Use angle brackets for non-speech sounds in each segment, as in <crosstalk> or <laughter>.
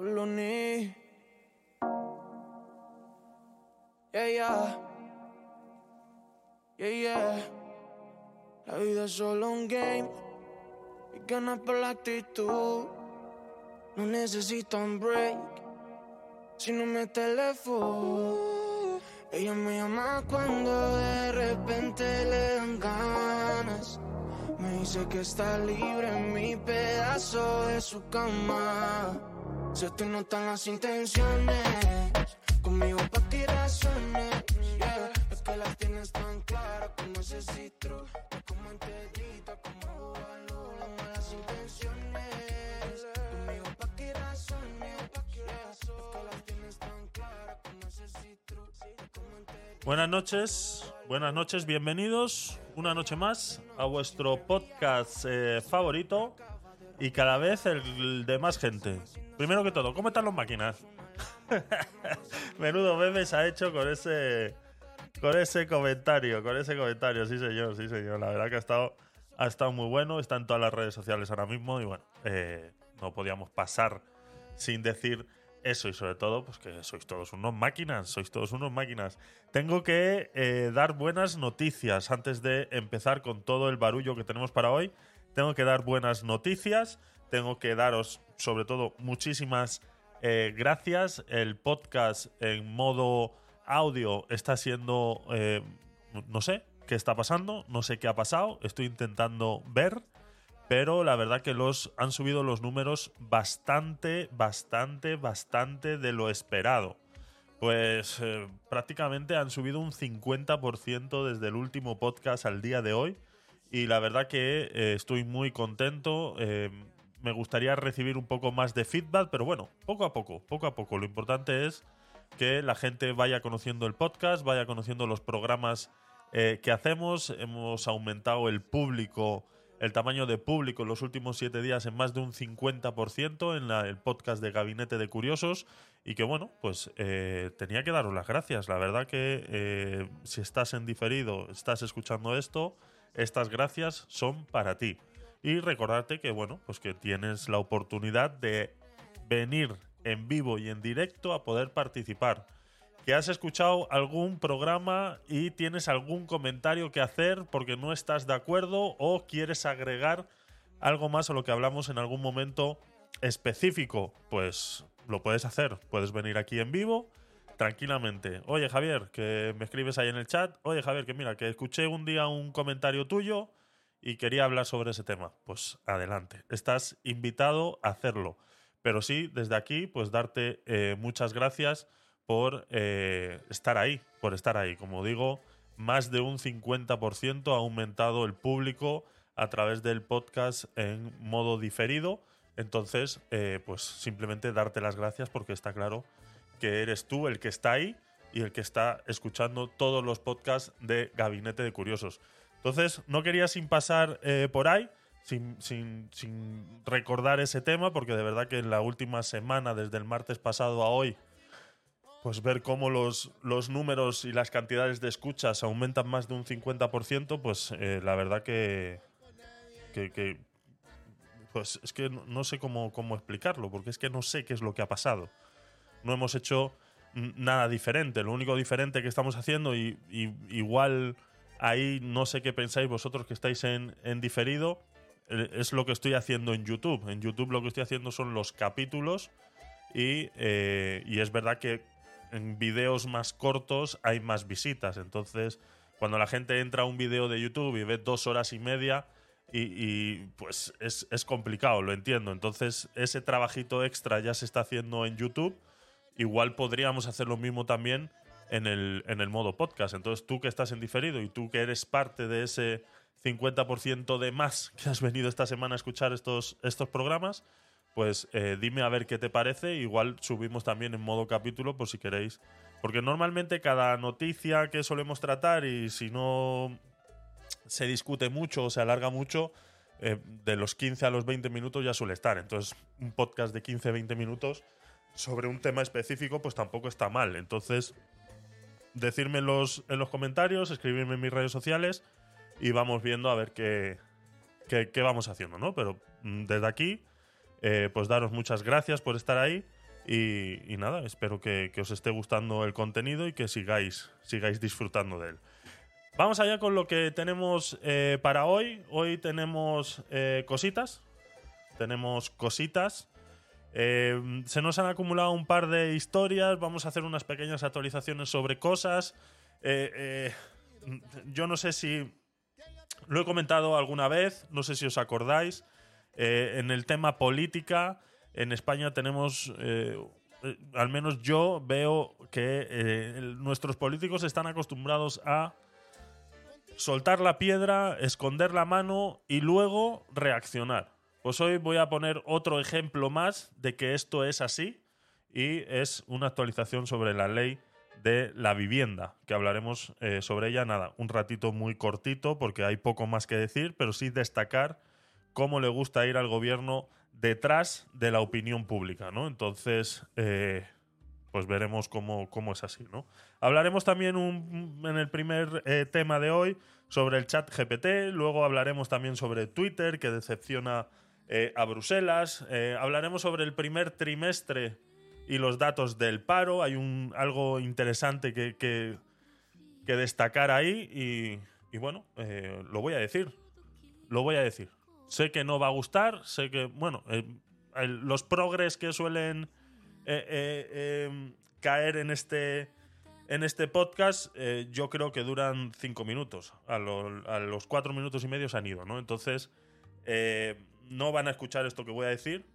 Ni. Yeah, yeah. Yeah, yeah. La vida es solo un game. Y ganas por la actitud. No necesito un break. Si no me teléfono. Ella me llama cuando de repente le dan ganas. Me dice que está libre en mi pedazo de su cama. Buenas noches, buenas noches, bienvenidos una noche más a vuestro podcast eh, favorito y cada vez el de más gente. Primero que todo, ¿cómo están las máquinas? <laughs> Menudo meme se ha hecho con ese con ese comentario, con ese comentario, sí señor, sí señor. La verdad que ha estado, ha estado muy bueno, está en todas las redes sociales ahora mismo y bueno, eh, no podíamos pasar sin decir eso y sobre todo, pues que sois todos unos máquinas, sois todos unos máquinas. Tengo que eh, dar buenas noticias antes de empezar con todo el barullo que tenemos para hoy. Tengo que dar buenas noticias, tengo que daros sobre todo muchísimas eh, gracias. El podcast en modo audio está siendo, eh, no sé qué está pasando, no sé qué ha pasado, estoy intentando ver pero la verdad que los han subido los números bastante, bastante, bastante de lo esperado. Pues eh, prácticamente han subido un 50% desde el último podcast al día de hoy. Y la verdad que eh, estoy muy contento. eh, me gustaría recibir un poco más de feedback, pero bueno, poco a poco, poco a poco. Lo importante es que la gente vaya conociendo el podcast, vaya conociendo los programas eh, que hacemos. Hemos aumentado el público el tamaño de público en los últimos siete días en más de un 50% en el podcast de Gabinete de Curiosos y que bueno, pues tenía que daros las gracias. La verdad que si estás en diferido, estás escuchando esto, estas gracias son para ti. Y recordarte que bueno, pues que tienes la oportunidad de venir en vivo y en directo a poder participar que has escuchado algún programa y tienes algún comentario que hacer porque no estás de acuerdo o quieres agregar algo más a lo que hablamos en algún momento específico, pues lo puedes hacer. Puedes venir aquí en vivo tranquilamente. Oye Javier, que me escribes ahí en el chat. Oye Javier, que mira, que escuché un día un comentario tuyo y quería hablar sobre ese tema. Pues adelante, estás invitado a hacerlo. Pero sí, desde aquí, pues darte eh, muchas gracias por eh, estar ahí, por estar ahí. Como digo, más de un 50% ha aumentado el público a través del podcast en modo diferido. Entonces, eh, pues simplemente darte las gracias porque está claro que eres tú el que está ahí y el que está escuchando todos los podcasts de Gabinete de Curiosos. Entonces, no quería sin pasar eh, por ahí, sin, sin- sin recordar ese tema, porque de verdad que en la última semana, desde el martes pasado a hoy, pues ver cómo los, los números y las cantidades de escuchas aumentan más de un 50%, pues eh, la verdad que, que, que, pues es que no, sé cómo, cómo explicarlo, porque es que no sé qué es lo que ha pasado. No hemos hecho nada diferente. Lo único diferente que estamos haciendo, y, igual ahí no sé qué pensáis vosotros que estáis en, en diferido, eh, es lo que estoy haciendo en YouTube. En YouTube lo que estoy haciendo son los capítulos y, eh, y es verdad que en videos más cortos hay más visitas. Entonces, cuando la gente entra a un video de YouTube y ve dos horas y media, y, pues es, es complicado, lo entiendo. Entonces, ese trabajito extra ya se está haciendo en YouTube. Igual podríamos hacer lo mismo también en el, en el modo podcast. Entonces, tú que estás en diferido y tú que eres parte de ese 50% de más que has venido esta semana a escuchar estos, estos programas, pues eh, dime a ver qué te parece. Igual subimos también en modo capítulo por si queréis. Porque normalmente cada noticia que solemos tratar y si no se discute mucho o se alarga mucho, eh, de los 15 a los 20 minutos ya suele estar. Entonces, un podcast de 15-20 minutos sobre un tema específico, pues tampoco está mal. Entonces, decirme en los, en los comentarios, escribirme en mis redes sociales y vamos viendo a ver qué, qué, vamos haciendo, ¿no? Pero mm, desde aquí, eh, pues daros muchas gracias por estar ahí Y, nada, espero que, os esté gustando el contenido y que sigáis, sigáis disfrutando de él. Vamos allá con lo que tenemos eh, para hoy. Hoy tenemos eh, cositas. Tenemos cositas. Eh, se nos han acumulado un par de historias. Vamos a hacer unas pequeñas actualizaciones sobre cosas. yo no sé si lo he comentado alguna vez, no sé si os acordáis. en el tema política, en España tenemos, eh, eh, al menos yo veo que eh, nuestros políticos están acostumbrados a soltar la piedra, esconder la mano y luego reaccionar. Pues hoy voy a poner otro ejemplo más de que esto es así y es una actualización sobre la ley de la vivienda, que hablaremos sobre ella, nada, un ratito muy cortito porque hay poco más que decir, pero sí destacar cómo le gusta ir al gobierno detrás de la opinión pública, ¿no? Entonces, eh, pues veremos cómo, cómo, es así, ¿no? Hablaremos también en el primer eh, tema de hoy sobre el chat GPT, luego hablaremos también sobre Twitter, que decepciona eh, a Bruselas, hablaremos sobre el primer trimestre y los datos del paro, hay un, algo interesante que, que, destacar ahí y, y bueno, lo voy a decir, lo voy a decir. Sé que no va a gustar, sé que, bueno, eh, los progres que suelen eh, eh, caer en este, en este podcast, yo creo que duran cinco minutos. A, los cuatro minutos y medio se han ido, ¿no? Entonces, no van a escuchar esto que voy a decir,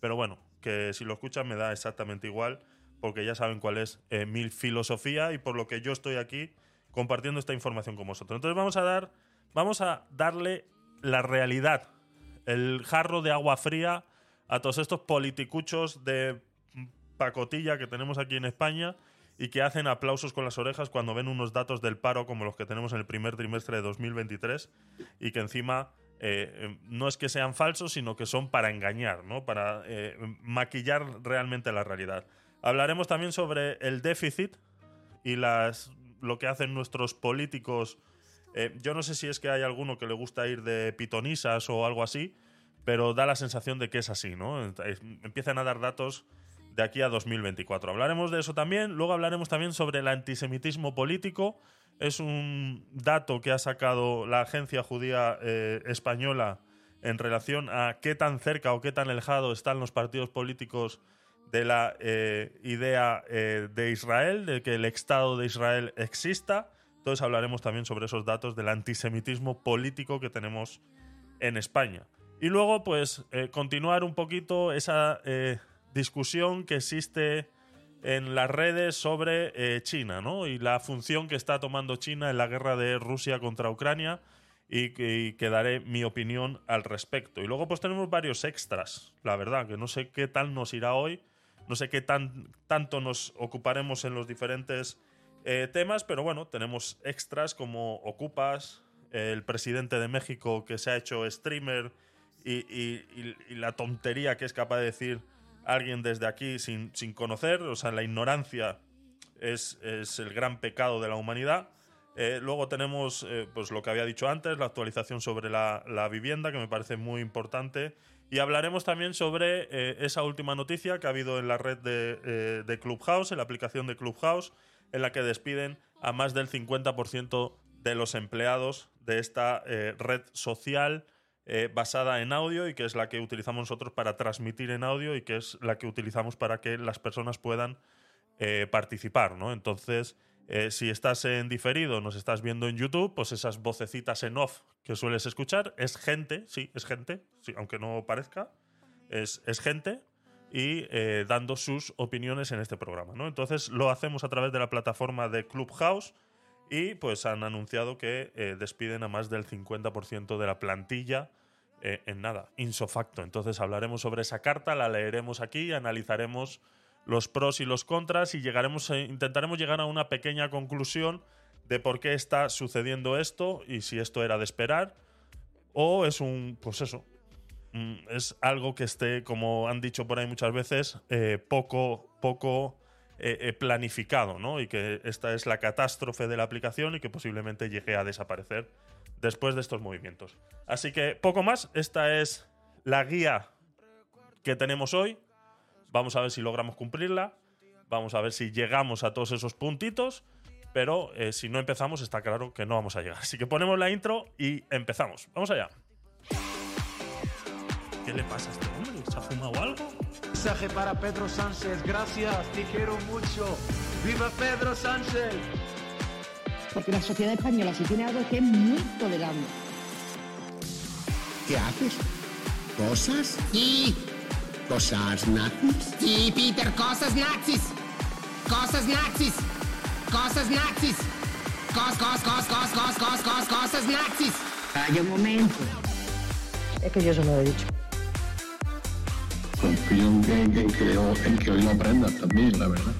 pero bueno, que si lo escuchan me da exactamente igual, porque ya saben cuál es mi filosofía y por lo que yo estoy aquí compartiendo esta información con vosotros. Entonces vamos a dar, vamos a darle la realidad el jarro de agua fría a todos estos politicuchos de pacotilla que tenemos aquí en España y que hacen aplausos con las orejas cuando ven unos datos del paro como los que tenemos en el primer trimestre de 2023 y que encima eh, no es que sean falsos, sino que son para engañar, ¿no? para eh, maquillar realmente la realidad. Hablaremos también sobre el déficit y las, lo que hacen nuestros políticos eh, yo no sé si es que hay alguno que le gusta ir de pitonisas o algo así, pero da la sensación de que es así, ¿no? Empiezan a dar datos de aquí a 2024. Hablaremos de eso también. Luego hablaremos también sobre el antisemitismo político. Es un dato que ha sacado la agencia judía eh, española en relación a qué tan cerca o qué tan alejado están los partidos políticos de la eh, idea de Israel, de que el Estado de Israel exista. Entonces hablaremos también sobre esos datos del antisemitismo político que tenemos en España. Y luego, pues, eh, continuar un poquito esa eh, discusión que existe en las redes sobre eh, China, ¿no? Y la función que está tomando China en la guerra de Rusia contra Ucrania y, que daré mi opinión al respecto. Y luego, pues, tenemos varios extras, la verdad, que no sé qué tal nos irá hoy, no sé qué tan, tanto nos ocuparemos en los diferentes eh, temas, pero bueno, tenemos extras como Ocupas, el presidente de México que se ha hecho streamer y, la tontería que es capaz de decir alguien desde aquí sin, conocer, o sea, la ignorancia es, el gran pecado de la humanidad. Eh, luego tenemos eh, pues lo que había dicho antes, la actualización sobre la, vivienda, que me parece muy importante. Y hablaremos también sobre esa última noticia que ha habido en la red de, de Clubhouse, en la aplicación de Clubhouse, en la que despiden a más del 50% de los empleados de esta eh, red social eh, basada en audio y que es la que utilizamos nosotros para transmitir en audio y que es la que utilizamos para que las personas puedan eh, participar, ¿no? Entonces, si estás en diferido, nos estás viendo en YouTube, pues esas vocecitas en off que sueles escuchar es gente, sí, es gente, sí, aunque no parezca, es, es gente y eh, dando sus opiniones en este programa. ¿no? Entonces lo hacemos a través de la plataforma de Clubhouse y pues han anunciado que eh, despiden a más del 50% de la plantilla eh, en nada, insofacto. Entonces hablaremos sobre esa carta, la leeremos aquí, analizaremos los pros y los contras y llegaremos intentaremos llegar a una pequeña conclusión de por qué está sucediendo esto y si esto era de esperar o es un, pues eso, Mm, es algo que esté, como han dicho por ahí muchas veces, eh, poco, poco planificado, ¿no? Y que esta es la catástrofe de la aplicación y que posiblemente llegue a desaparecer después de estos movimientos. Así que poco más, esta es la guía que tenemos hoy. Vamos a ver si logramos cumplirla. Vamos a ver si llegamos a todos esos puntitos. Pero eh, si no empezamos, está claro que no vamos a llegar. Así que ponemos la intro y empezamos. Vamos allá. ¿Qué le pasa a este hombre? ¿Se ha fumado algo? Mensaje para Pedro Sánchez. Gracias, te quiero mucho. ¡Viva Pedro Sánchez! Porque la sociedad española si tiene algo es que es muy tolerante. ¿Qué haces? ¿Cosas? Sí, ¿Cosas nazis? sí, Peter, cosas nazis. Cosas nazis. Cosas nazis. Cos, cos, cos, cos, cos, cos, cos, cosas nazis. Calla un momento. Es que yo eso no lo he dicho. Confío en que, que hoy lo aprendas también, la verdad.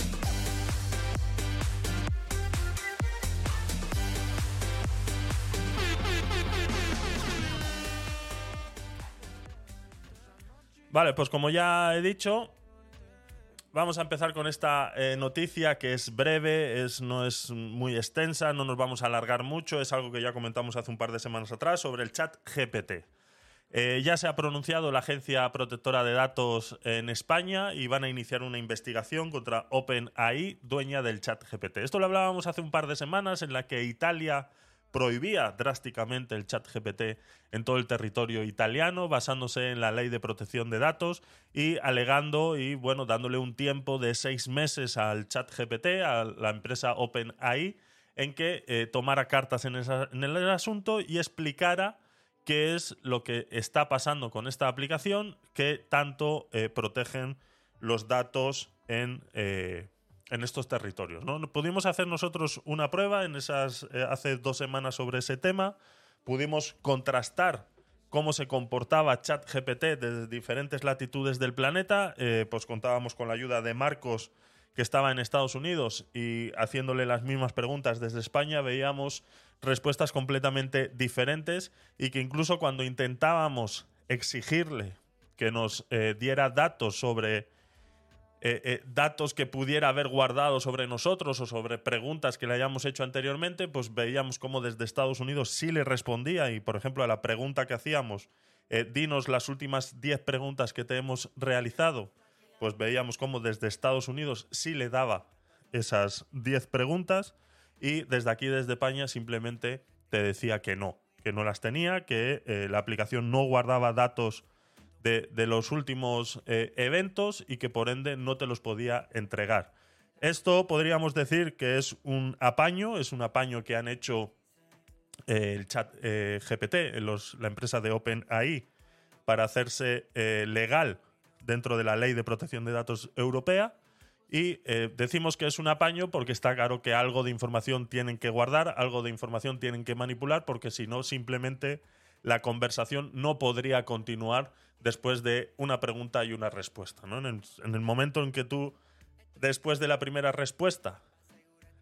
Vale, pues como ya he dicho, vamos a empezar con esta eh, noticia que es breve, es, no es muy extensa, no nos vamos a alargar mucho, es algo que ya comentamos hace un par de semanas atrás sobre el chat GPT. Eh, ya se ha pronunciado la Agencia Protectora de Datos en España y van a iniciar una investigación contra OpenAI, dueña del chat GPT. Esto lo hablábamos hace un par de semanas en la que Italia prohibía drásticamente el chat GPT en todo el territorio italiano, basándose en la ley de protección de datos y alegando y bueno, dándole un tiempo de seis meses al chat GPT, a la empresa OpenAI, en que eh, tomara cartas en, el asunto y explicara qué es lo que está pasando con esta aplicación que tanto eh, protegen los datos en, eh, en estos territorios. ¿no? Pudimos hacer nosotros una prueba en esas, eh, hace dos semanas sobre ese tema. Pudimos contrastar cómo se comportaba ChatGPT desde diferentes latitudes del planeta. Pues contábamos con la ayuda de Marcos, que estaba en Estados Unidos, y haciéndole las mismas preguntas desde España, veíamos respuestas completamente diferentes y que incluso cuando intentábamos exigirle que nos eh, diera datos sobre eh, eh, datos que pudiera haber guardado sobre nosotros o sobre preguntas que le hayamos hecho anteriormente, pues veíamos cómo desde Estados Unidos sí le respondía y, por ejemplo, a la pregunta que hacíamos, eh, dinos las últimas 10 preguntas que te hemos realizado, pues veíamos cómo desde Estados Unidos sí le daba esas 10 preguntas y desde aquí, desde España, simplemente te decía que no, que no las tenía, que eh, la aplicación no guardaba datos de, los últimos eh, eventos y que por ende no te los podía entregar. Esto podríamos decir que es un apaño, es un apaño que han hecho eh, el chat GPT, la empresa de OpenAI, para hacerse legal dentro de la ley de protección de datos europea. Y eh, decimos que es un apaño porque está claro que algo de información tienen que guardar, algo de información tienen que manipular, porque si no, simplemente la conversación no podría continuar después de una pregunta y una respuesta. ¿no? En, el, en el momento en que tú, después de la primera respuesta,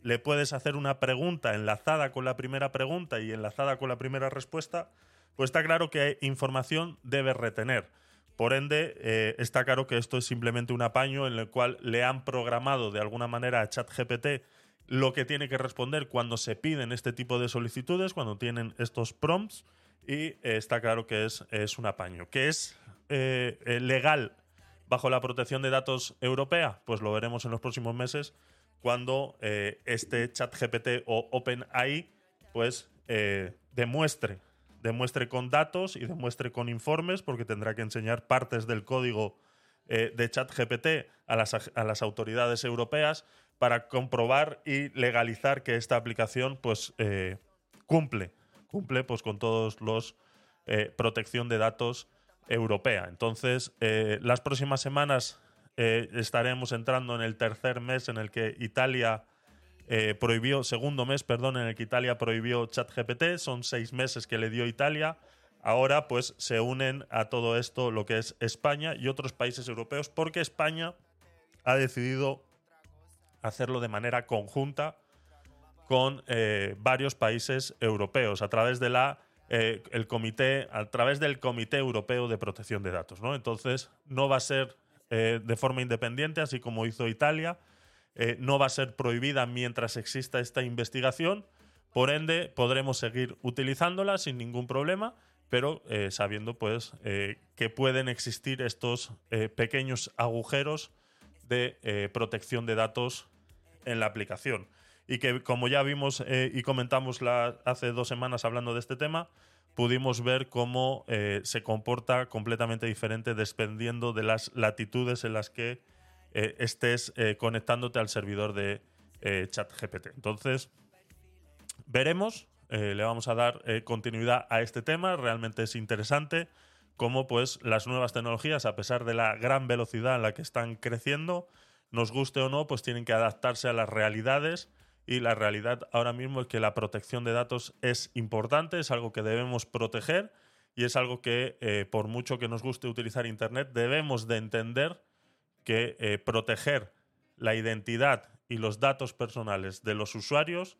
le puedes hacer una pregunta enlazada con la primera pregunta y enlazada con la primera respuesta, pues está claro que información debe retener. Por ende, eh, está claro que esto es simplemente un apaño en el cual le han programado de alguna manera a ChatGPT lo que tiene que responder cuando se piden este tipo de solicitudes, cuando tienen estos prompts, y eh, está claro que es, es un apaño. ¿Que es eh, legal bajo la protección de datos europea? Pues lo veremos en los próximos meses cuando este ChatGPT o OpenAI pues demuestre demuestre con datos y demuestre con informes, porque tendrá que enseñar partes del código eh, de ChatGPT a las, a las autoridades europeas para comprobar y legalizar que esta aplicación pues eh, cumple, cumple pues con todos los eh, protección de datos europea. Entonces, eh, las próximas semanas estaremos entrando en el tercer mes en el que Italia eh, prohibió, segundo mes, perdón, en el que Italia prohibió ChatGPT. Son seis meses que le dio Italia. Ahora, pues, se unen a todo esto lo que es España y otros países europeos, porque España ha decidido hacerlo de manera conjunta con eh, varios países europeos a través de la eh, el comité a través del comité europeo de protección de datos ¿no? entonces no va a ser de forma independiente así como hizo Italia eh, no va a ser prohibida mientras exista esta investigación por ende podremos seguir utilizándola sin ningún problema pero eh, sabiendo pues eh, que pueden existir estos pequeños agujeros de protección de datos en la aplicación. Y que como ya vimos y comentamos hace dos semanas hablando de este tema, pudimos ver cómo se comporta completamente diferente dependiendo de las latitudes en las que eh, estés eh, conectándote al servidor de eh, ChatGPT. Entonces, veremos, eh, le vamos a dar continuidad a este tema, realmente es interesante cómo pues las nuevas tecnologías, a pesar de la gran velocidad en la que están creciendo, nos guste o no, pues tienen que adaptarse a las realidades y la realidad ahora mismo es que la protección de datos es importante, es algo que debemos proteger y es algo que por mucho que nos guste utilizar Internet, debemos de entender que eh, proteger la identidad y los datos personales de los usuarios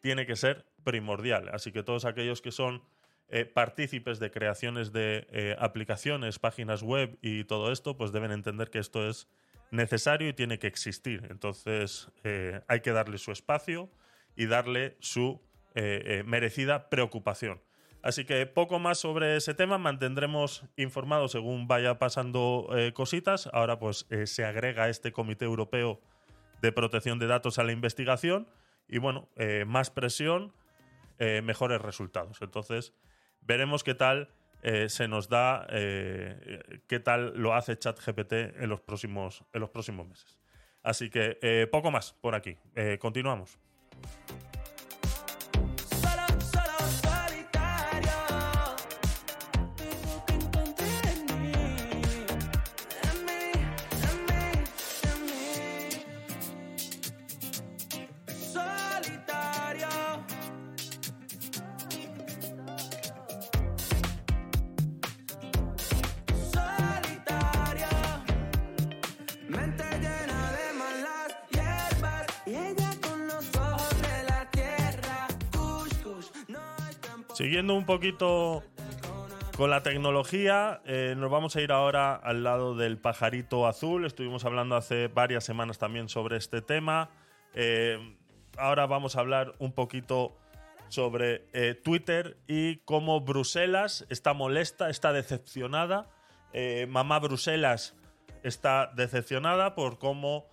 tiene que ser primordial. Así que todos aquellos que son eh, partícipes de creaciones de eh, aplicaciones, páginas web y todo esto, pues deben entender que esto es necesario y tiene que existir. Entonces hay que darle su espacio y darle su merecida preocupación. Así que poco más sobre ese tema, mantendremos informados según vaya pasando eh, cositas. Ahora pues eh, se agrega este Comité Europeo de Protección de Datos a la investigación y bueno, eh, más presión, mejores resultados. Entonces veremos qué tal se nos da, qué tal lo hace ChatGPT en los próximos, en los próximos meses. Así que poco más por aquí. Continuamos. Siguiendo un poquito con la tecnología, eh, nos vamos a ir ahora al lado del pajarito azul. Estuvimos hablando hace varias semanas también sobre este tema. Eh, ahora vamos a hablar un poquito sobre eh, Twitter y cómo Bruselas está molesta, está decepcionada. Mamá Bruselas está decepcionada por cómo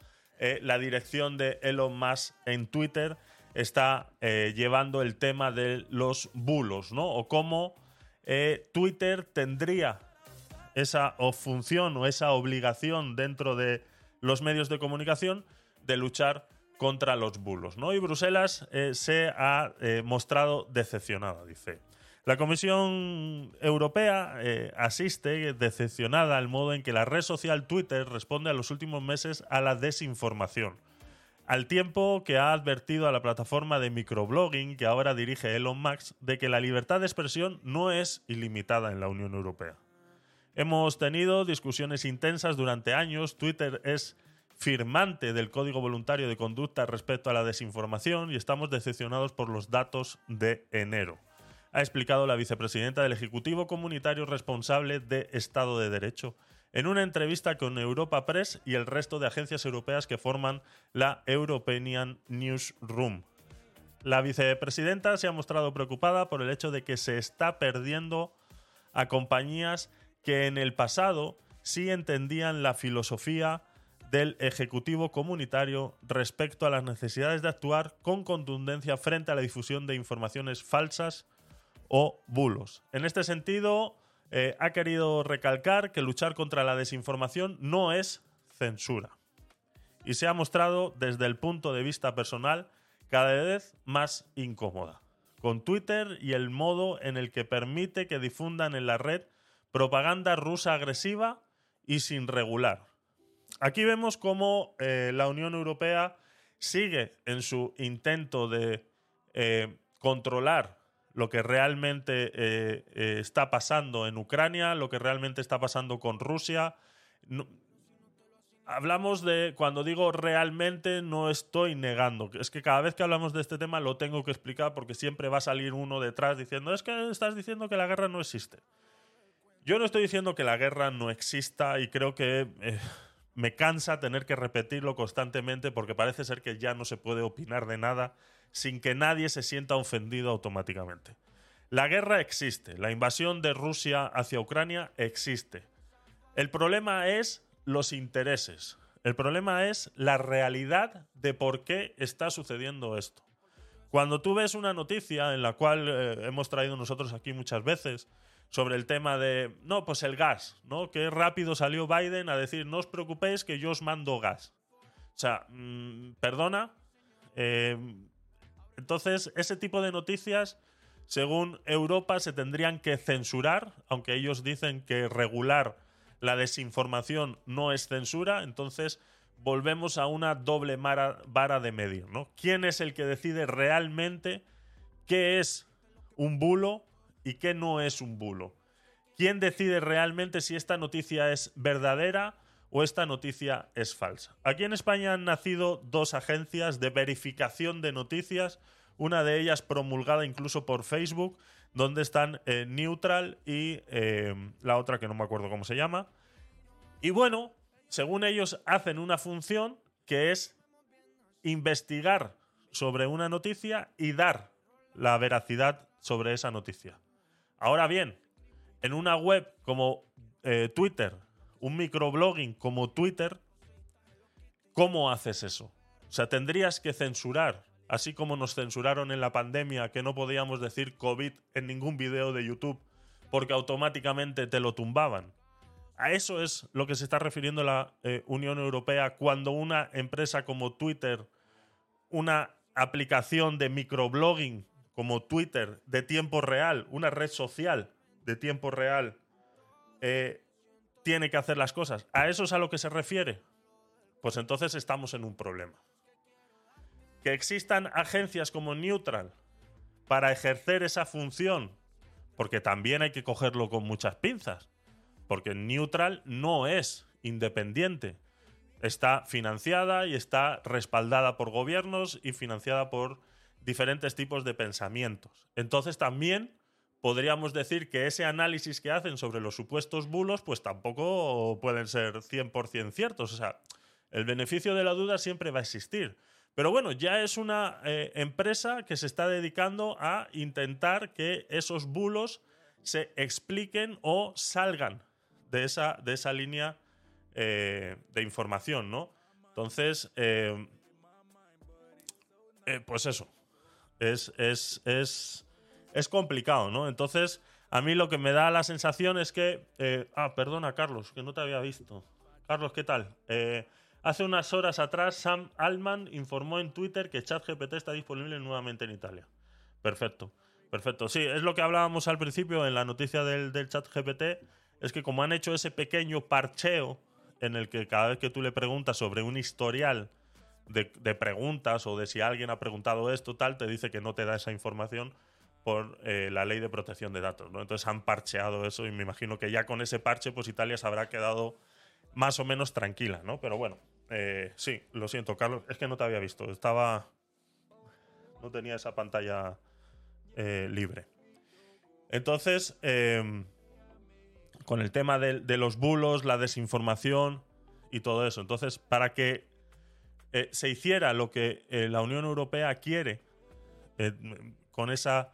la dirección de Elon Musk en Twitter está eh, llevando el tema de los bulos, ¿no? O cómo eh, Twitter tendría esa función o esa obligación dentro de los medios de comunicación de luchar contra los bulos. ¿no? Y Bruselas eh, se ha mostrado decepcionada, dice. La Comisión Europea asiste decepcionada al modo en que la red social Twitter responde a los últimos meses a la desinformación. Al tiempo que ha advertido a la plataforma de microblogging que ahora dirige Elon Musk de que la libertad de expresión no es ilimitada en la Unión Europea. Hemos tenido discusiones intensas durante años. Twitter es firmante del Código Voluntario de Conducta respecto a la desinformación y estamos decepcionados por los datos de enero. Ha explicado la vicepresidenta del Ejecutivo Comunitario responsable de Estado de Derecho en una entrevista con Europa Press y el resto de agencias europeas que forman la European Newsroom. La vicepresidenta se ha mostrado preocupada por el hecho de que se está perdiendo a compañías que en el pasado sí entendían la filosofía del Ejecutivo Comunitario respecto a las necesidades de actuar con contundencia frente a la difusión de informaciones falsas o bulos. En este sentido, eh, ha querido recalcar que luchar contra la desinformación no es censura. Y se ha mostrado desde el punto de vista personal cada vez más incómoda, con Twitter y el modo en el que permite que difundan en la red propaganda rusa agresiva y sin regular. Aquí vemos cómo eh, la Unión Europea sigue en su intento de eh, controlar lo que realmente eh, eh, está pasando en Ucrania, lo que realmente está pasando con Rusia. No- hablamos de, cuando digo realmente, no estoy negando. Es que cada vez que hablamos de este tema lo tengo que explicar porque siempre va a salir uno detrás diciendo, es que estás diciendo que la guerra no existe. Yo no estoy diciendo que la guerra no exista y creo que eh, me cansa tener que repetirlo constantemente porque parece ser que ya no se puede opinar de nada sin que nadie se sienta ofendido automáticamente. La guerra existe, la invasión de Rusia hacia Ucrania existe. El problema es los intereses. El problema es la realidad de por qué está sucediendo esto. Cuando tú ves una noticia en la cual eh, hemos traído nosotros aquí muchas veces sobre el tema de, no, pues el gas, ¿no? Qué rápido salió Biden a decir, no os preocupéis que yo os mando gas. O sea, mm, perdona. Eh, entonces, ese tipo de noticias, según Europa, se tendrían que censurar, aunque ellos dicen que regular la desinformación no es censura, entonces volvemos a una doble vara de medir, ¿no? ¿Quién es el que decide realmente qué es un bulo y qué no es un bulo? ¿Quién decide realmente si esta noticia es verdadera o esta noticia es falsa? Aquí en España han nacido dos agencias de verificación de noticias, una de ellas promulgada incluso por Facebook, donde están eh, Neutral y eh, la otra que no me acuerdo cómo se llama. Y bueno, según ellos hacen una función que es investigar sobre una noticia y dar la veracidad sobre esa noticia. Ahora bien, en una web como eh, Twitter, un microblogging como Twitter, ¿cómo haces eso? O sea, tendrías que censurar, así como nos censuraron en la pandemia que no podíamos decir COVID en ningún video de YouTube porque automáticamente te lo tumbaban. A eso es lo que se está refiriendo la eh, Unión Europea cuando una empresa como Twitter, una aplicación de microblogging como Twitter de tiempo real, una red social de tiempo real, eh, tiene que hacer las cosas. ¿A eso es a lo que se refiere? Pues entonces estamos en un problema. Que existan agencias como Neutral para ejercer esa función, porque también hay que cogerlo con muchas pinzas, porque Neutral no es independiente. Está financiada y está respaldada por gobiernos y financiada por diferentes tipos de pensamientos. Entonces también podríamos decir que ese análisis que hacen sobre los supuestos bulos, pues tampoco pueden ser 100% ciertos. O sea, el beneficio de la duda siempre va a existir. Pero bueno, ya es una eh, empresa que se está dedicando a intentar que esos bulos se expliquen o salgan de esa, de esa línea eh, de información, ¿no? Entonces, eh, eh, pues eso. Es, es, es, es complicado, ¿no? Entonces, a mí lo que me da la sensación es que. eh, ah, perdona, Carlos, que no te había visto. Carlos, ¿qué tal? Eh, hace unas horas atrás, Sam Altman informó en Twitter que ChatGPT está disponible nuevamente en Italia. Perfecto, perfecto. Sí, es lo que hablábamos al principio en la noticia del, del ChatGPT. Es que como han hecho ese pequeño parcheo en el que cada vez que tú le preguntas sobre un historial de, de preguntas o de si alguien ha preguntado esto, tal, te dice que no te da esa información por eh, la ley de protección de datos. ¿no? Entonces han parcheado eso y me imagino que ya con ese parche, pues Italia se habrá quedado más o menos tranquila, ¿no? Pero bueno, eh, sí, lo siento, Carlos, es que no te había visto. Estaba. No tenía esa pantalla eh, libre. Entonces, eh, con el tema de, los bulos, la desinformación y todo eso. Entonces, para que se hiciera lo que la Unión Europea quiere, con esa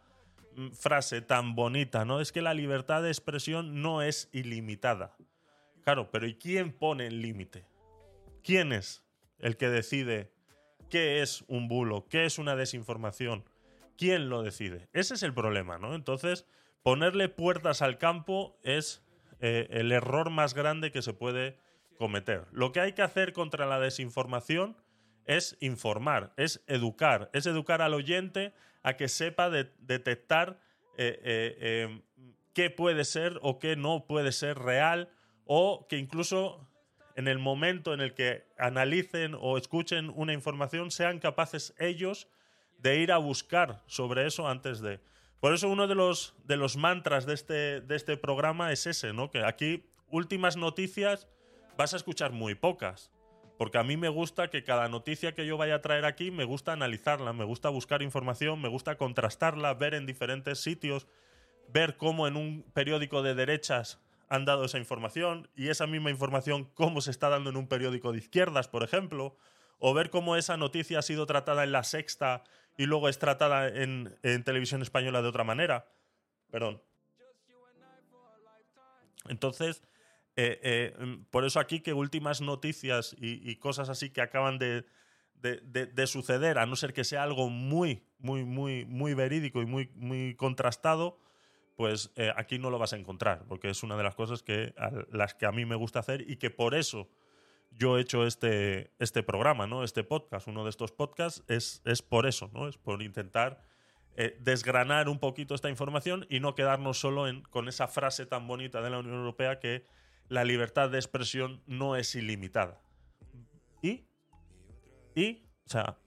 frase tan bonita, ¿no? Es que la libertad de expresión no es ilimitada. Claro, pero ¿y quién pone el límite? ¿Quién es el que decide qué es un bulo, qué es una desinformación? ¿Quién lo decide? Ese es el problema, ¿no? Entonces, ponerle puertas al campo es eh, el error más grande que se puede cometer. Lo que hay que hacer contra la desinformación es informar, es educar, es educar al oyente a que sepa de- detectar eh, eh, eh, qué puede ser o qué no puede ser real o que incluso en el momento en el que analicen o escuchen una información sean capaces ellos de ir a buscar sobre eso antes de. Por eso uno de los, de los mantras de este, de este programa es ese, ¿no? Que aquí últimas noticias vas a escuchar muy pocas. Porque a mí me gusta que cada noticia que yo vaya a traer aquí, me gusta analizarla, me gusta buscar información, me gusta contrastarla, ver en diferentes sitios, ver cómo en un periódico de derechas han dado esa información y esa misma información cómo se está dando en un periódico de izquierdas, por ejemplo, o ver cómo esa noticia ha sido tratada en la sexta y luego es tratada en, en televisión española de otra manera. Perdón. Entonces, eh, eh, mm, por eso aquí que últimas noticias y, y cosas así que acaban de, de- de- de suceder, a no ser que sea algo muy, muy, muy, muy verídico y muy, muy contrastado, pues eh, aquí no lo vas a encontrar, porque es una de las cosas que, a las que a mí me gusta hacer y que por eso yo he hecho este, este programa, ¿no? Este podcast, uno de estos podcasts, es, es por eso, ¿no? Es por intentar eh, desgranar un poquito esta información y no quedarnos solo en, con esa frase tan bonita de la Unión Europea que la libertad de expresión no es ilimitada. ¿Y? ¿Y? O sea,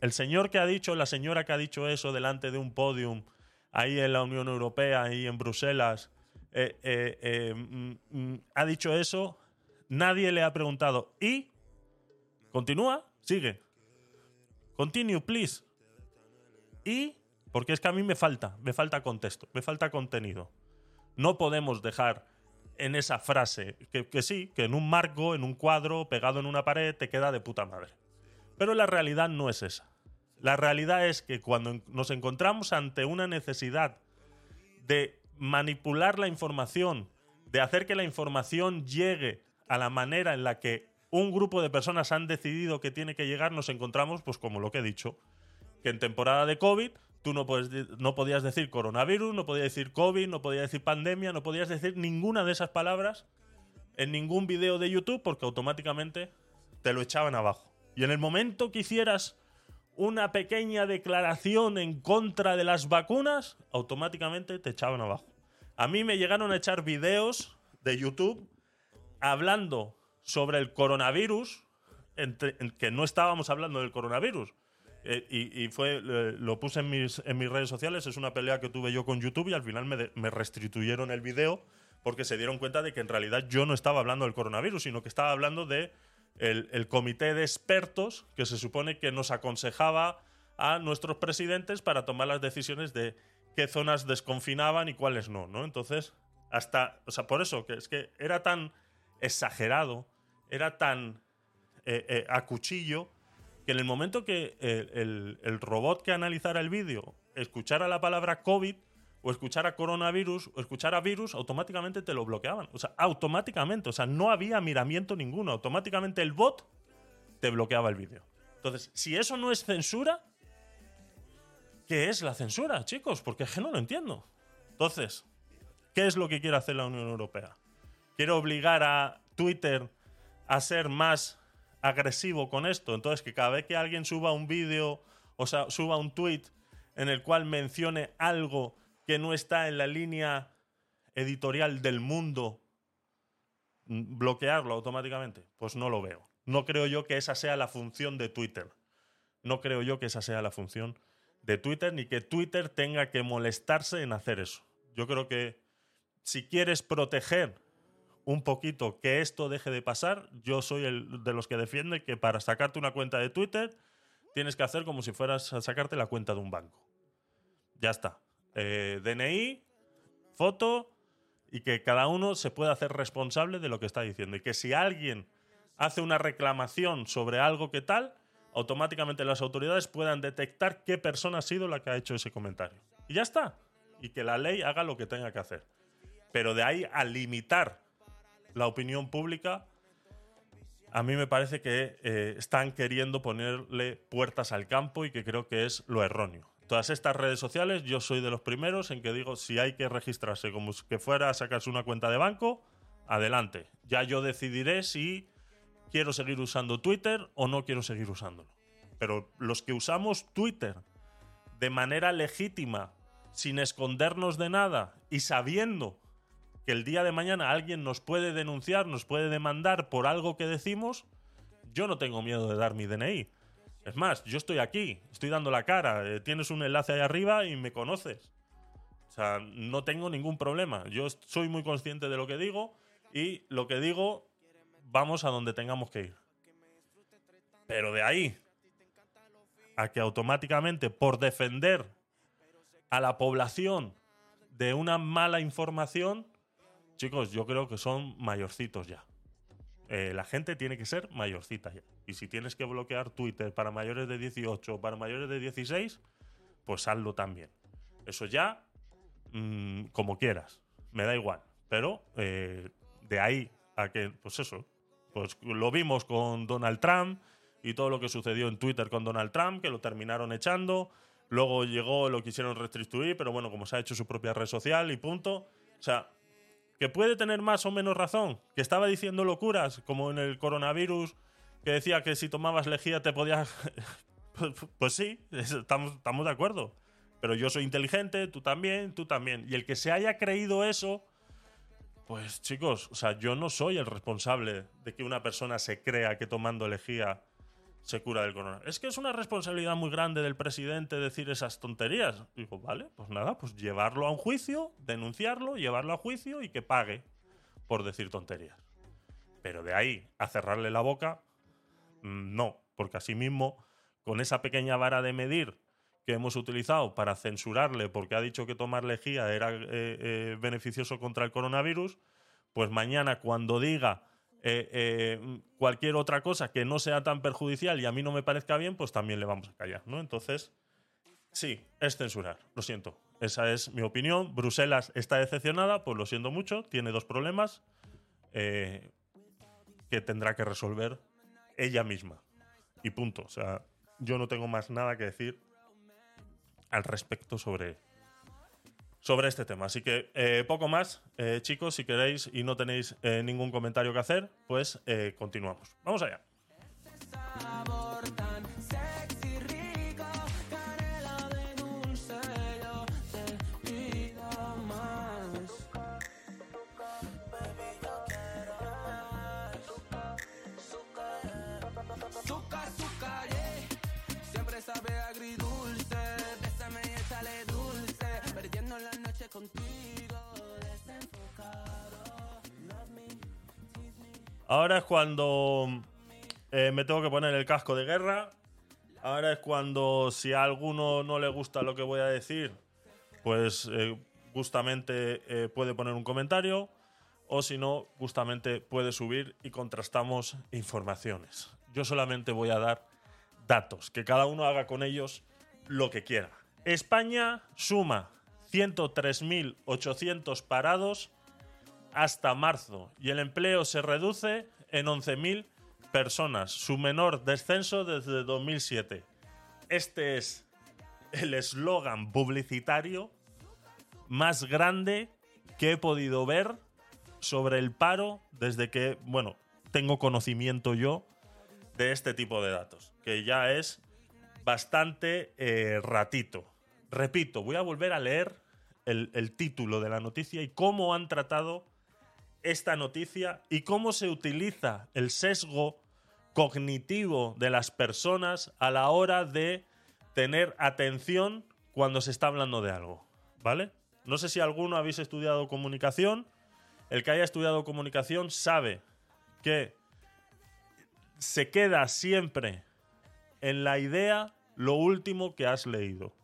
el señor que ha dicho, la señora que ha dicho eso delante de un podium ahí en la Unión Europea, ahí en Bruselas, eh, eh, eh, mm, mm, ha dicho eso, nadie le ha preguntado, ¿y? ¿Continúa? Sigue. Continue, please. ¿Y? Porque es que a mí me falta, me falta contexto, me falta contenido. No podemos dejar en esa frase que, sí, que en un marco, en un cuadro, pegado en una pared, te queda de puta madre. Pero la realidad no es esa. La realidad es que cuando nos encontramos ante una necesidad de manipular la información, de hacer que la información llegue a la manera en la que un grupo de personas han decidido que tiene que llegar, nos encontramos, pues como lo que he dicho, que en temporada de COVID tú no, puedes, de- no podías decir coronavirus, no podías decir COVID, no podías decir pandemia, no podías decir ninguna de esas palabras en ningún video de YouTube porque automáticamente te lo echaban abajo. Y en el momento que hicieras una pequeña declaración en contra de las vacunas, automáticamente te echaban abajo. A mí me llegaron a echar videos de YouTube hablando sobre el coronavirus, entre- en que no estábamos hablando del coronavirus. Eh, y, fue, eh, lo puse en mis, en mis redes sociales, es una pelea que tuve yo con YouTube y al final me, me restituyeron el video porque se dieron cuenta de que en realidad yo no estaba hablando del coronavirus, sino que estaba hablando de el, el comité de expertos que se supone que nos aconsejaba a nuestros presidentes para tomar las decisiones de qué zonas desconfinaban y cuáles no, ¿no? Entonces, hasta, o sea, por eso, que es que era tan exagerado, era tan eh, a cuchillo, que en el momento que el, el robot que analizara el vídeo escuchara la palabra COVID o escuchara coronavirus o escuchara virus, automáticamente te lo bloqueaban. O sea, automáticamente. O sea, no había miramiento ninguno. Automáticamente el bot te bloqueaba el vídeo. Entonces, si eso no es censura, ¿qué es la censura, chicos? Porque es que no lo entiendo. Entonces, ¿qué es lo que quiere hacer la Unión Europea? ¿Quiere obligar a Twitter a ser más agresivo con esto? Entonces, que cada vez que alguien suba un vídeo o suba un tweet en el cual mencione algo que no está en la línea editorial del mundo, mm, bloquearlo automáticamente? Pues no lo veo. No creo yo que esa sea la función de Twitter. No creo yo que esa sea la función de Twitter ni que Twitter tenga que molestarse en hacer eso. Yo creo que si quieres proteger un poquito que esto deje de pasar, yo soy el de los que defiende que para sacarte una cuenta de Twitter tienes que hacer como si fueras a sacarte la cuenta de un banco. Ya está. Eh, DNI, foto y que cada uno se pueda hacer responsable de lo que está diciendo. Y que si alguien hace una reclamación sobre algo que tal, automáticamente las autoridades puedan detectar qué persona ha sido la que ha hecho ese comentario. Y ya está. Y que la ley haga lo que tenga que hacer. Pero de ahí a limitar la opinión pública, a mí me parece que eh, están queriendo ponerle puertas al campo y que creo que es lo erróneo. Todas estas redes sociales, yo soy de los primeros en que digo, si hay que registrarse como que fuera a sacarse una cuenta de banco, adelante. Ya yo decidiré si quiero seguir usando Twitter o no quiero seguir usándolo. Pero los que usamos Twitter de manera legítima, sin escondernos de nada y sabiendo que el día de mañana alguien nos puede denunciar, nos puede demandar por algo que decimos, yo no tengo miedo de dar mi DNI. Es más, yo estoy aquí, estoy dando la cara, eh, tienes un enlace ahí arriba y me conoces. O sea, no tengo ningún problema. Yo soy muy consciente de lo que digo y lo que digo, vamos a donde tengamos que ir. Pero de ahí a que automáticamente por defender a la población de una mala información, chicos, yo creo que son mayorcitos ya. Eh, la gente tiene que ser mayorcita ya. Y si tienes que bloquear Twitter para mayores de 18 o para mayores de 16, pues hazlo también. Eso ya mm, como quieras, me da igual. Pero eh, de ahí a que, pues eso, pues lo vimos con Donald Trump y todo lo que sucedió en Twitter con Donald Trump, que lo terminaron echando. Luego llegó, lo quisieron restituir, pero bueno, como se ha hecho su propia red social y punto. O sea, que puede tener más o menos razón, que estaba diciendo locuras, como en el coronavirus, que decía que si tomabas lejía te podías... <laughs> pues, sí, estamos, estamos de acuerdo. Pero yo soy inteligente, tú también, tú también. Y el que se haya creído eso, pues chicos, o sea, yo no soy el responsable de que una persona se crea que tomando lejía se cura del coronavirus. Es que es una responsabilidad muy grande del presidente decir esas tonterías. Digo, vale, pues nada, pues llevarlo a un juicio, denunciarlo, llevarlo a juicio y que pague por decir tonterías. Pero de ahí a cerrarle la boca, mm, no, porque así mismo, con esa pequeña vara de medir que hemos utilizado para censurarle porque ha dicho que tomar lejía era eh, eh, beneficioso contra el coronavirus, pues mañana cuando diga eh, eh, cualquier otra cosa que no sea tan perjudicial y a mí no me parezca bien, pues también le vamos a callar, ¿no? Entonces, sí, es censurar, lo siento. Esa es mi opinión. Bruselas está decepcionada, pues lo siento mucho, tiene dos problemas eh, que tendrá que resolver ella misma. Y punto. O sea, yo no tengo más nada que decir al respecto sobre, sobre este tema. Así que eh, poco más, eh, chicos, si queréis y no tenéis eh, ningún comentario que hacer, pues eh, continuamos. Vamos allá. Ahora es cuando eh, me tengo que poner el casco de guerra. Ahora es cuando si a alguno no le gusta lo que voy a decir, pues eh, justamente eh, puede poner un comentario. O si no, justamente puede subir y contrastamos informaciones. Yo solamente voy a dar datos, que cada uno haga con ellos lo que quiera. España suma 103.800 parados hasta marzo y el empleo se reduce en 11.000 personas, su menor descenso desde 2007. Este es el eslogan publicitario más grande que he podido ver sobre el paro desde que, bueno, tengo conocimiento yo de este tipo de datos, que ya es bastante eh, ratito. Repito, voy a volver a leer el, el título de la noticia y cómo han tratado esta noticia y cómo se utiliza el sesgo cognitivo de las personas a la hora de tener atención cuando se está hablando de algo, ¿vale? No sé si alguno habéis estudiado comunicación. El que haya estudiado comunicación sabe que se queda siempre en la idea lo último que has leído.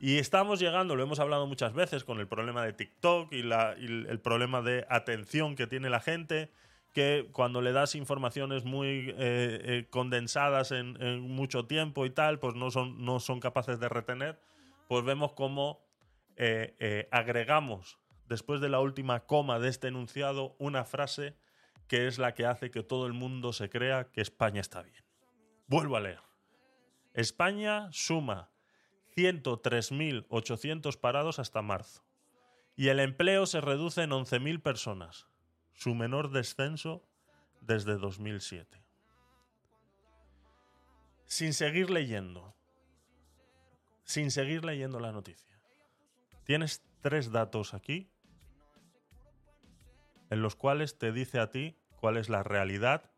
Y estamos llegando, lo hemos hablado muchas veces, con el problema de TikTok y, la- y el problema de atención que tiene la gente, que cuando le das informaciones muy eh, eh, condensadas en, en mucho tiempo y tal, pues no son, no son capaces de retener, pues vemos cómo eh, eh, agregamos, después de la última coma de este enunciado, una frase que es la que hace que todo el mundo se crea que España está bien. Vuelvo a leer. España suma 103.800 parados hasta marzo. Y el empleo se reduce en 11.000 personas, su menor descenso desde 2007. Sin seguir leyendo, sin seguir leyendo la noticia. Tienes tres datos aquí en los cuales te dice a ti cuál es la realidad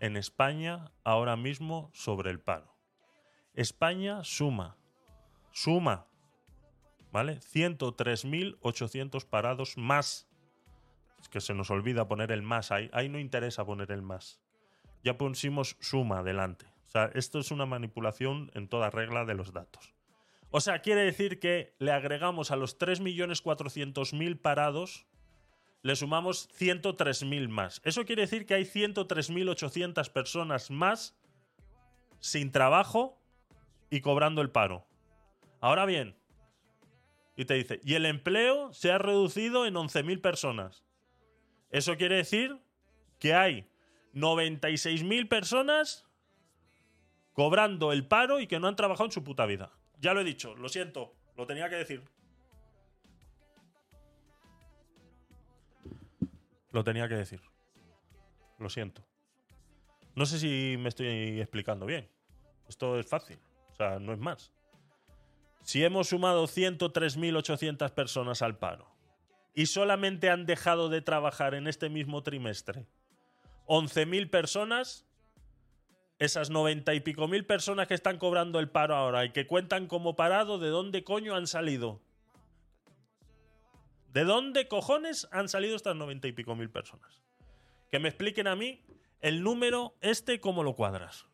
en España ahora mismo sobre el paro. España suma, suma, ¿vale? 103.800 parados más. Es que se nos olvida poner el más ahí. Ahí no interesa poner el más. Ya pusimos suma adelante. O sea, esto es una manipulación en toda regla de los datos. O sea, quiere decir que le agregamos a los 3.400.000 parados, le sumamos 103.000 más. Eso quiere decir que hay 103.800 personas más sin trabajo y cobrando el paro. Ahora bien, Y te dice, y el empleo se ha reducido en 11.000 personas. Eso quiere decir que hay 96.000 personas cobrando el paro y que no han trabajado en su puta vida. Ya lo he dicho, lo siento, lo tenía que decir. Lo tenía que decir. Lo siento. No sé si me estoy explicando bien. Esto es fácil. O sea, no es más. Si hemos sumado 103.800 personas al paro y solamente han dejado de trabajar en este mismo trimestre 11.000 personas, esas 90 y pico mil personas que están cobrando el paro ahora y que cuentan como parado, ¿de dónde coño han salido? ¿De dónde cojones han salido estas 90 y pico mil personas? Que me expliquen a mí el número este, ¿cómo lo cuadras?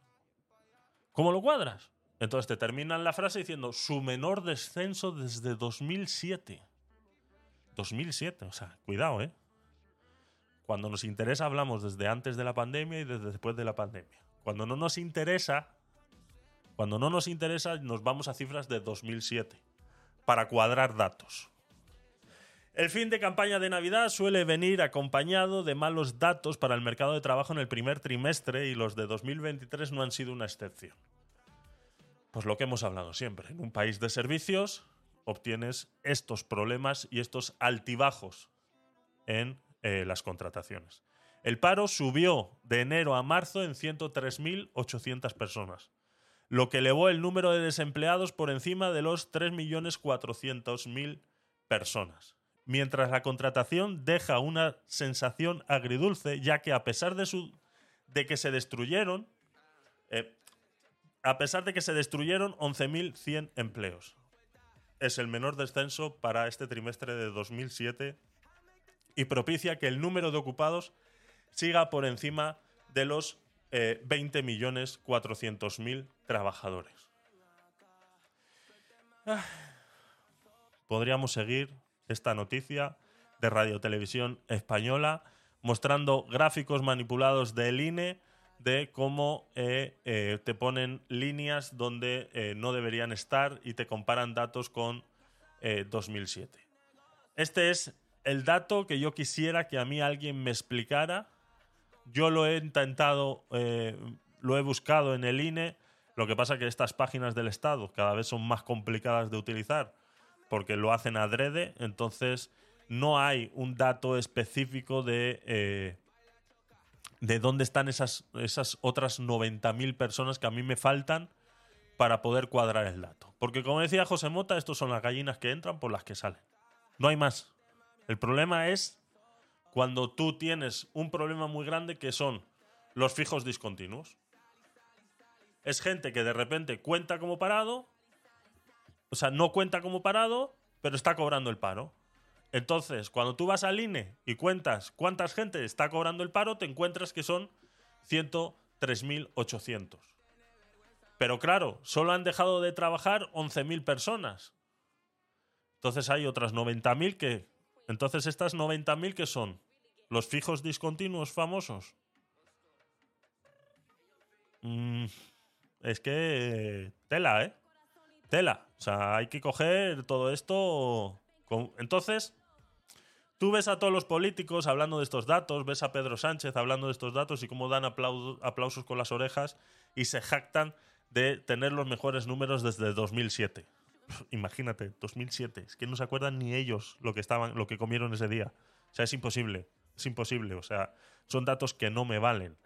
¿Cómo lo cuadras? Entonces te terminan la frase diciendo su menor descenso desde 2007. 2007, o sea, cuidado, ¿eh? Cuando nos interesa hablamos desde antes de la pandemia y desde después de la pandemia. Cuando no nos interesa, cuando no nos interesa nos vamos a cifras de 2007 para cuadrar datos. El fin de campaña de Navidad suele venir acompañado de malos datos para el mercado de trabajo en el primer trimestre y los de 2023 no han sido una excepción. Pues lo que hemos hablado siempre, en un país de servicios obtienes estos problemas y estos altibajos en eh, las contrataciones. El paro subió de enero a marzo en 103.800 personas, lo que elevó el número de desempleados por encima de los 3.400.000 personas. Mientras la contratación deja una sensación agridulce, ya que a pesar de, su, de que se destruyeron, eh, a pesar de que se destruyeron 11.100 empleos. Es el menor descenso para este trimestre de 2007 y propicia que el número de ocupados siga por encima de los eh, 20.400.000 trabajadores. Ah. Podríamos seguir esta noticia de Radio Televisión Española mostrando gráficos manipulados del INE de cómo eh, eh, te ponen líneas donde eh, no deberían estar y te comparan datos con 2007. Este es el dato que yo quisiera que a mí alguien me explicara. Yo lo he intentado, lo he buscado en el INE. Lo que pasa es que estas páginas del Estado cada vez son más complicadas de utilizar porque lo hacen adrede. Entonces no hay un dato específico de de dónde están esas, esas otras 90.000 personas que a mí me faltan para poder cuadrar el dato. Porque como decía José Mota, estos son las gallinas que entran por las que salen. No hay más. El problema es cuando tú tienes un problema muy grande que son los fijos discontinuos. Es gente que de repente cuenta como parado, o sea, no cuenta como parado, pero está cobrando el paro. Entonces, cuando tú vas al INE y cuentas cuántas gente está cobrando el paro, te encuentras que son 103.800. Pero claro, solo han dejado de trabajar 11.000 personas. Entonces hay otras 90.000 que... Entonces estas 90.000 que son los fijos discontinuos famosos. Mm, es que... Tela, ¿eh? Tela. O sea, hay que coger todo esto... Entonces, Tú ves a todos los políticos hablando de estos datos, ves a Pedro Sánchez hablando de estos datos y cómo dan aplausos con las orejas y se jactan de tener los mejores números desde 2007. Imagínate, 2007. Es que no se acuerdan ni ellos lo que estaban, lo que comieron ese día. O sea, es imposible. Es imposible. O sea, son datos que no me valen.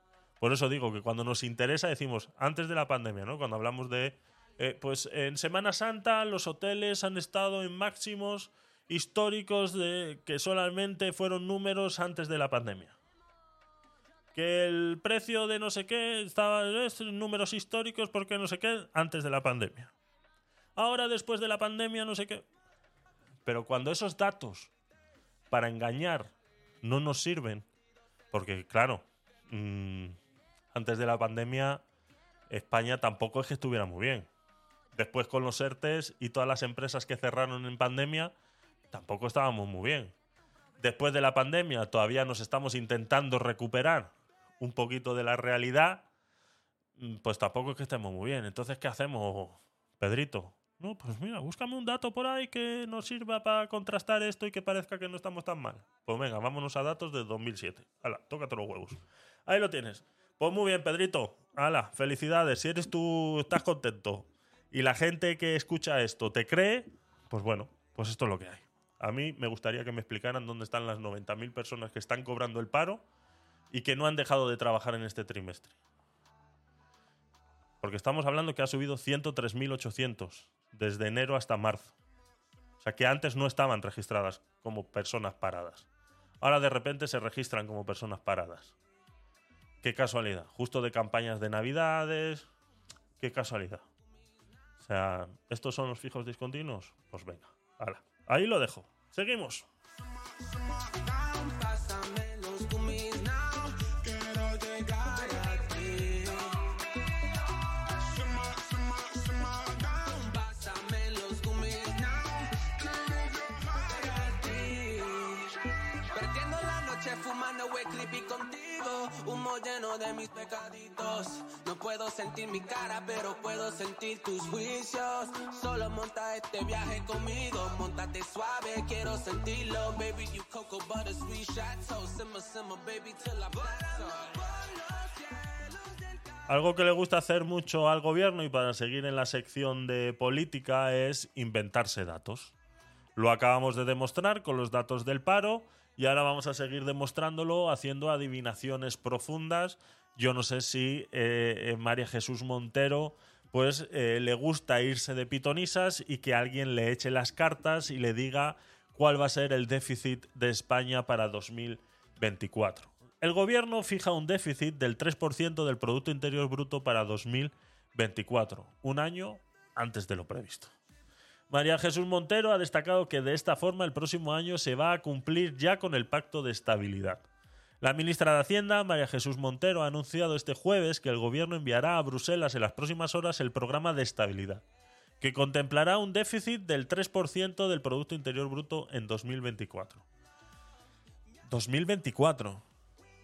Por eso digo que cuando nos interesa decimos antes de la pandemia, ¿no? Cuando hablamos de, eh, pues en Semana Santa los hoteles han estado en máximos históricos de que solamente fueron números antes de la pandemia. Que el precio de no sé qué estaba en números históricos porque no sé qué antes de la pandemia. Ahora después de la pandemia no sé qué. Pero cuando esos datos para engañar no nos sirven, porque claro, mm, antes de la pandemia España tampoco es que estuviera muy bien. Después con los ERTES y todas las empresas que cerraron en pandemia, tampoco estábamos muy bien. Después de la pandemia todavía nos estamos intentando recuperar un poquito de la realidad, mm, pues tampoco es que estemos muy bien. Entonces, ¿qué hacemos, Pedrito? No, pues mira, búscame un dato por ahí que nos sirva para contrastar esto y que parezca que no estamos tan mal. Pues venga, vámonos a datos de 2007. Hala, tócate los huevos. Ahí lo tienes. Pues muy bien, Pedrito. Hala, felicidades. Si eres tú, estás contento y la gente que escucha esto te cree, pues bueno, pues esto es lo que hay. A mí me gustaría que me explicaran dónde están las 90.000 personas que están cobrando el paro y que no han dejado de trabajar en este trimestre. Porque estamos hablando que ha subido 103.800 desde enero hasta marzo. O sea, que antes no estaban registradas como personas paradas. Ahora de repente se registran como personas paradas. Qué casualidad. Justo de campañas de Navidades. Qué casualidad. O sea, ¿estos son los fijos discontinuos? Pues venga, hala. Ahí lo dejo. Seguimos. Solo monta este viaje conmigo. Montate suave, quiero sentirlo. Baby, you cocoa butter baby, Algo que le gusta hacer mucho al gobierno y para seguir en la sección de política es inventarse datos. Lo acabamos de demostrar con los datos del paro y ahora vamos a seguir demostrándolo haciendo adivinaciones profundas. Yo no sé si eh, eh, María Jesús Montero pues eh, le gusta irse de pitonisas y que alguien le eche las cartas y le diga cuál va a ser el déficit de España para 2024. El gobierno fija un déficit del 3% del Producto Interior Bruto para 2024, un año antes de lo previsto. María Jesús Montero ha destacado que de esta forma el próximo año se va a cumplir ya con el Pacto de Estabilidad. La ministra de Hacienda, María Jesús Montero, ha anunciado este jueves que el gobierno enviará a Bruselas en las próximas horas el programa de estabilidad, que contemplará un déficit del 3% del Producto Interior Bruto en 2024. 2024. O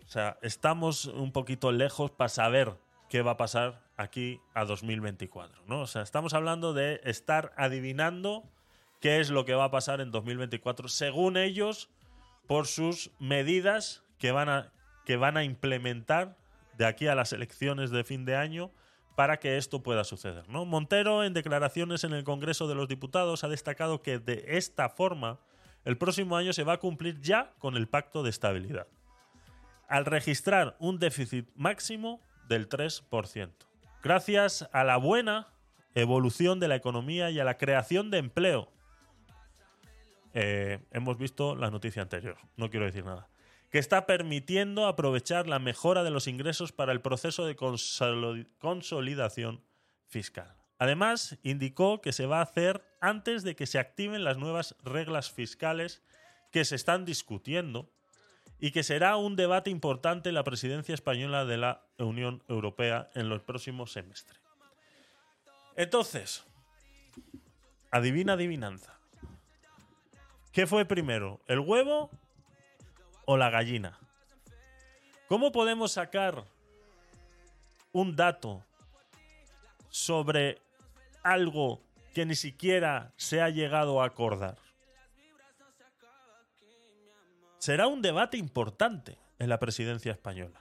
sea, estamos un poquito lejos para saber qué va a pasar aquí a 2024, ¿no? O sea, estamos hablando de estar adivinando qué es lo que va a pasar en 2024 según ellos por sus medidas que van a que van a implementar de aquí a las elecciones de fin de año para que esto pueda suceder, ¿no? Montero en declaraciones en el Congreso de los Diputados ha destacado que de esta forma el próximo año se va a cumplir ya con el Pacto de Estabilidad al registrar un déficit máximo del 3%. Gracias a la buena evolución de la economía y a la creación de empleo. Eh, hemos visto la noticia anterior, no quiero decir nada. Que está permitiendo aprovechar la mejora de los ingresos para el proceso de consoli- consolidación fiscal. Además, indicó que se va a hacer antes de que se activen las nuevas reglas fiscales que se están discutiendo y que será un debate importante en la presidencia española de la Unión Europea en los próximos semestres. Entonces, adivina adivinanza. ¿Qué fue primero, el huevo o la gallina? ¿Cómo podemos sacar un dato sobre algo que ni siquiera se ha llegado a acordar? Será un debate importante en la presidencia española,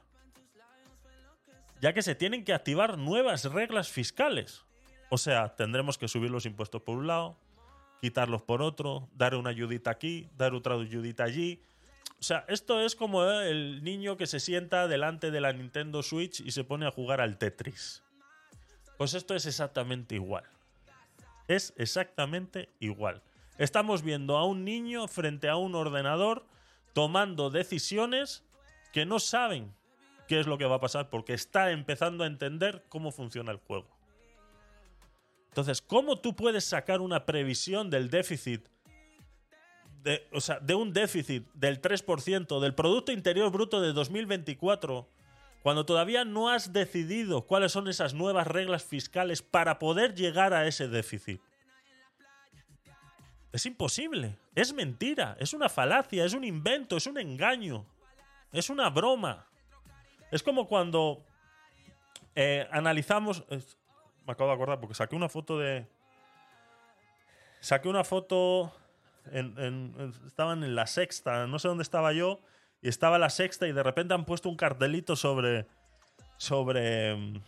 ya que se tienen que activar nuevas reglas fiscales. O sea, tendremos que subir los impuestos por un lado, quitarlos por otro, dar una ayudita aquí, dar otra ayudita allí. O sea, esto es como el niño que se sienta delante de la Nintendo Switch y se pone a jugar al Tetris. Pues esto es exactamente igual. Es exactamente igual. Estamos viendo a un niño frente a un ordenador tomando decisiones que no saben qué es lo que va a pasar porque está empezando a entender cómo funciona el juego. Entonces, ¿cómo tú puedes sacar una previsión del déficit, de, o sea, de un déficit del 3% del Producto Interior Bruto de 2024 cuando todavía no has decidido cuáles son esas nuevas reglas fiscales para poder llegar a ese déficit? Es imposible, es mentira, es una falacia, es un invento, es un engaño, es una broma. Es como cuando eh, analizamos... me acabo de acordar porque saqué una foto de, saqué una foto, estaban en la sexta, no sé dónde estaba yo, y estaba la sexta y de repente han puesto un cartelito sobre, sobre,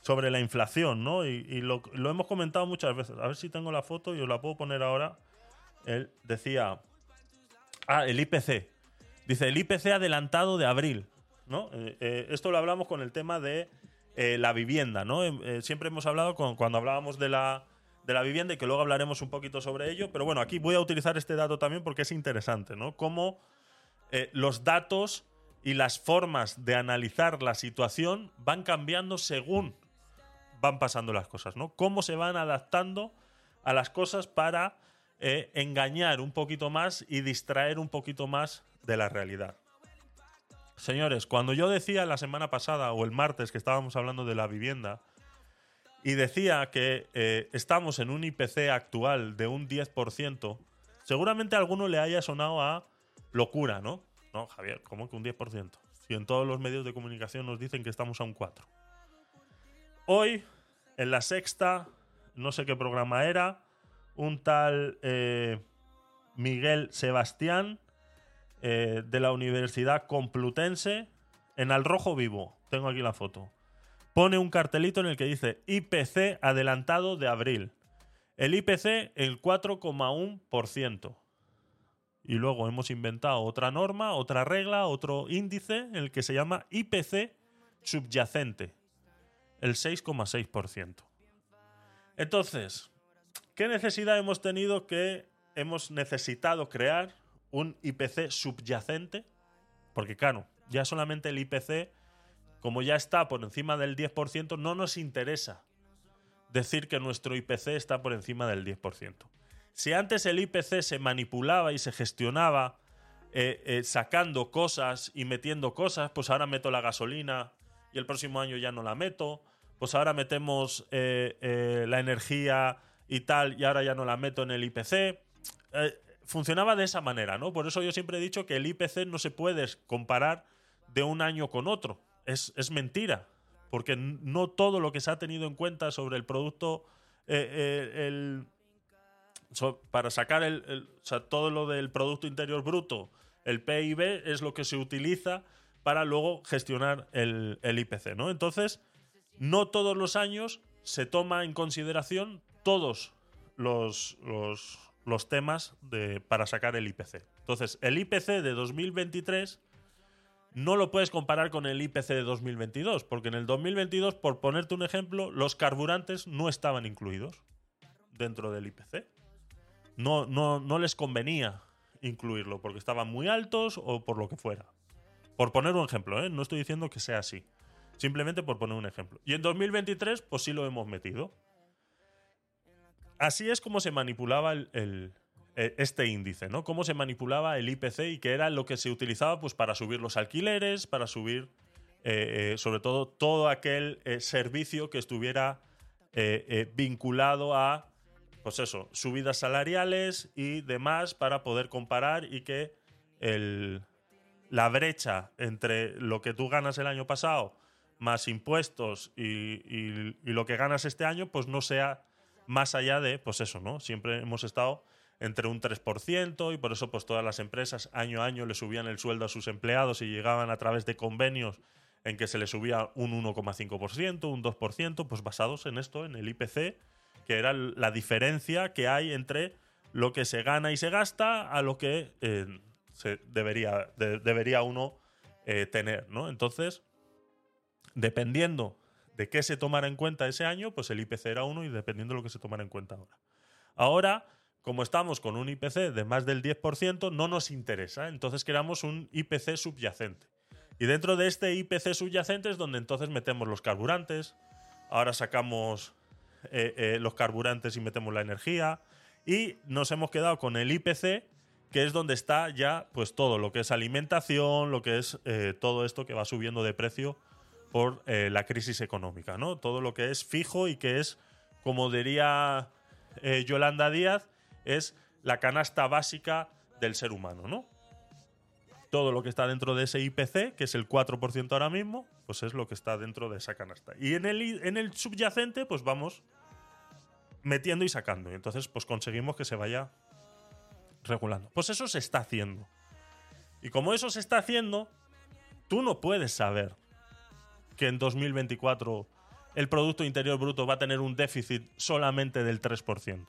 sobre la inflación, ¿no? Y, lo, hemos comentado muchas veces. A ver si tengo la foto y os la puedo poner ahora. Él decía, ah, el IPC. Dice, el IPC adelantado de abril, ¿no? Eh, eh, esto lo hablamos con el tema de eh, la vivienda, ¿no? Eh, siempre hemos hablado con- cuando hablábamos de la, de la vivienda y que luego hablaremos un poquito sobre ello, pero bueno, aquí voy a utilizar este dato también porque es interesante, ¿no? Cómo los datos y las formas de analizar la situación van cambiando según van pasando las cosas, ¿no? Cómo se van adaptando a las cosas para eh, engañar un poquito más y distraer un poquito más de la realidad. Señores, cuando yo decía la semana pasada o el martes que estábamos hablando de la vivienda y decía que eh, estamos en un IPC actual de un 10%, seguramente a alguno le haya sonado a locura, ¿no? No, Javier, ¿cómo que un 10%? Si en todos los medios de comunicación nos dicen que estamos a un 4%. Hoy, en la sexta, no sé qué programa era, un tal eh, Miguel Sebastián eh, de la Universidad Complutense en Al Rojo Vivo. Tengo aquí la foto. Pone un cartelito en el que dice IPC adelantado de abril. El IPC el 4,1%. Y luego hemos inventado otra norma, otra regla, otro índice el que se llama IPC subyacente el 6,6%. Entonces, ¿qué necesidad hemos tenido que hemos necesitado crear un IPC subyacente? Porque claro, ya solamente el IPC, como ya está por encima del 10%, no nos interesa decir que nuestro IPC está por encima del 10%. Si antes el IPC se manipulaba y se gestionaba eh, eh, sacando cosas y metiendo cosas, pues ahora meto la gasolina y el próximo año ya no la meto, pues ahora metemos eh, eh, la energía y tal y ahora ya no la meto en el IPC. Eh, funcionaba de esa manera, ¿no? Por eso yo siempre he dicho que el IPC no se puede comparar de un año con otro. Es, es mentira, porque no todo lo que se ha tenido en cuenta sobre el producto, eh, eh, el, so- para sacar el, el- o sea, todo lo del Producto Interior Bruto, el PIB es lo que se utiliza para luego gestionar el, IPC, ¿no? Entonces, no todos los años se toma en consideración todos los, los, temas para sacar el IPC. Entonces, el IPC de 2023 no lo puedes comparar con el IPC de 2022, porque en el 2022, por ponerte un ejemplo, los carburantes no estaban incluidos dentro del IPC. No, no, no les convenía incluirlo, porque estaban muy altos o por lo que fuera. Por poner un ejemplo, ¿eh? no estoy diciendo que sea así. Simplemente por poner un ejemplo. Y en 2023, pues sí lo hemos metido. Así es como se manipulaba el, eh, este índice, ¿no? Cómo se manipulaba el IPC y que era lo que se utilizaba pues, para subir los alquileres, para subir, eh, eh, sobre todo, todo aquel servicio que estuviera vinculado a, pues eso, subidas salariales y demás para poder comparar y que el, la brecha entre lo que tú ganas el año pasado más impuestos y, y- lo que ganas este año, pues no sea más allá de, pues eso, ¿no? Siempre hemos estado entre un 3% y por eso pues todas las empresas año a año le subían el sueldo a sus empleados y llegaban a través de convenios en que se les subía un 1,5%, un 2%, pues basados en esto, en el IPC, que era la diferencia que hay entre lo que se gana y se gasta a lo que eh, debería, de- debería uno eh, tener, ¿no? Entonces, dependiendo de qué se tomara en cuenta ese año, pues el IPC era uno y dependiendo de lo que se tomara en cuenta ahora. Ahora, como estamos con un IPC de más del 10%, no nos interesa, entonces creamos un IPC subyacente. Y dentro de este IPC subyacente es donde entonces metemos los carburantes, ahora sacamos eh, eh, los carburantes y metemos la energía, y nos hemos quedado con el IPC, que es donde está ya pues todo lo que es alimentación, lo que es eh, todo esto que va subiendo de precio por eh, la crisis económica, ¿no? Todo lo que es fijo y que es, como diría eh, Yolanda Díaz, es la canasta básica del ser humano, ¿no? Todo lo que está dentro de ese IPC, que es el 4% ahora mismo, pues es lo que está dentro de esa canasta. Y en el, en el subyacente, pues vamos metiendo y sacando. Y entonces, pues conseguimos que se vaya regulando. Pues eso se está haciendo. Y como eso se está haciendo, tú no puedes saber que en 2024 el Producto Interior Bruto va a tener un déficit solamente del 3%.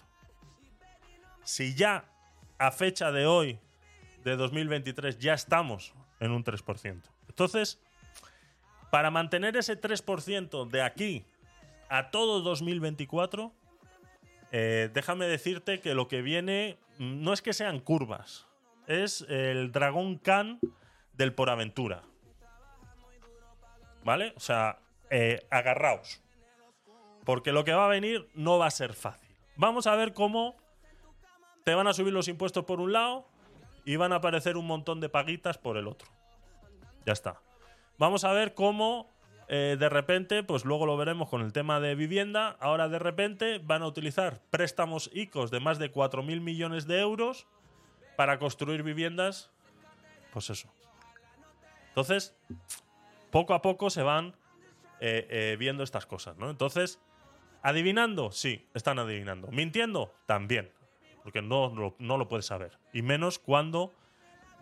Si ya a fecha de hoy, de 2023, ya estamos en un 3%. Entonces, para mantener ese 3% de aquí a todo 2024, eh, déjame decirte que lo que viene mm, no es que sean curvas, es el dragón Khan del por aventura. ¿Vale? O sea, eh, agarraos. Porque lo que va a venir no va a ser fácil. Vamos a ver cómo te van a subir los impuestos por un lado y van a aparecer un montón de paguitas por el otro. Ya está. Vamos a ver cómo eh, de repente, pues luego lo veremos con el tema de vivienda, ahora de repente van a utilizar préstamos ICOs de más de 4.000 millones de euros para construir viviendas, pues eso. Entonces, poco a poco se van eh, eh, viendo estas cosas, ¿no? Entonces, adivinando, sí, están adivinando. Mintiendo, también, porque no, no, lo puedes saber. Y menos cuando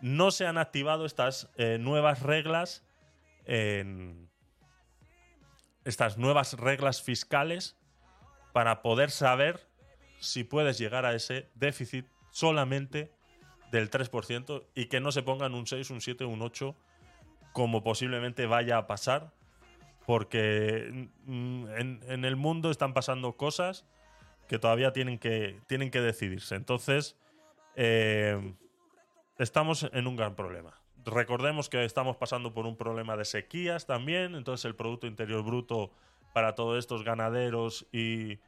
no se han activado estas nuevas reglas en estas nuevas reglas fiscales para poder saber si puedes llegar a ese déficit solamente del 3% y que no se pongan un 6, un 7, un 8 como posiblemente vaya a pasar porque mm, en, el mundo están pasando cosas que todavía tienen que, tienen que decidirse. Entonces, eh, estamos en un gran problema. Recordemos que estamos pasando por un problema de sequías también, entonces el Producto Interior Bruto para todos estos ganaderos y,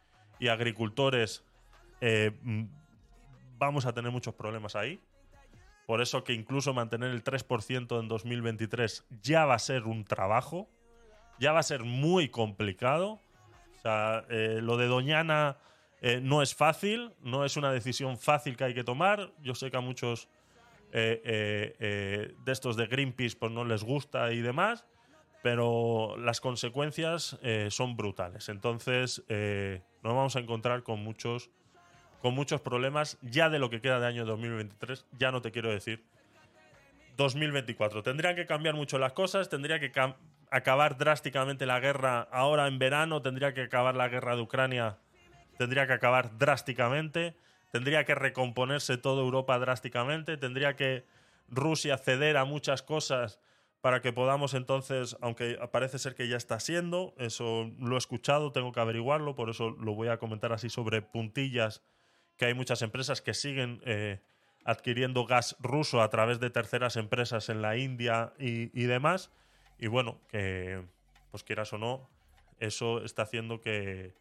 agricultores eh, mm, vamos a tener muchos problemas ahí. Por eso que incluso mantener el 3% en 2023 ya va a ser un trabajo, ya va a ser muy complicado. O sea, eh, lo de Doñana eh, no es fácil, no es una decisión fácil que hay que tomar. Yo sé que a muchos de estos de Greenpeace pues no les gusta y demás, pero las consecuencias son brutales. Entonces nos vamos a encontrar con muchos, con muchos problemas ya de lo que queda de año 2023, ya no te quiero decir 2024. Tendrían que cambiar mucho las cosas, tendría que acabar drásticamente la guerra ahora en verano, tendría que acabar la guerra de Ucrania, tendría que acabar drásticamente tendría que recomponerse toda Europa drásticamente, tendría que Rusia ceder a muchas cosas para que podamos entonces, aunque parece ser que ya está siendo, eso lo he escuchado, tengo que averiguarlo, por eso lo voy a comentar así sobre puntillas, que hay muchas empresas que siguen eh, adquiriendo gas ruso a través de terceras empresas en la India y, demás, y bueno, que pues quieras o no, eso está haciendo que,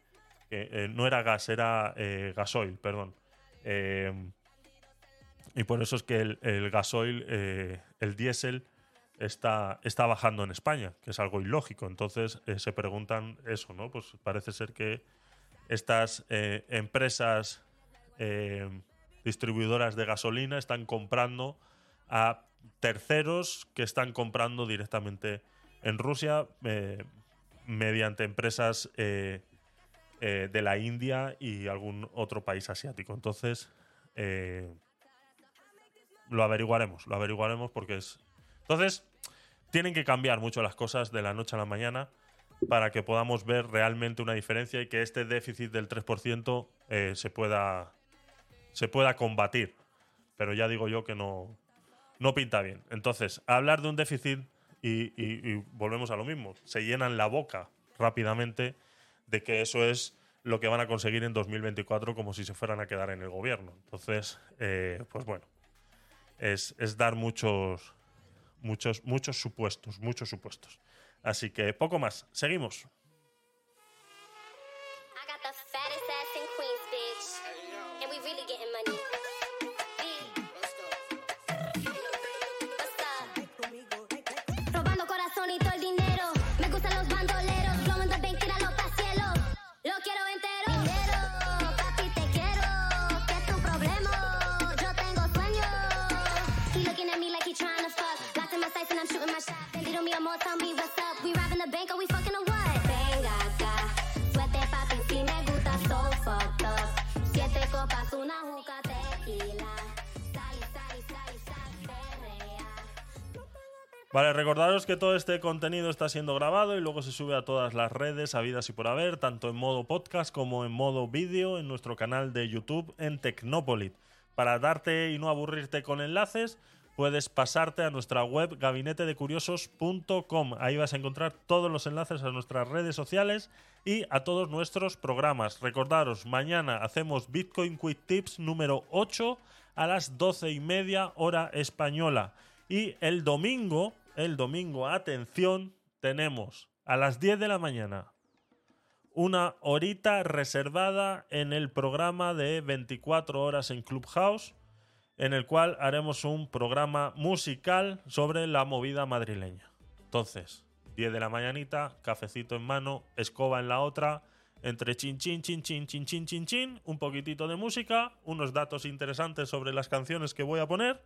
eh, no era gas, era eh, gasoil, perdón. Eh, y por eso es que el, gasoil, eh, el diésel, está, está bajando en España, que es algo ilógico. Entonces eh, se preguntan eso, ¿no? Pues parece ser que estas empresas distribuidoras de gasolina están comprando a terceros que están comprando directamente en Rusia mediante empresas de la India y algún otro país asiático. Entonces, eh, lo averiguaremos, lo averiguaremos porque es... Entonces, tienen que cambiar mucho las cosas de la noche a la mañana para que podamos ver realmente una diferencia y que este déficit del 3% eh, se, pueda, se pueda combatir. Pero ya digo yo que no, no pinta bien. Entonces, hablar de un déficit y volvemos a lo mismo, se llenan la boca rápidamente de que eso es lo que van a conseguir en 2024 como si se fueran a quedar en el gobierno. Entonces, eh, pues bueno, es, es, dar muchos, muchos, muchos supuestos, muchos supuestos. Así que poco más. Seguimos. Vale, recordaros que todo este contenido está siendo grabado y luego se sube a todas las redes habidas y por haber, tanto en modo podcast como en modo vídeo en nuestro canal de YouTube en Tecnopolit. Para darte y no aburrirte con enlaces, puedes pasarte a nuestra web gabinetedecuriosos.com. Ahí vas a encontrar todos los enlaces a nuestras redes sociales y a todos nuestros programas. Recordaros, mañana hacemos Bitcoin Quick Tips número 8 a las 12 y media hora española. Y el domingo, el domingo, atención, tenemos a las 10 de la mañana una horita reservada en el programa de 24 horas en Clubhouse, en el cual haremos un programa musical sobre la movida madrileña. Entonces, 10 de la mañanita, cafecito en mano, escoba en la otra, entre chin chin chin chin chin chin chin chin, un poquitito de música, unos datos interesantes sobre las canciones que voy a poner.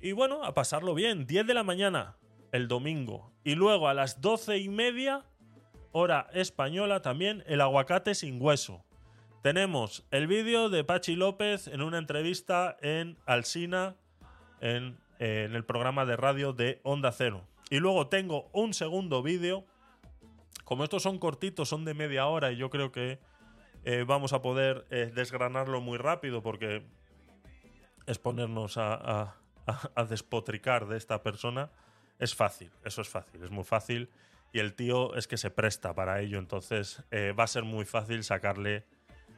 Y bueno, a pasarlo bien. 10 de la mañana, el domingo. Y luego a las 12 y media, hora española, también el aguacate sin hueso. Tenemos el vídeo de Pachi López en una entrevista en Alsina, en, en el programa de radio de Onda Cero. Y luego tengo un segundo vídeo. Como estos son cortitos, son de media hora y yo creo que eh, vamos a poder eh, desgranarlo muy rápido porque es ponernos a- a- despotricar de esta persona. Es fácil, eso es fácil, es muy fácil. Y el tío es que se presta para ello, entonces eh, va a ser muy fácil sacarle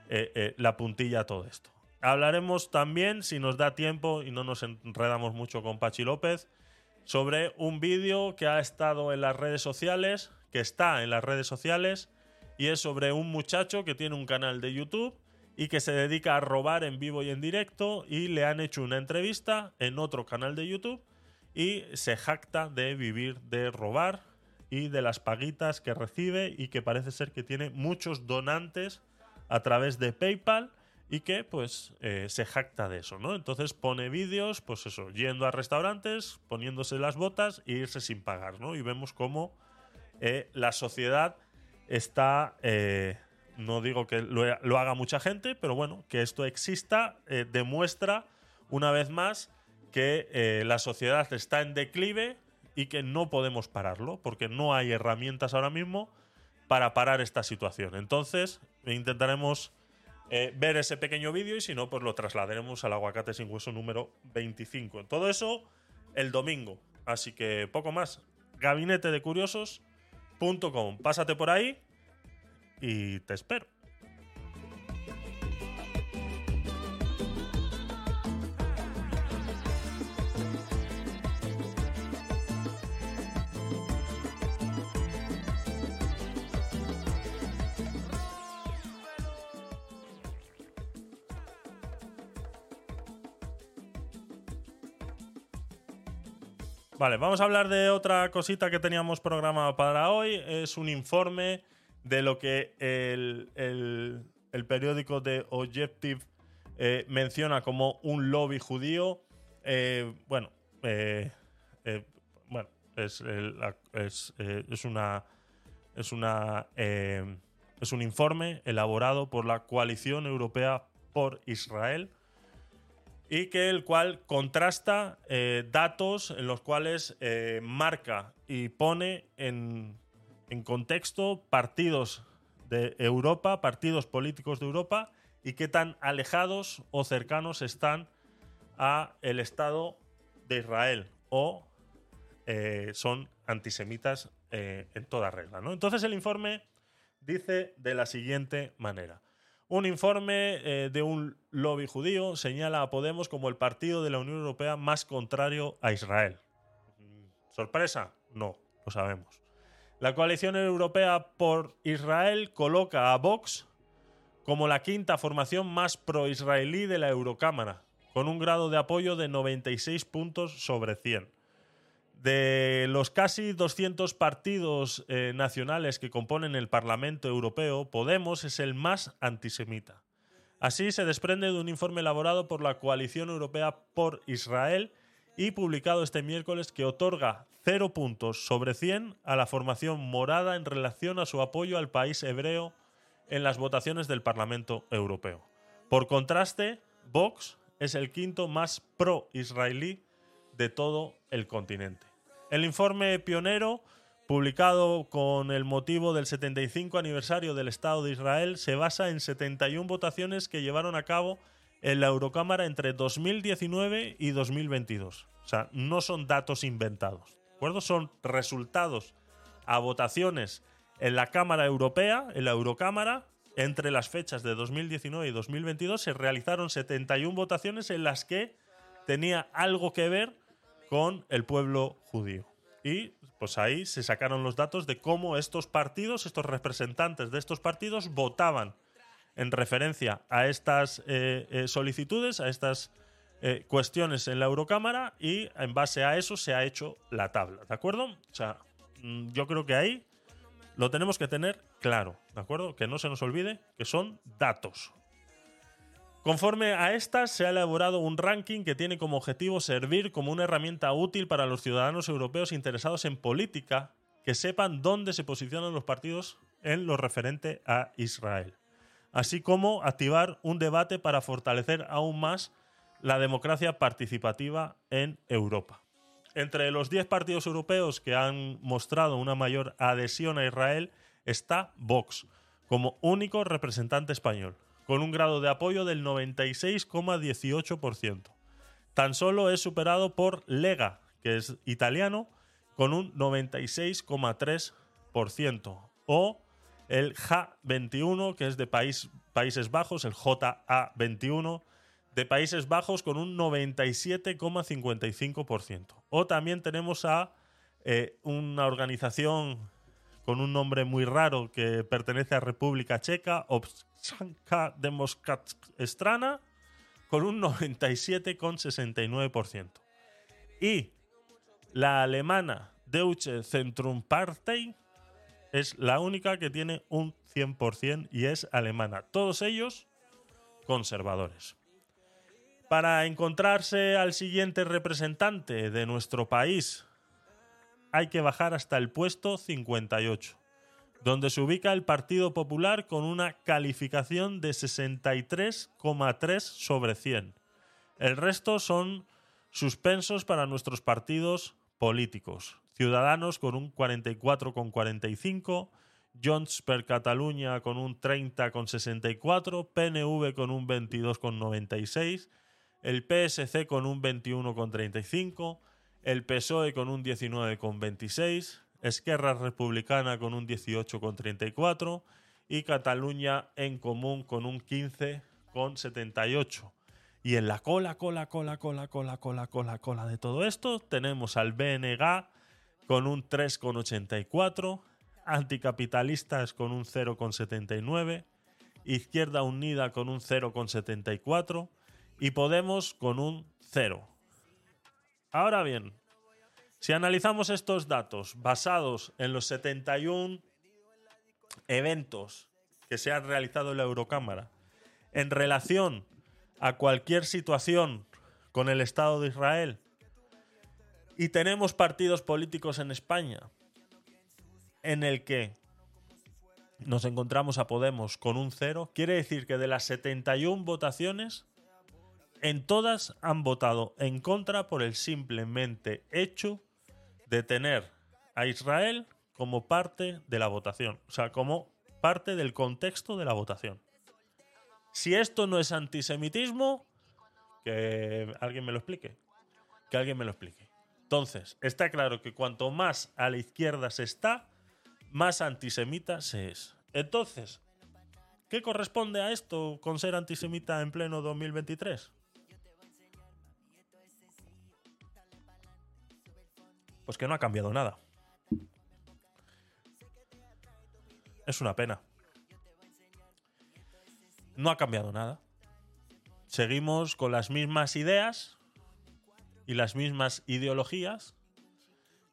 eh, eh, la puntilla a todo esto. Hablaremos también, si nos da tiempo y no nos enredamos mucho con Pachi López, sobre un vídeo que ha estado en las redes sociales, que está en las redes sociales, y es sobre un muchacho que tiene un canal de YouTube y que se dedica a robar en vivo y en directo y le han hecho una entrevista en otro canal de YouTube y se jacta de vivir de robar y de las paguitas que recibe y que parece ser que tiene muchos donantes a través de PayPal y que pues eh, se jacta de eso, ¿no? Entonces pone vídeos, pues eso, yendo a restaurantes, poniéndose las botas e irse sin pagar, ¿no? Y vemos cómo eh, la sociedad está, eh, no digo que lo, haga mucha gente, pero bueno, que esto exista eh, demuestra una vez más que eh, la sociedad está en declive y que no podemos pararlo, porque no hay herramientas ahora mismo para parar esta situación. Entonces, intentaremos eh, ver ese pequeño vídeo y si no, pues lo trasladaremos al aguacate sin hueso número 25. Todo eso el domingo. Así que poco más. Gabinete de. Pásate por ahí y te espero. Vale, vamos a hablar de otra cosita que teníamos programado para hoy. Es un informe de lo que el, el- periódico de Objective eh, menciona como un lobby judío. Eh, bueno, eh, bueno, es, es, es una es una es un informe elaborado por la coalición europea por Israel y que el cual contrasta datos en los cuales marca y pone en, en contexto partidos de Europa, partidos políticos de Europa y qué tan alejados o cercanos están a el Estado de Israel o eh, son antisemitas eh, en toda regla. Entonces el informe dice de la siguiente manera. Un informe eh, de un lobby judío señala a Podemos como el partido de la Unión Europea más contrario a Israel. ¿Sorpresa? No, lo sabemos. La coalición europea por Israel coloca a Vox como la quinta formación más pro-israelí de la Eurocámara, con un grado de apoyo de 96 puntos sobre 100. De los casi 200 partidos eh, nacionales que componen el Parlamento Europeo, Podemos es el más antisemita. Así se desprende de un informe elaborado por la Coalición Europea por Israel y publicado este miércoles que otorga 0 puntos sobre 100 a la formación morada en relación a su apoyo al país hebreo en las votaciones del Parlamento Europeo. Por contraste, Vox es el quinto más pro-israelí de todo el continente. El informe pionero, publicado con el motivo del 75 aniversario del Estado de Israel, se basa en 71 votaciones que llevaron a cabo en la Eurocámara entre 2019 y 2022. O sea, no son datos inventados. ¿De acuerdo? Son resultados a votaciones en la Cámara Europea, en la Eurocámara, entre las fechas de 2019 y 2022 se realizaron 71 votaciones en las que tenía algo que ver con el pueblo judío. Y pues ahí se sacaron los datos de cómo estos partidos, estos representantes de estos partidos votaban en referencia a estas eh, eh, solicitudes, a estas eh, cuestiones en la Eurocámara y en base a eso se ha hecho la tabla, ¿de acuerdo? O sea, mm, yo creo que ahí lo tenemos que tener claro, ¿de acuerdo? Que no se nos olvide que son datos. Conforme a estas, se ha elaborado un ranking que tiene como objetivo servir como una herramienta útil para los ciudadanos europeos interesados en política que sepan dónde se posicionan los partidos en lo referente a Israel, así como activar un debate para fortalecer aún más la democracia participativa en Europa. Entre los 10 partidos europeos que han mostrado una mayor adhesión a Israel está Vox, como único representante español, con un grado de apoyo del 96,18%. Tan solo es superado por Lega, que es italiano, con un 96,3%, o el JA21, que es de Países Bajos, el JA21, de Países Bajos con un 97,55%. O también tenemos a eh, una organización con un nombre muy raro que pertenece a República Checa, Občanka Demokratska Strana, con un 97,69%. Y la alemana Deutsche Zentrum Partei es la única que tiene un 100% y es alemana. Todos ellos conservadores. Para encontrarse al siguiente representante de nuestro país, hay que bajar hasta el puesto 58, donde se ubica el Partido Popular con una calificación de 63,3 sobre 100. El resto son suspensos para nuestros partidos políticos. Ciudadanos con un 44,45, Junts per Catalunya con un 30,64, PNV con un 22,96, el PSC con un 21,35, el PSOE con un 19,26, Esquerra Republicana con un 18,34 y Cataluña en común con un 15,78. Y en la cola, cola, cola, cola, cola, cola, cola, cola de todo esto tenemos al BNG con un 3,84, anticapitalistas con un 0,79, Izquierda Unida con un 0,74, y Podemos con un 0. Ahora bien, si analizamos estos datos basados en los 71 eventos que se han realizado en la Eurocámara en relación a cualquier situación con el Estado de Israel y tenemos partidos políticos en España en el que nos encontramos a Podemos con un 0, quiere decir que de las 71 votaciones en todas han votado en contra por el simplemente hecho de tener a Israel como parte de la votación, o sea, como parte del contexto de la votación. Si esto no es antisemitismo, que alguien me lo explique. Que alguien me lo explique. Entonces, está claro que cuanto más a la izquierda se está, más antisemita se es. Entonces, ¿qué corresponde a esto con ser antisemita en pleno 2023? Pues que no ha cambiado nada. Es una pena. No ha cambiado nada. Seguimos con las mismas ideas y las mismas ideologías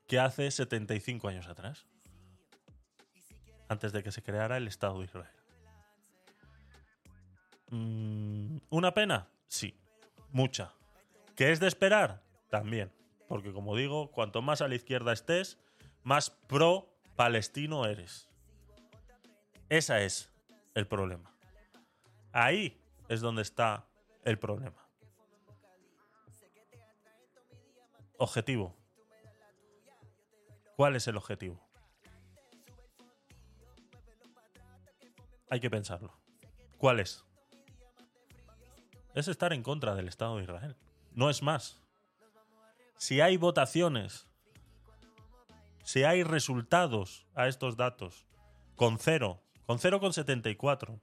que hace 75 años atrás, antes de que se creara el Estado de Israel. Mm, ¿Una pena? Sí, mucha. ¿Qué es de esperar? También. Porque como digo, cuanto más a la izquierda estés, más pro palestino eres. Ese es el problema. Ahí es donde está el problema. Objetivo. ¿Cuál es el objetivo? Hay que pensarlo. ¿Cuál es? Es estar en contra del Estado de Israel. No es más. Si hay votaciones, si hay resultados a estos datos, con cero, con 0,74,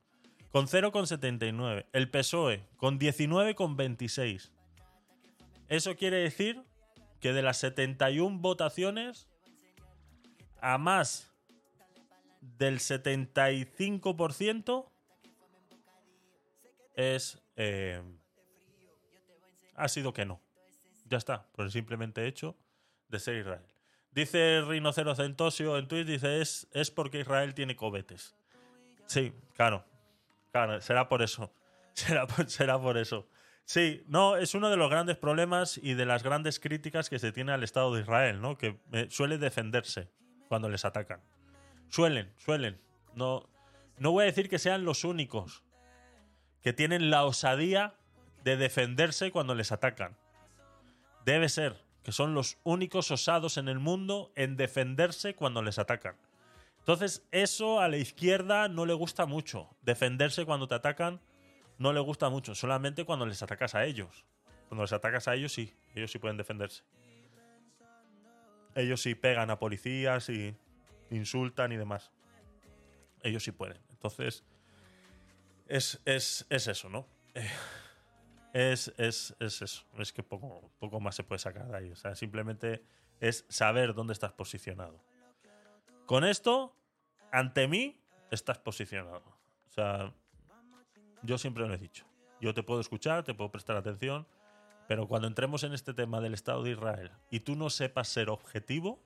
con 0,79, el PSOE con 19,26. Eso quiere decir que de las 71 votaciones, a más del 75% es eh, ha sido que no. Ya está, por el simplemente hecho de ser Israel. Dice Rinocero Centosio en Twitter, dice, es, es porque Israel tiene cohetes. Sí, claro. Claro, será por eso. <laughs> Será será por eso. Sí, no, es uno de los grandes problemas y de las grandes críticas que se tiene al Estado de Israel, ¿no? Que eh, suele defenderse cuando les atacan. Suelen, suelen. No, no voy a decir que sean los únicos que tienen la osadía de defenderse cuando les atacan. Debe ser que son los únicos osados en el mundo en defenderse cuando les atacan. Entonces, eso a la izquierda no le gusta mucho. Defenderse cuando te atacan no le gusta mucho. Solamente cuando les atacas a ellos. Cuando les atacas a ellos, sí. Ellos sí pueden defenderse. Ellos sí pegan a policías y insultan y demás. Ellos sí pueden. Entonces, es, es, es eso, ¿no? Eh, es, es, es, eso. Es que poco, poco más se puede sacar de ahí. O sea, simplemente es saber dónde estás posicionado. Con esto, ante mí, estás posicionado. O sea, yo siempre lo he dicho. Yo te puedo escuchar, te puedo prestar atención, pero cuando entremos en este tema del Estado de Israel y tú no sepas ser objetivo,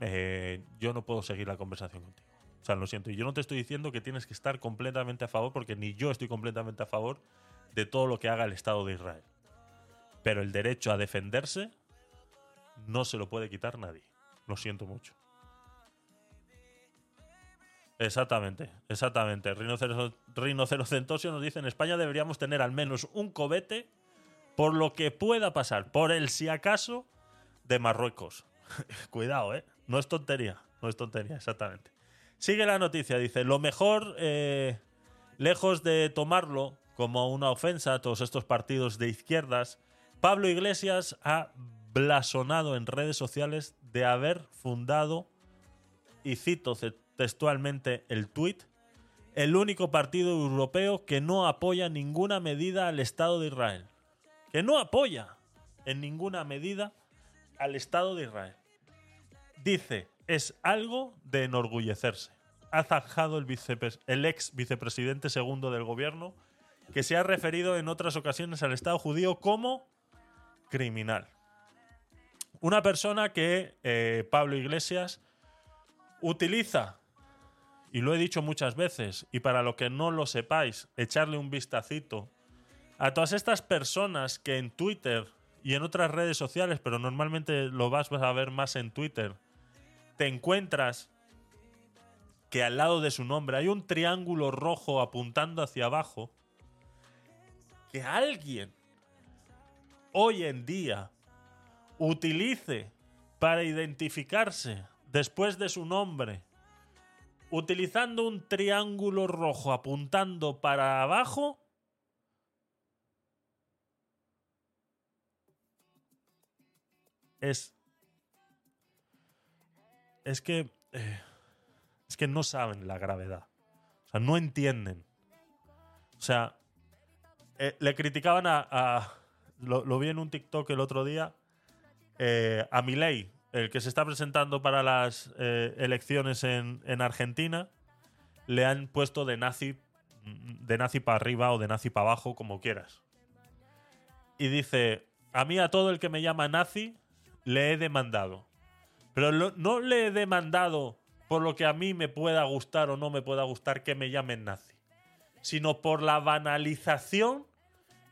eh, yo no puedo seguir la conversación contigo. O sea, lo siento. Y yo no te estoy diciendo que tienes que estar completamente a favor, porque ni yo estoy completamente a favor de todo lo que haga el Estado de Israel. Pero el derecho a defenderse no se lo puede quitar nadie. Lo siento mucho. Exactamente, exactamente. Rinocerocentosio nos dice, en España deberíamos tener al menos un cobete por lo que pueda pasar, por el si acaso de Marruecos. <laughs> Cuidado, ¿eh? No es tontería, no es tontería, exactamente. Sigue la noticia, dice, lo mejor, eh, lejos de tomarlo como una ofensa a todos estos partidos de izquierdas, Pablo Iglesias ha blasonado en redes sociales de haber fundado, y cito textualmente el tuit, el único partido europeo que no apoya ninguna medida al Estado de Israel. Que no apoya en ninguna medida al Estado de Israel. Dice, es algo de enorgullecerse. Ha zanjado el, ex vicepresidente segundo del gobierno, que se ha referido en otras ocasiones al Estado judío como criminal. Una persona que eh, Pablo Iglesias utiliza y lo he dicho muchas veces, y para lo que no lo sepáis, echarle un vistacito a todas estas personas que en Twitter y en otras redes sociales, pero normalmente lo vas a ver más en Twitter, te encuentras que al lado de su nombre hay un triángulo rojo apuntando hacia abajo, que alguien hoy en día utilice para identificarse después de su nombre utilizando un triángulo rojo apuntando para abajo, es. Es que. eh, es que no saben la gravedad. O sea, no entienden. O sea, eh, le criticaban a. lo, lo vi en un TikTok el otro día. eh, a Milei, el que se está presentando para las eh, elecciones en, en Argentina, le han puesto de nazi, de nazi para arriba o de nazi para abajo, como quieras. Y dice, a mí a todo el que me llama nazi le he demandado. Pero no le he demandado por lo que a mí me pueda gustar o no me pueda gustar que me llamen nazi, sino por la banalización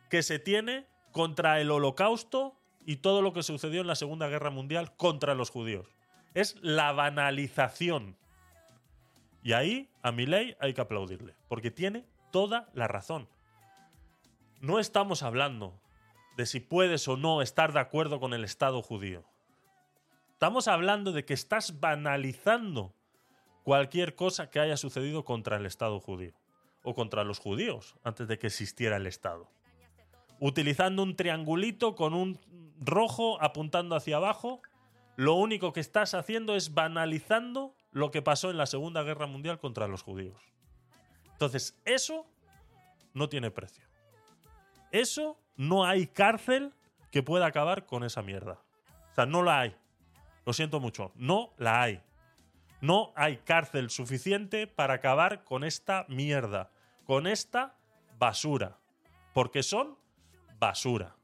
que se tiene contra el holocausto y todo lo que sucedió en la Segunda Guerra Mundial contra los judíos. Es la banalización. Y ahí a Milei hay que aplaudirle, porque tiene toda la razón. No estamos hablando de si puedes o no estar de acuerdo con el Estado judío. Estamos hablando de que estás banalizando cualquier cosa que haya sucedido contra el Estado judío o contra los judíos antes de que existiera el Estado. Utilizando un triangulito con un rojo apuntando hacia abajo, lo único que estás haciendo es banalizando lo que pasó en la Segunda Guerra Mundial contra los judíos. Entonces, eso no tiene precio. Eso no hay cárcel que pueda acabar con esa mierda. O sea, no la hay. Lo siento mucho, no la hay. No hay cárcel suficiente para acabar con esta mierda, con esta basura. Porque son basura.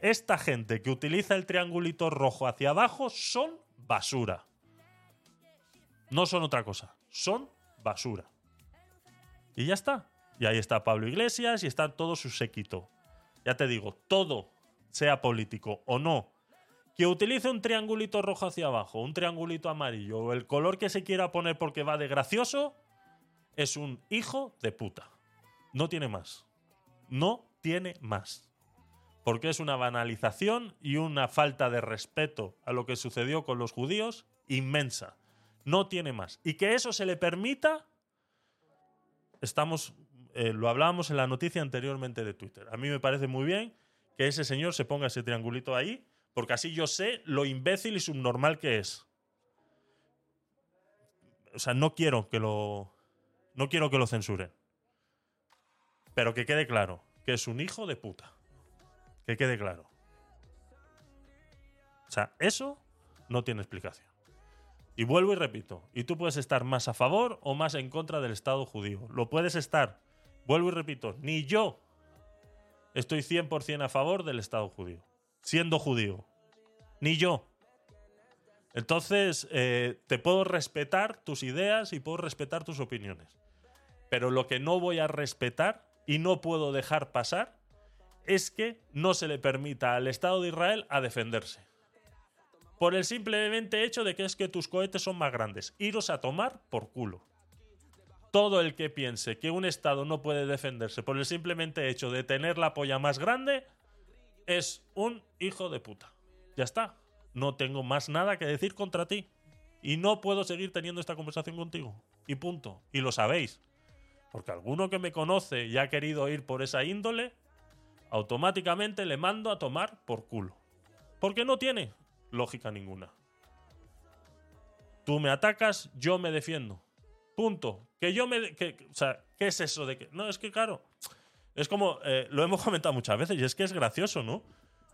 Esta gente que utiliza el triangulito rojo hacia abajo son basura. No son otra cosa, son basura. Y ya está. Y ahí está Pablo Iglesias y está todo su séquito. Ya te digo, todo, sea político o no, que utilice un triangulito rojo hacia abajo, un triangulito amarillo o el color que se quiera poner porque va de gracioso, es un hijo de puta. No tiene más. No tiene más. Porque es una banalización y una falta de respeto a lo que sucedió con los judíos inmensa. No tiene más. Y que eso se le permita, estamos, eh, lo hablábamos en la noticia anteriormente de Twitter. A mí me parece muy bien que ese señor se ponga ese triangulito ahí, porque así yo sé lo imbécil y subnormal que es. O sea, no quiero que lo. No quiero que lo censuren. Pero que quede claro que es un hijo de puta. Que quede claro. O sea, eso no tiene explicación. Y vuelvo y repito, y tú puedes estar más a favor o más en contra del Estado judío. Lo puedes estar. Vuelvo y repito, ni yo estoy 100% a favor del Estado judío. Siendo judío. Ni yo. Entonces, eh, te puedo respetar tus ideas y puedo respetar tus opiniones. Pero lo que no voy a respetar y no puedo dejar pasar es que no se le permita al Estado de Israel a defenderse. Por el simplemente hecho de que es que tus cohetes son más grandes. Iros a tomar por culo. Todo el que piense que un Estado no puede defenderse por el simplemente hecho de tener la polla más grande es un hijo de puta. Ya está. No tengo más nada que decir contra ti. Y no puedo seguir teniendo esta conversación contigo. Y punto. Y lo sabéis. Porque alguno que me conoce y ha querido ir por esa índole, automáticamente le mando a tomar por culo. Porque no tiene lógica ninguna. Tú me atacas, yo me defiendo. Punto. Que yo me. Que, o sea, ¿qué es eso de que.? No, es que claro. Es como. eh, lo hemos comentado muchas veces y es que es gracioso, ¿no?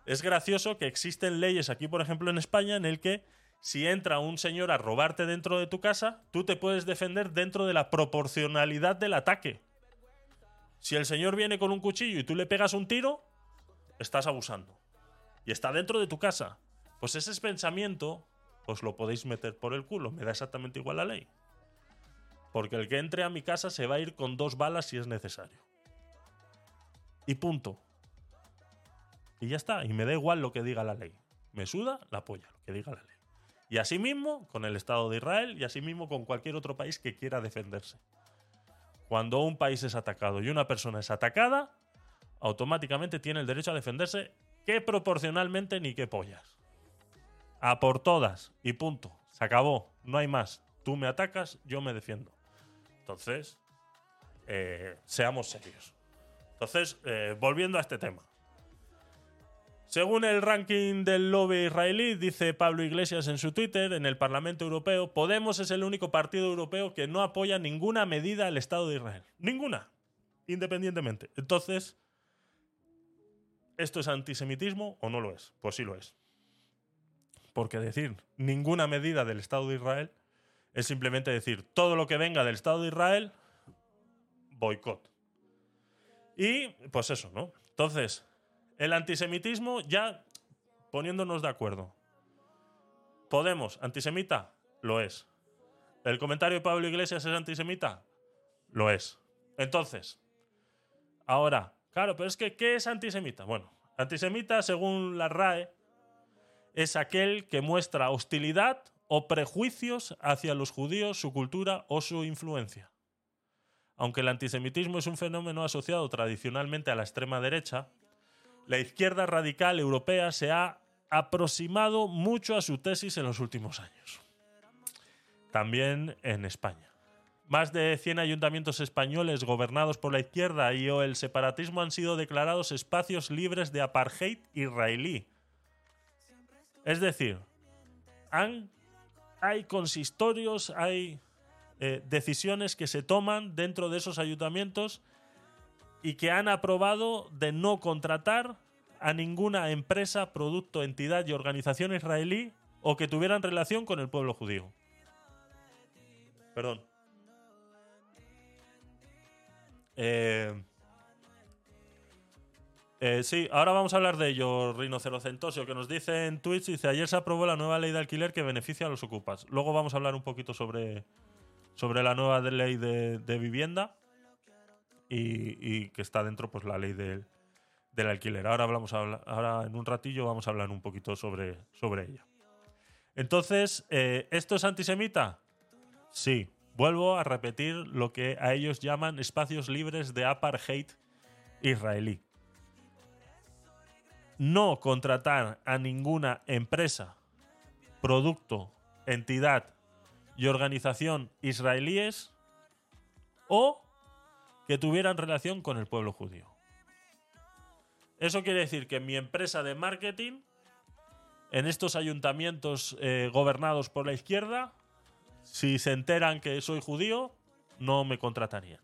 Es gracioso que existen leyes aquí, por ejemplo, en España, en el que si entra un señor a robarte dentro de tu casa, tú te puedes defender dentro de la proporcionalidad del ataque. Si el señor viene con un cuchillo y tú le pegas un tiro, estás abusando. Y está dentro de tu casa. Pues ese pensamiento os lo podéis meter por el culo. Me da exactamente igual la ley. Porque el que entre a mi casa se va a ir con dos balas si es necesario. Y punto. Y ya está. Y me da igual lo que diga la ley. Me suda la polla lo que diga la ley. Y asimismo con el Estado de Israel y asimismo con cualquier otro país que quiera defenderse. Cuando un país es atacado y una persona es atacada, automáticamente tiene el derecho a defenderse que proporcionalmente ni que pollas. A por todas y punto. Se acabó. No hay más. Tú me atacas, yo me defiendo. Entonces, eh, seamos serios. Entonces, eh, volviendo a este tema. Según el ranking del lobby israelí, dice Pablo Iglesias en su Twitter, en el Parlamento Europeo, Podemos es el único partido europeo que no apoya ninguna medida al Estado de Israel. Ninguna. Independientemente. Entonces, ¿esto es antisemitismo o no lo es? Pues sí lo es. Porque decir ninguna medida del Estado de Israel es simplemente decir todo lo que venga del Estado de Israel, boicot. Y pues eso, ¿no? Entonces, el antisemitismo ya poniéndonos de acuerdo. Podemos, antisemita, lo es. ¿El comentario de Pablo Iglesias es antisemita? Lo es. Entonces, ahora, claro, pero es que, ¿qué es antisemita? Bueno, antisemita, según la RAE, es aquel que muestra hostilidad o prejuicios hacia los judíos, su cultura o su influencia. Aunque el antisemitismo es un fenómeno asociado tradicionalmente a la extrema derecha, la izquierda radical europea se ha aproximado mucho a su tesis en los últimos años. También en España. Más de 100 ayuntamientos españoles gobernados por la izquierda y o el separatismo han sido declarados espacios libres de apartheid israelí. Es decir, hay consistorios, hay eh, decisiones que se toman dentro de esos ayuntamientos y que han aprobado de no contratar a ninguna empresa, producto, entidad y organización israelí o que tuvieran relación con el pueblo judío. Perdón. Eh, eh, sí, ahora vamos a hablar de ello, Rinocerocentosio, que nos dice en Twitch, dice, ayer se aprobó la nueva ley de alquiler que beneficia a los ocupas. Luego vamos a hablar un poquito sobre, sobre la nueva ley de vivienda y, que está dentro pues la ley del, del alquiler. Ahora hablamos ahora en un ratillo vamos a hablar un poquito sobre, sobre ella. Entonces, eh, ¿esto es antisemita? Sí. Vuelvo a repetir lo que a ellos llaman espacios libres de apartheid israelí. No contratar a ninguna empresa, producto, entidad y organización israelíes o que tuvieran relación con el pueblo judío. Eso quiere decir que mi empresa de marketing en estos ayuntamientos eh, gobernados por la izquierda, si se enteran que soy judío, no me contratarían.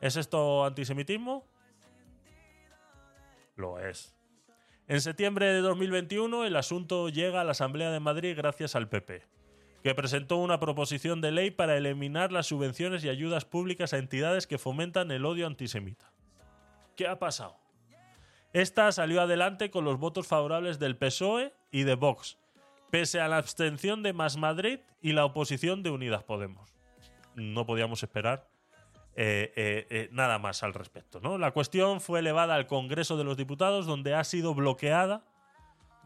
¿Es esto antisemitismo? Lo es. En septiembre de 2021 el asunto llega a la Asamblea de Madrid gracias al PP, que presentó una proposición de ley para eliminar las subvenciones y ayudas públicas a entidades que fomentan el odio antisemita. ¿Qué ha pasado? Esta salió adelante con los votos favorables del PSOE y de Vox, pese a la abstención de Más Madrid y la oposición de Unidas Podemos. No podíamos esperar eh, eh, eh, nada más al respecto. ¿no? La cuestión fue elevada al Congreso de los Diputados, donde ha sido bloqueada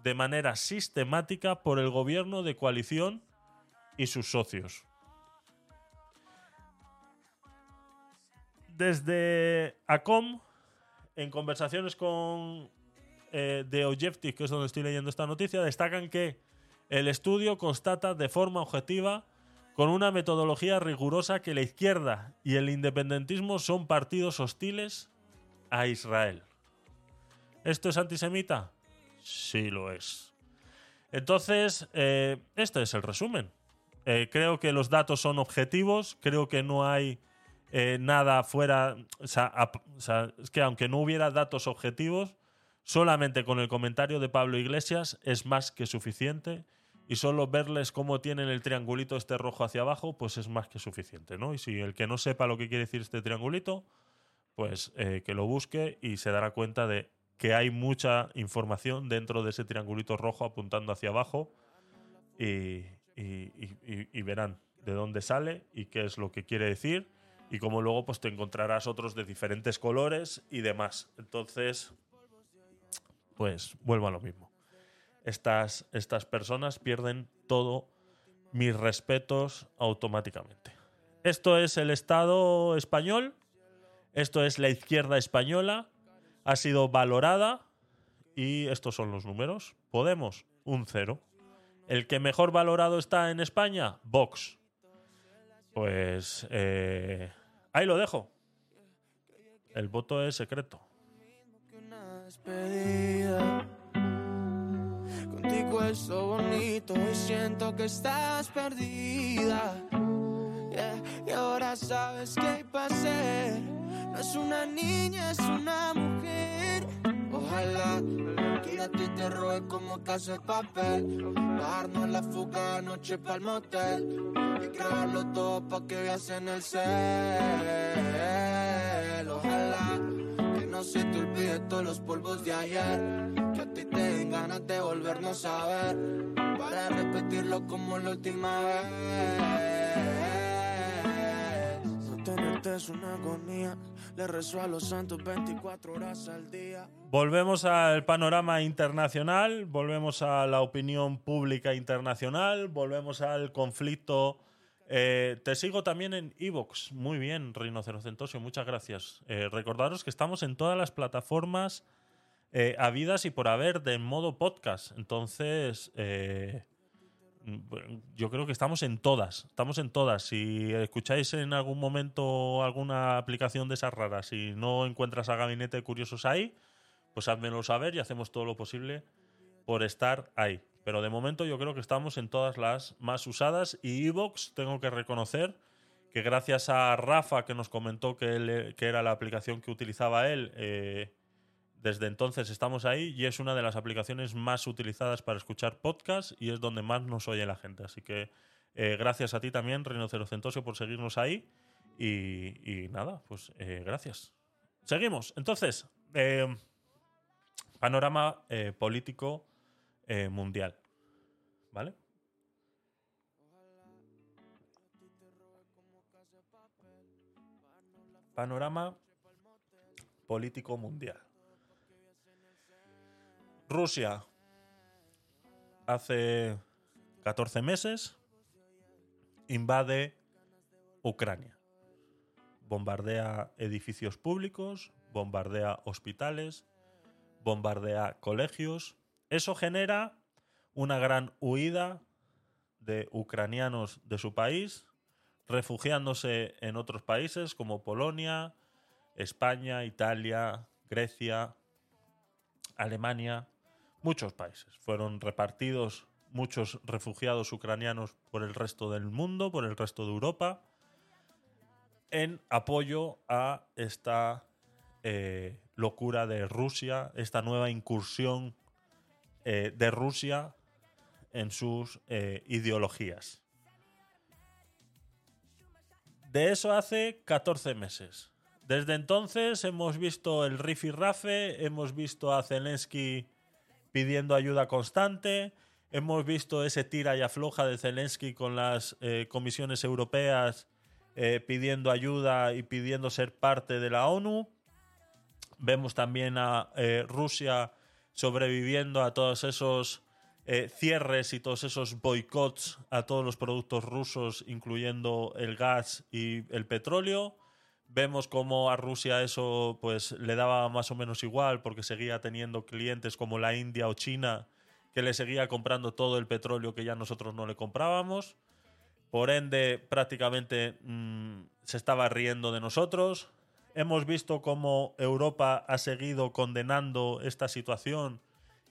de manera sistemática por el gobierno de coalición y sus socios. Desde ACOM, en conversaciones con eh, The Objective, que es donde estoy leyendo esta noticia, destacan que el estudio constata de forma objetiva, con una metodología rigurosa, que la izquierda y el independentismo son partidos hostiles a Israel. ¿Esto es antisemita? Sí lo es. Entonces, eh, este es el resumen. Eh, creo que los datos son objetivos, creo que no hay eh, nada fuera. O sea, ap- o sea, es que aunque no hubiera datos objetivos, solamente con el comentario de Pablo Iglesias es más que suficiente. Y solo verles cómo tienen el triangulito este rojo hacia abajo, pues es más que suficiente, ¿no? Y si el que no sepa lo que quiere decir este triangulito, pues eh, que lo busque y se dará cuenta de que hay mucha información dentro de ese triangulito rojo apuntando hacia abajo y, y- verán de dónde sale y qué es lo que quiere decir y como luego pues te encontrarás otros de diferentes colores y demás. Entonces, pues vuelvo a lo mismo. Estas, estas personas pierden todo mis respetos automáticamente. Esto es el Estado español, esto es la izquierda española, ha sido valorada y estos son los números. Podemos, un cero. El que mejor valorado está en España, Vox. Pues eh, ahí lo dejo. El voto es secreto. que. Contigo es bonito y siento que estás perdida. Y ahora sabes qué pasé. No es una niña, es una mujer. Ojalá que a ti te robe como casa de papel. Darnos la fuga anoche pa'l motel. Y grabarlo todo pa' que veas en el cel. Ojalá que no se te olvide todos los polvos de ayer. Que a ti te den ganas de volvernos a ver. Para repetirlo como la última vez. No tenerte es una agonía. Le rezo a los santos 24 horas al día. Volvemos al panorama internacional, volvemos a la opinión pública internacional, volvemos al conflicto Eh, te sigo también en Evox. Muy bien, Rinocerocentosio, muchas gracias. Eh, recordaros que estamos en todas las plataformas eh, habidas y por haber de modo podcast. Entonces, eh, yo creo que estamos en todas. Estamos en todas. Si escucháis en algún momento alguna aplicación de esas raras y no encuentras a Gabinete de Curiosos ahí, pues házmelo saber y hacemos todo lo posible por estar ahí. Pero de momento yo creo que estamos en todas las más usadas y Evox tengo que reconocer que gracias a Rafa que nos comentó que, él- era la aplicación que utilizaba él, eh, desde entonces estamos ahí y es una de las aplicaciones más utilizadas para escuchar podcast y es donde más nos oye la gente. Así que eh, gracias a ti también, Rinocerocentosio, por seguirnos ahí y, nada, pues eh, gracias. Seguimos. Entonces, eh, panorama político mundial. ¿Vale? Panorama político mundial. Rusia hace 14 meses invade Ucrania. Bombardea edificios públicos, bombardea hospitales, bombardea colegios. Eso genera una gran huida de ucranianos de su país, refugiándose en otros países como Polonia, España, Italia, Grecia, Alemania, muchos países. Fueron repartidos muchos refugiados ucranianos por el resto del mundo, por el resto de Europa, en apoyo a esta eh, locura de Rusia, esta nueva incursión eh, de Rusia en sus eh, ideologías. De eso hace 14 meses. Desde entonces hemos visto el rifirrafe, hemos visto a Zelensky pidiendo ayuda constante, hemos visto ese tira y afloja de Zelensky con las eh, comisiones europeas eh, pidiendo ayuda y pidiendo ser parte de la ONU. Vemos también a eh, Rusia sobreviviendo a todos esos cierres y todos esos boicots a todos los productos rusos, incluyendo el gas y el petróleo. Vemos cómo a Rusia eso pues le daba más o menos igual porque seguía teniendo clientes como la India o China que le seguía comprando todo el petróleo que ya nosotros no le comprábamos. Por ende, prácticamente mm, se estaba riendo de nosotros. Hemos visto cómo Europa ha seguido condenando esta situación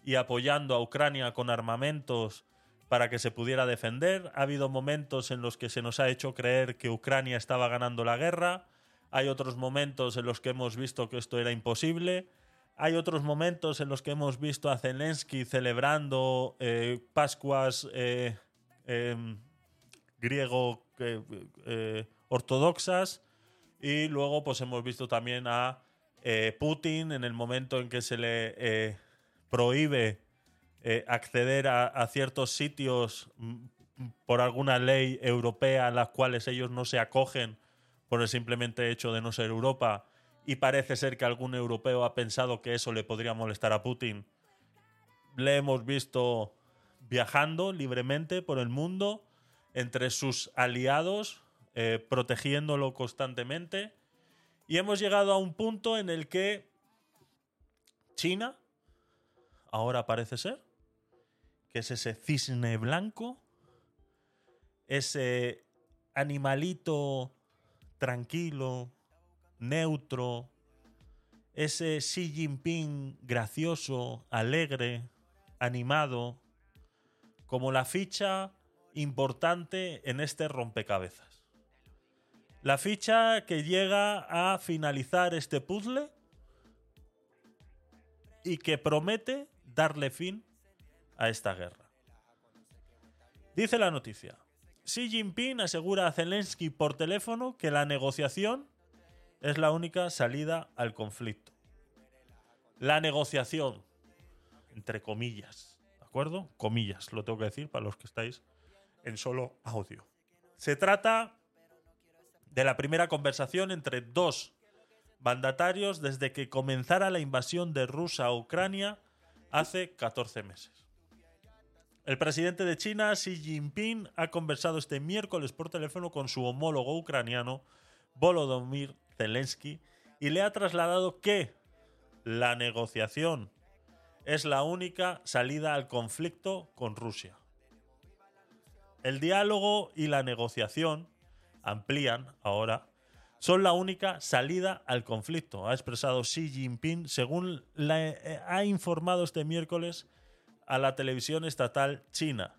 y apoyando a Ucrania con armamentos para que se pudiera defender. Ha habido momentos en los que se nos ha hecho creer que Ucrania estaba ganando la guerra. Hay otros momentos en los que hemos visto que esto era imposible. Hay otros momentos en los que hemos visto a Zelensky celebrando eh, Pascuas eh, em, griego eh, eh, ortodoxas y luego pues hemos visto también a Putin en el momento en que se le prohíbe acceder a, a ciertos sitios mm, por alguna ley europea a las cuales ellos no se acogen por el simplemente hecho de no ser Europa y parece ser que algún europeo ha pensado que eso le podría molestar a Putin. Le hemos visto viajando libremente por el mundo entre sus aliados, eh, protegiéndolo constantemente. Y hemos llegado a un punto en el que China, ahora parece ser, que es ese cisne blanco, ese animalito tranquilo, neutro, ese Xi Jinping gracioso, alegre, animado, como la ficha importante en este rompecabezas. La ficha que llega a finalizar este puzzle y que promete darle fin a esta guerra. Dice la noticia. Xi Jinping asegura a Zelensky por teléfono que la negociación es la única salida al conflicto. La negociación, entre comillas, ¿de acuerdo? Comillas, lo tengo que decir para los que estáis en solo audio. Se trata de la primera conversación entre dos mandatarios desde que comenzara la invasión de Rusia a Ucrania hace 14 meses. El presidente de China, Xi Jinping, ha conversado este miércoles por teléfono con su homólogo ucraniano, Volodymyr Zelensky, y le ha trasladado que la negociación es la única salida al conflicto con Rusia. El diálogo y la negociación amplían ahora son la única salida al conflicto, ha expresado Xi Jinping, según eh, ha informado este miércoles a la televisión estatal china.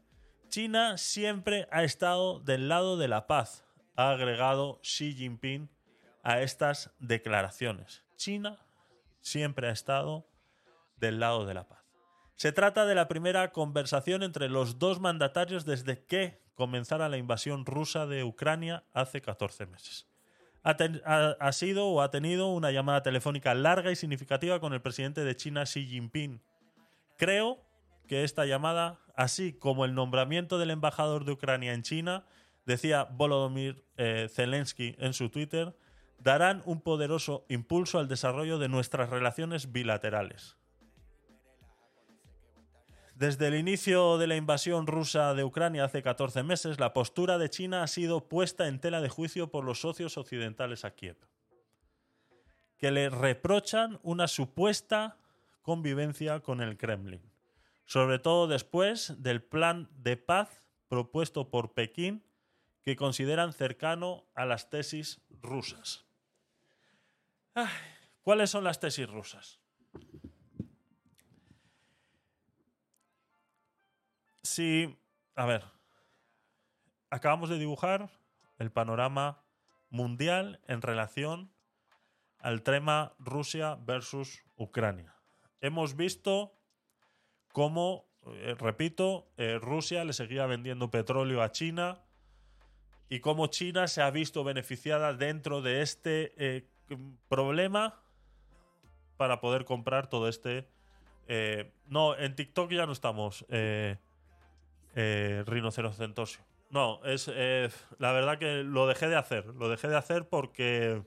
China siempre ha estado del lado de la paz, ha agregado Xi Jinping a estas declaraciones. China siempre ha estado del lado de la paz. Se trata de la primera conversación entre los dos mandatarios desde que comenzara la invasión rusa de Ucrania hace 14 meses. Ha, sido o ha tenido una llamada telefónica larga y significativa con el presidente de China, Xi Jinping. Creo que esta llamada, así como el nombramiento del embajador de Ucrania en China, decía Volodymyr eh, Zelensky en su Twitter, darán un poderoso impulso al desarrollo de nuestras relaciones bilaterales. Desde el inicio de la invasión rusa de Ucrania hace 14 meses, la postura de China ha sido puesta en tela de juicio por los socios occidentales a Kiev, que le reprochan una supuesta convivencia con el Kremlin, sobre todo después del plan de paz propuesto por Pekín, que consideran cercano a las tesis rusas. ¿Cuáles son las tesis rusas? Sí, a ver, acabamos de dibujar el panorama mundial en relación al tema Rusia versus Ucrania. Hemos visto cómo, eh, repito, eh, Rusia le seguía vendiendo petróleo a China y cómo China se ha visto beneficiada dentro de este eh, problema para poder comprar todo este... no, en TikTok ya no estamos. Eh, rinocerocentosio. No, es la verdad que lo dejé de hacer. Lo dejé de hacer porque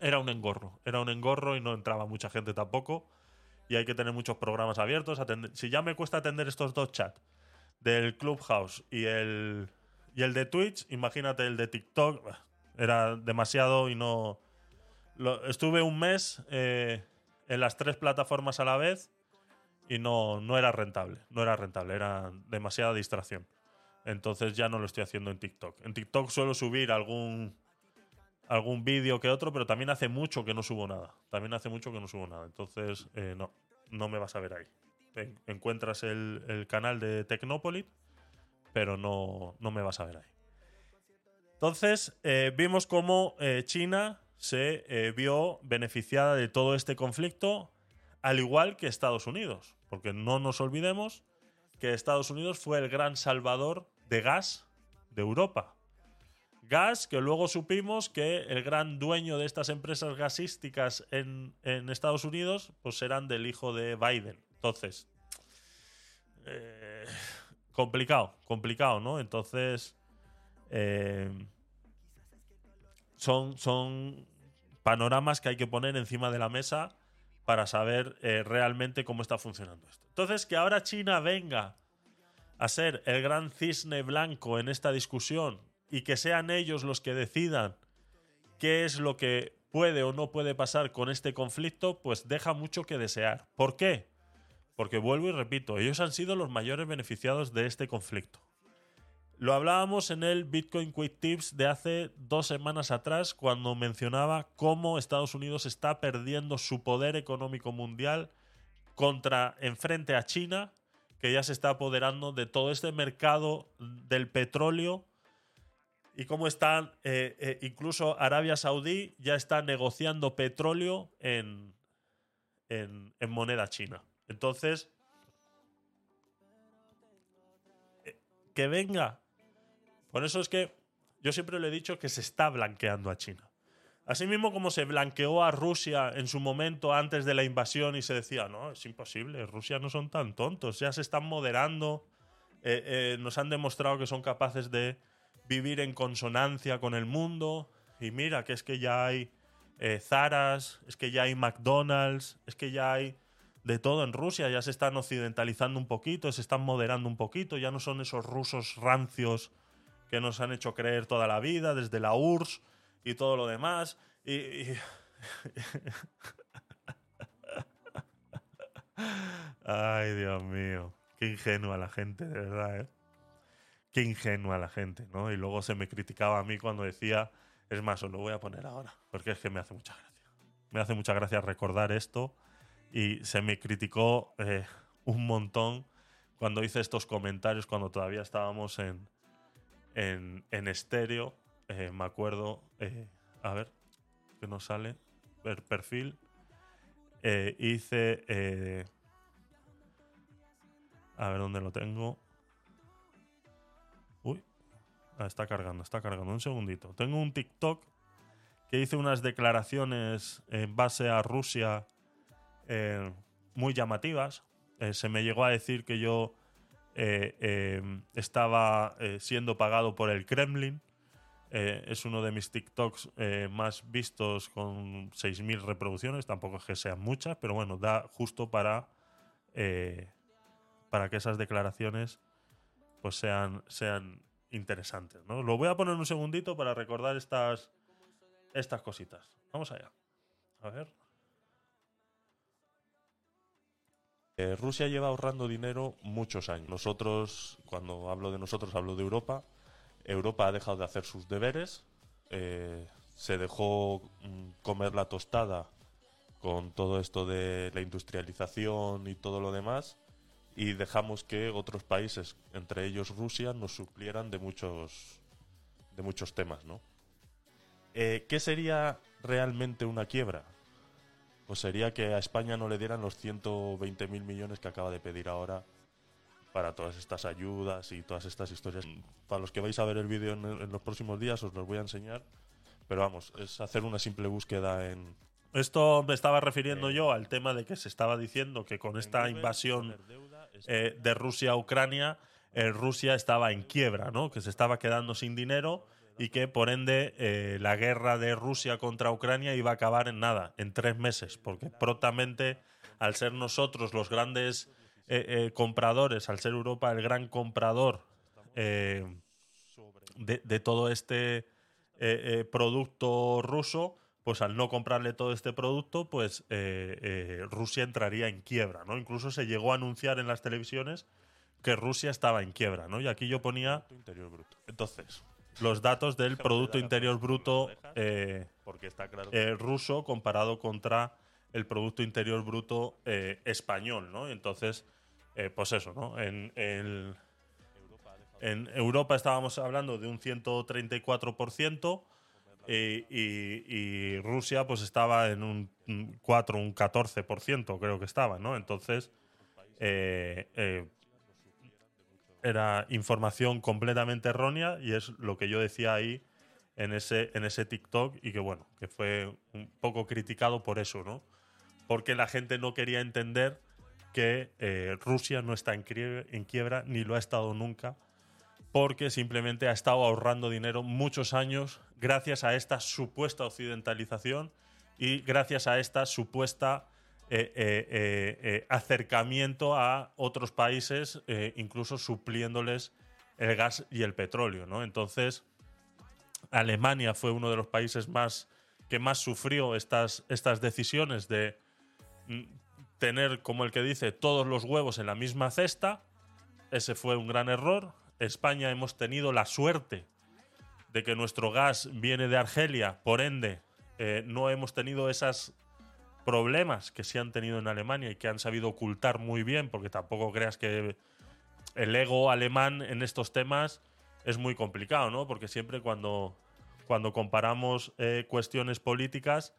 era un engorro. Era un engorro y no entraba mucha gente tampoco. Y hay que tener muchos programas abiertos. si ya me cuesta atender estos dos chats del Clubhouse y el, y el de Twitch, imagínate el de TikTok. Era demasiado y no. lo- estuve un mes eh, en las tres plataformas a la vez y no, no era rentable. No era rentable, era demasiada distracción. Entonces ya no lo estoy haciendo en TikTok. En TikTok suelo subir algún algún vídeo que otro, pero también hace mucho que no subo nada. También hace mucho que no subo nada. Entonces, eh, no, no me vas a ver ahí. En- encuentras el, el canal de Tecnopolit, pero no, no me vas a ver ahí. Entonces, eh, vimos cómo eh, China se vio beneficiada de todo este conflicto, al igual que Estados Unidos. Porque no nos olvidemos que Estados Unidos fue el gran salvador de gas de Europa. Gas que luego supimos que el gran dueño de estas empresas gasísticas en, Estados Unidos pues serán del hijo de Biden. Entonces, eh, complicado, complicado, ¿no? Entonces, eh, son, son panoramas que hay que poner encima de la mesa para saber eh, realmente cómo está funcionando esto. Entonces, que ahora China venga a ser el gran cisne blanco en esta discusión y que sean ellos los que decidan qué es lo que puede o no puede pasar con este conflicto, pues deja mucho que desear. ¿Por qué? Porque vuelvo y repito, ellos han sido los mayores beneficiados de este conflicto. Lo hablábamos en el Bitcoin Quick Tips de hace dos semanas atrás, cuando mencionaba cómo Estados Unidos está perdiendo su poder económico mundial contra enfrente a China, que ya se está apoderando de todo este mercado del petróleo y cómo están, eh, eh, incluso Arabia Saudí ya está negociando petróleo en, en, moneda china. Entonces, eh, que venga. Por eso es que yo siempre le he dicho que se está blanqueando a China. Asimismo como se blanqueó a Rusia en su momento antes de la invasión y se decía, no, es imposible, Rusia no son tan tontos, ya se están moderando, nos han demostrado que son capaces de vivir en consonancia con el mundo y mira que es que ya hay eh, Zaras, es que ya hay McDonald's, es que ya hay de todo en Rusia, ya se están occidentalizando un poquito, se están moderando un poquito, ya no son esos rusos rancios que nos han hecho creer toda la vida, desde la URSS y todo lo demás. Y, y- <laughs> Ay, Dios mío. Qué ingenua la gente, de verdad, ¿eh? Qué ingenua la gente, ¿no? Y luego se me criticaba a mí cuando decía, es más, os lo voy a poner ahora, porque es que me hace mucha gracia. Me hace mucha gracia recordar esto y se me criticó eh, un montón cuando hice estos comentarios, cuando todavía estábamos en, en, en estéreo. Eh, me acuerdo, eh, a ver, que nos sale, ver perfil. Eh, hice, eh, a ver dónde lo tengo. Ah, está cargando, está cargando. Un segundito. Tengo un TikTok que hice unas declaraciones en base a Rusia eh, muy llamativas. Eh, se me llegó a decir que yo eh, estaba siendo pagado por el Kremlin. Es uno de mis TikToks más vistos con 6.000 reproducciones. Tampoco es que sean muchas, pero bueno, da justo para, para que esas declaraciones pues sean, sean interesantes. ¿no? Lo voy a poner un segundito para recordar estas, estas cositas. Vamos allá. A ver. Eh, Rusia lleva ahorrando dinero muchos años. Nosotros, cuando hablo de nosotros, hablo de Europa. Europa ha dejado de hacer sus deberes. eh, se dejó mm, comer la tostada con todo esto de la industrialización y todo lo demás. Y dejamos que otros países, entre ellos Rusia, nos suplieran de muchos, de muchos temas, ¿no? Eh, ¿Qué sería realmente una quiebra? Pues sería que a España no le dieran los 120 mil millones que acaba de pedir ahora para todas estas ayudas y todas estas historias. Para los que vais a ver el vídeo en, en los próximos días os los voy a enseñar. Pero vamos, es hacer una simple búsqueda en... Esto me estaba refiriendo yo al tema de que se estaba diciendo que con esta invasión eh, de Rusia a Ucrania, eh, Rusia estaba en quiebra, ¿no? Que se estaba quedando sin dinero y que por ende eh, la guerra de Rusia contra Ucrania iba a acabar en nada, en tres meses, porque prontamente, al ser nosotros los grandes eh, eh, compradores, al ser Europa el gran comprador eh, de, de todo este eh, eh, producto ruso, pues al no comprarle todo este producto, pues eh, eh, Rusia entraría en quiebra, ¿no? Incluso se llegó a anunciar en las televisiones que Rusia estaba en quiebra, ¿no? Y aquí yo ponía entonces los datos del Producto Interior Bruto eh, ruso comparado contra el Producto Interior Bruto español, ¿no? Entonces, pues eso, ¿no? En, el- en Europa estábamos hablando de un 134% y, y- Rusia pues estaba en un un 4, un 14% creo que estaba, ¿no? Entonces, eh, eh, era información completamente errónea y es lo que yo decía ahí en ese, en ese TikTok y que bueno, que fue un poco criticado por eso, ¿no? Porque la gente no quería entender que eh, Rusia no está en quiebra, en quiebra ni lo ha estado nunca porque simplemente ha estado ahorrando dinero muchos años gracias a esta supuesta occidentalización y gracias a esta supuesta eh, eh, eh, acercamiento a otros países, incluso supliéndoles el gas y el petróleo. ¿no? Entonces, Alemania fue uno de los países más que más sufrió estas, estas decisiones de mm, tener, como el que dice, todos los huevos en la misma cesta. Ese fue un gran error. España hemos tenido la suerte de que nuestro gas viene de Argelia, por ende, eh, no hemos tenido esos problemas que se han tenido en Alemania y que han sabido ocultar muy bien, porque tampoco creas que el ego alemán en estos temas es muy complicado, ¿no? Porque siempre cuando, cuando comparamos eh, cuestiones políticas,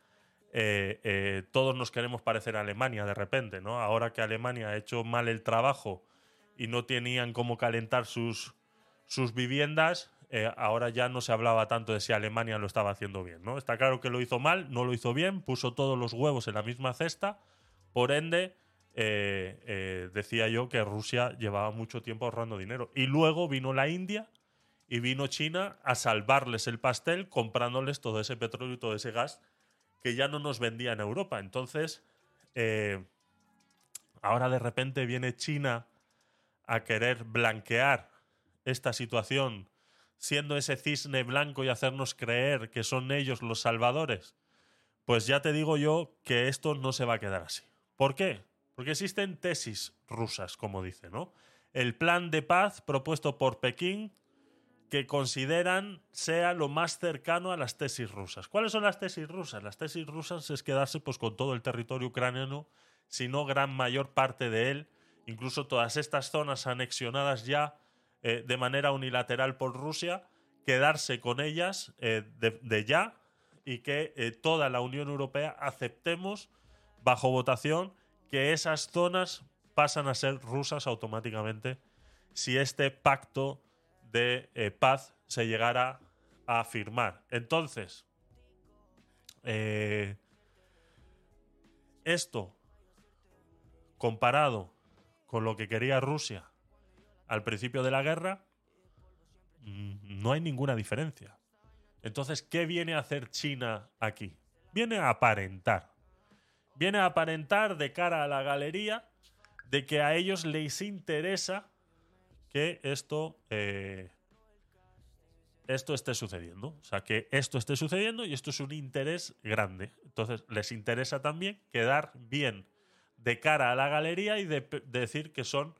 eh, todos nos queremos parecer Alemania de repente, ¿no? Ahora que Alemania ha hecho mal el trabajo y no tenían cómo calentar sus, sus viviendas, eh, ahora ya no se hablaba tanto de si Alemania lo estaba haciendo bien, ¿no? Está claro que lo hizo mal, no lo hizo bien, puso todos los huevos en la misma cesta, por ende, eh, eh, decía yo que Rusia llevaba mucho tiempo ahorrando dinero. Y luego vino la India y vino China a salvarles el pastel comprándoles todo ese petróleo y todo ese gas que ya no nos vendía en Europa. Entonces, Ahora de repente viene China a querer blanquear esta situación, siendo ese cisne blanco y hacernos creer que son ellos los salvadores. Pues ya te digo yo que esto no se va a quedar así. ¿Por qué? Porque existen tesis rusas, como dice, ¿no? El plan de paz propuesto por Pekín que consideran sea lo más cercano a las tesis rusas. ¿Cuáles son las tesis rusas? Las tesis rusas es quedarse pues, con todo el territorio ucraniano, si no gran mayor parte de él, incluso todas estas zonas anexionadas ya eh, de manera unilateral por Rusia, quedarse con ellas eh, de, ya y que eh, toda la Unión Europea aceptemos bajo votación que esas zonas pasan a ser rusas automáticamente si este pacto de paz se llegara a firmar. Entonces, esto comparado con lo que quería Rusia al principio de la guerra, mm, no hay ninguna diferencia. Entonces, ¿qué viene a hacer China aquí? Viene a aparentar. Viene a aparentar de cara a la galería de que a ellos les interesa que esto, eh, esto esté sucediendo. O sea, que esto esté sucediendo y esto es un interés grande. Entonces, les interesa también quedar bien de cara a la galería y de, de decir que son,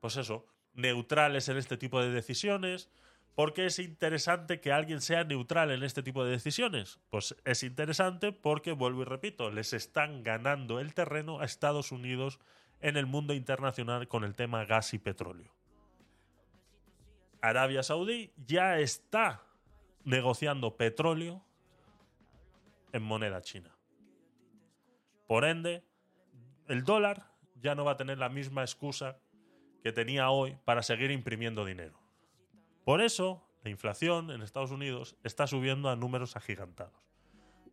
pues eso, neutrales en este tipo de decisiones. ¿Por qué es interesante que alguien sea neutral en este tipo de decisiones? Pues es interesante porque, vuelvo y repito, les están ganando el terreno a Estados Unidos en el mundo internacional con el tema gas y petróleo. Arabia Saudí ya está negociando petróleo en moneda china. Por ende, el dólar ya no va a tener la misma excusa que tenía hoy para seguir imprimiendo dinero. Por eso, la inflación en Estados Unidos está subiendo a números agigantados.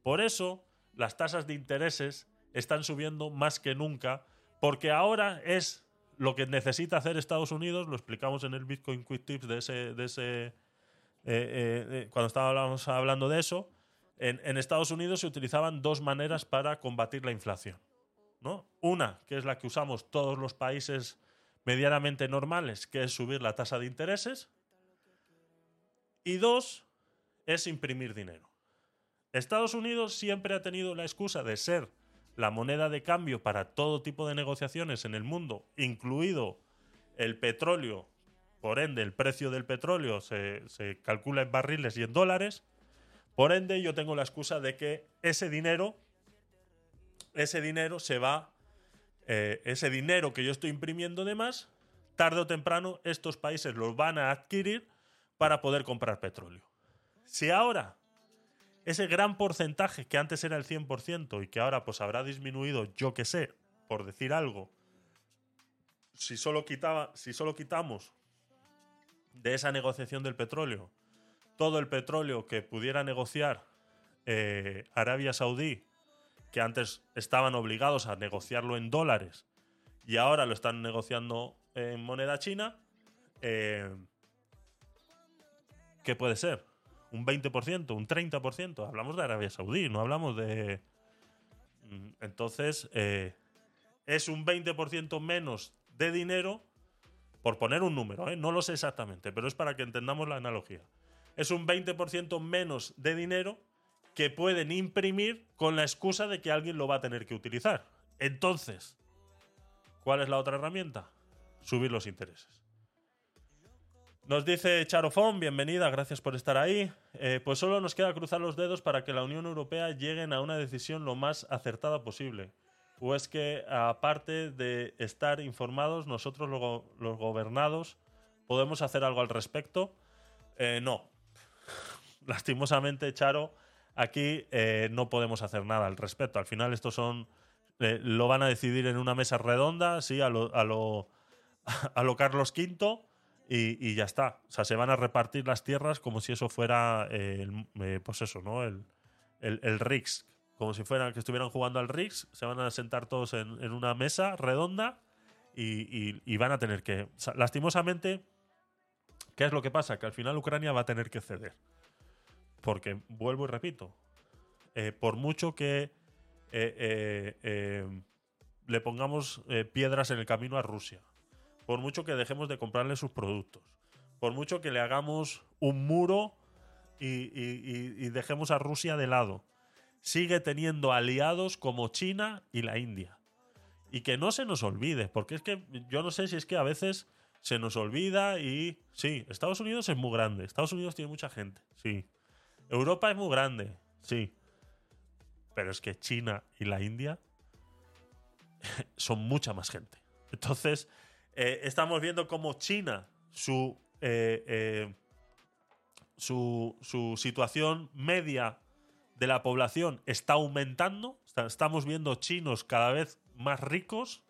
Por eso, las tasas de intereses están subiendo más que nunca, porque ahora es lo que necesita hacer Estados Unidos, lo explicamos en el Bitcoin Quick Tips de ese, de ese eh, eh, cuando estábamos hablando de eso, en, Estados Unidos se utilizaban dos maneras para combatir la inflación. Una, que es la que usamos todos los países medianamente normales, que es subir la tasa de intereses. Y dos, es imprimir dinero. Estados Unidos siempre ha tenido la excusa de ser la moneda de cambio para todo tipo de negociaciones en el mundo, incluido el petróleo. Por ende, el precio del petróleo se, se, calcula en barriles y en dólares. Por ende, yo tengo la excusa de que ese dinero, ese dinero se va, eh, ese dinero que yo estoy imprimiendo de más, tarde o temprano estos países los van a adquirir para poder comprar petróleo. Si ahora ese gran porcentaje que antes era el 100% y que ahora pues habrá disminuido, yo que sé, por decir algo, si solo, quitaba, si solo quitamos de esa negociación del petróleo todo el petróleo que pudiera negociar eh, Arabia Saudí, que antes estaban obligados a negociarlo en dólares y ahora lo están negociando en moneda china, eh, ¿qué puede ser? un 20%, un 30%. Hablamos de Arabia Saudí, no hablamos de... Mm, entonces, eh, es un 20% menos de dinero, por poner un número, ¿eh? no lo sé exactamente, pero es para que entendamos la analogía. Es un 20% menos de dinero que pueden imprimir con la excusa de que alguien lo va a tener que utilizar. Entonces, ¿cuál es la otra herramienta? Subir los intereses. Nos dice Charofón, bienvenida, gracias por estar ahí. Eh, pues solo nos queda cruzar los dedos para que la Unión Europea lleguen a una decisión lo más acertada posible. O es que, aparte de estar informados, nosotros los, gobernados podemos hacer algo al respecto. Eh, no. <laughs> Lastimosamente, Charo, aquí eh, no podemos hacer nada al respecto. Al final, estos son. Eh, lo van a decidir en una mesa redonda, sí, a lo, a lo, <laughs> a lo Carlos V y, ya está. O sea, se van a repartir las tierras como si eso fuera eh, el, pues eso, ¿no? El, el, el Rix. Como si fueran que estuvieran jugando al Rix. Se van a sentar todos en, una mesa redonda y, y, van a tener que. Lastimosamente, ¿qué es lo que pasa? Que al final Ucrania va a tener que ceder. Porque, vuelvo y repito, eh, por mucho que le pongamos eh, piedras en el camino a Rusia, por mucho que dejemos de comprarle sus productos, por mucho que le hagamos un muro y- y dejemos a Rusia de lado, sigue teniendo aliados como China y la India. Y que no se nos olvide, porque es que yo no sé si es que a veces se nos olvida y sí, Estados Unidos es muy grande, Estados Unidos tiene mucha gente, sí. Europa es muy grande, sí. Pero es que China y la India <laughs> son mucha más gente. Entonces, eh, estamos viendo cómo China, su, eh, eh, su, su situación media de la población está aumentando. Estamos viendo chinos cada vez más ricos.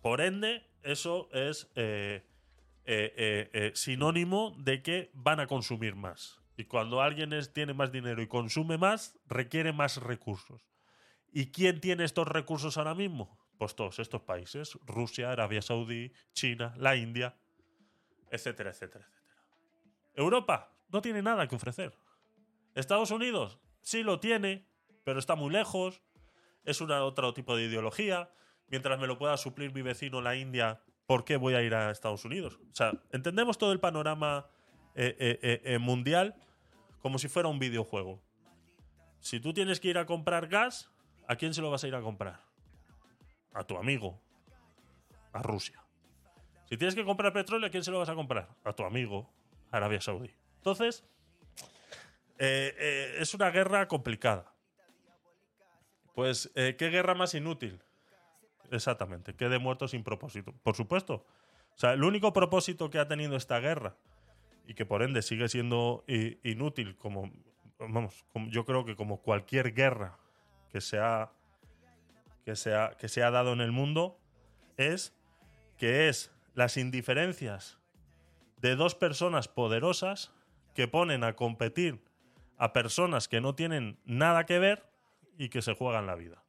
Por ende, eso es sinónimo de que van a consumir más. Y cuando alguien tiene más dinero y consume más, requiere más recursos. ¿Y quién tiene estos recursos ahora mismo? Pues todos estos países. Rusia, Arabia Saudí, China, la India, etcétera, etcétera, etcétera. Europa no tiene nada que ofrecer. Estados Unidos sí lo tiene, pero está muy lejos. Es una otro tipo de ideología. Mientras me lo pueda suplir mi vecino la India, ¿por qué voy a ir a Estados Unidos? O sea, entendemos todo el panorama eh, eh, eh, mundial como si fuera un videojuego. Si tú tienes que ir a comprar gas, ¿a quién se lo vas a ir a comprar? A tu amigo. A Rusia. Si tienes que comprar petróleo, ¿a quién se lo vas a comprar? A tu amigo. Arabia Saudí. Entonces, es una guerra complicada. Pues, ¿qué guerra más inútil? Exactamente, que de muertos sin propósito. Por supuesto. O sea, el único propósito que ha tenido esta guerra y que por ende sigue siendo i- inútil como, vamos, yo creo que como cualquier guerra que se ha, que se que dado en el mundo, es que es las indiferencias de dos personas poderosas que ponen a competir a personas que no tienen nada que ver y que se juegan la vida.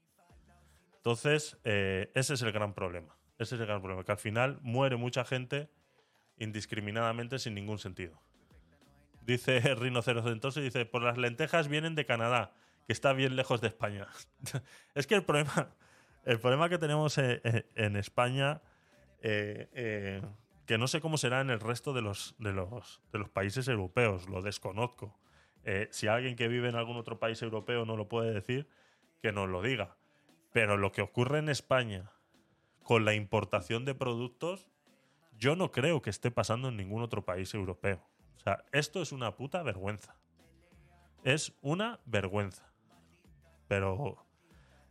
Entonces, eh, ese es el gran problema. Ese es el gran problema, que al final muere mucha gente indiscriminadamente sin ningún sentido. Dice <laughs> Rinocerontoso, dice, por las lentejas vienen de Canadá, que está bien lejos de España. <laughs> es que el problema, el problema que tenemos eh, eh, en España, eh, que no sé cómo será en el resto de los, de los, de los países europeos, lo desconozco. Si alguien que vive en algún otro país europeo no lo puede decir, que nos lo diga. Pero lo que ocurre en España con la importación de productos, yo no creo que esté pasando en ningún otro país europeo. O sea, esto es una puta vergüenza. Es una vergüenza. Pero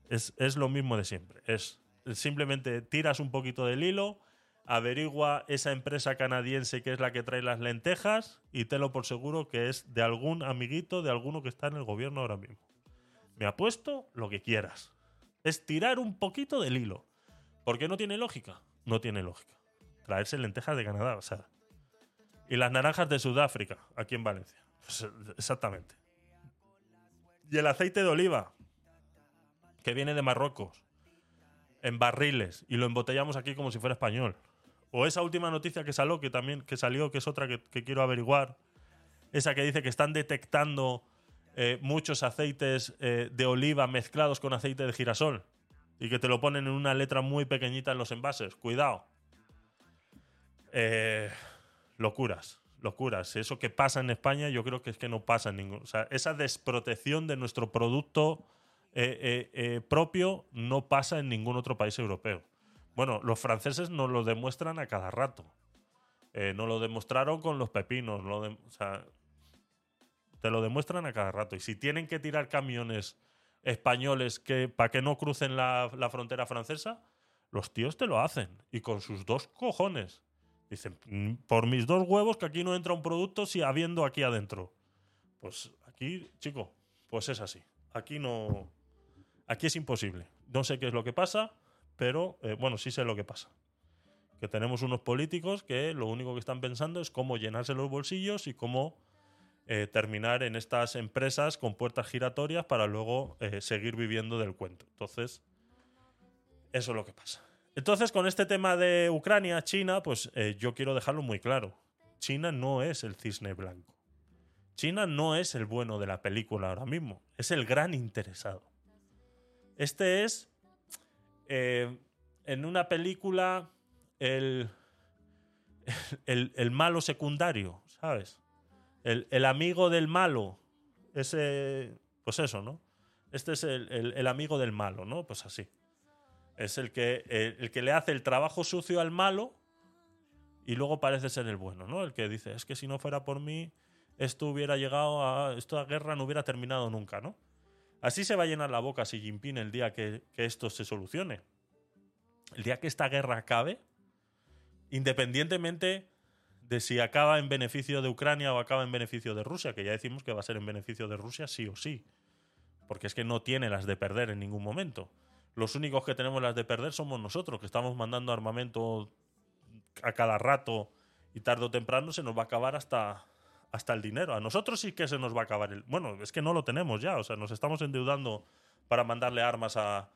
es, es lo mismo de siempre. Es simplemente tiras un poquito del hilo, averigua esa empresa canadiense que es la que trae las lentejas y tenlo por seguro que es de algún amiguito, de alguno que está en el gobierno ahora mismo. Me apuesto lo que quieras. Es tirar un poquito del hilo. ¿Por qué no tiene lógica? No tiene lógica. Traerse lentejas de Canadá, o sea. Y las naranjas de Sudáfrica, aquí en Valencia. Pues, exactamente. Y el aceite de oliva, que viene de Marruecos, en barriles, y lo embotellamos aquí como si fuera español. O esa última noticia que salió, que también que salió, que es otra que, quiero averiguar. Esa que dice que están detectando eh, muchos aceites eh, de oliva mezclados con aceite de girasol y que te lo ponen en una letra muy pequeñita en los envases. Cuidado. Eh, locuras, locuras. Eso que pasa en España yo creo que es que no pasa en ningún... O sea, esa desprotección de nuestro producto eh, eh, propio no pasa en ningún otro país europeo. Bueno, los franceses nos lo demuestran a cada rato. Nos lo demostraron con los pepinos. o sea, te lo demuestran a cada rato. Y si tienen que tirar camiones españoles que para que no crucen la frontera francesa, los tíos te lo hacen. Y con sus dos cojones. Dicen, "Mm, por mis dos huevos que aquí no entra un producto si habiendo aquí adentro. Pues aquí, chico, pues es así. Aquí no... Aquí es imposible. No sé qué es lo que pasa, pero eh, bueno, sí sé lo que pasa. Que tenemos unos políticos que lo único que están pensando es cómo llenarse los bolsillos y cómo eh, terminar en estas empresas con puertas giratorias para luego eh, seguir viviendo del cuento. Entonces, eso es lo que pasa. Entonces, con este tema de Ucrania, China, pues eh, yo quiero dejarlo muy claro. China no es el cisne blanco. China no es el bueno de la película ahora mismo. Es el gran interesado. Este es eh, en una película el, <laughs> el, el malo secundario, ¿sabes? El, el amigo del malo. Ese. Pues eso, ¿no? Este es el, amigo del malo, ¿no? Pues así. Es el que, el, el que le hace el trabajo sucio al malo y luego parece ser el bueno, ¿no? El que dice, es que si no fuera por mí, esto hubiera llegado a. Esta guerra no hubiera terminado nunca, ¿no? Así se va a llenar la boca Xi Jinping el día que, que esto se solucione. El día que esta guerra acabe, independientemente de si acaba en beneficio de Ucrania o acaba en beneficio de Rusia, que ya decimos que va a ser en beneficio de Rusia sí o sí. Porque es que no tiene las de perder en ningún momento. Los únicos que tenemos las de perder somos nosotros, que estamos mandando armamento a cada rato y tarde o temprano se nos va a acabar hasta, hasta el dinero. A nosotros sí que se nos va a acabar el. Bueno, es que no lo tenemos ya, o sea, nos estamos endeudando para mandarle armas a,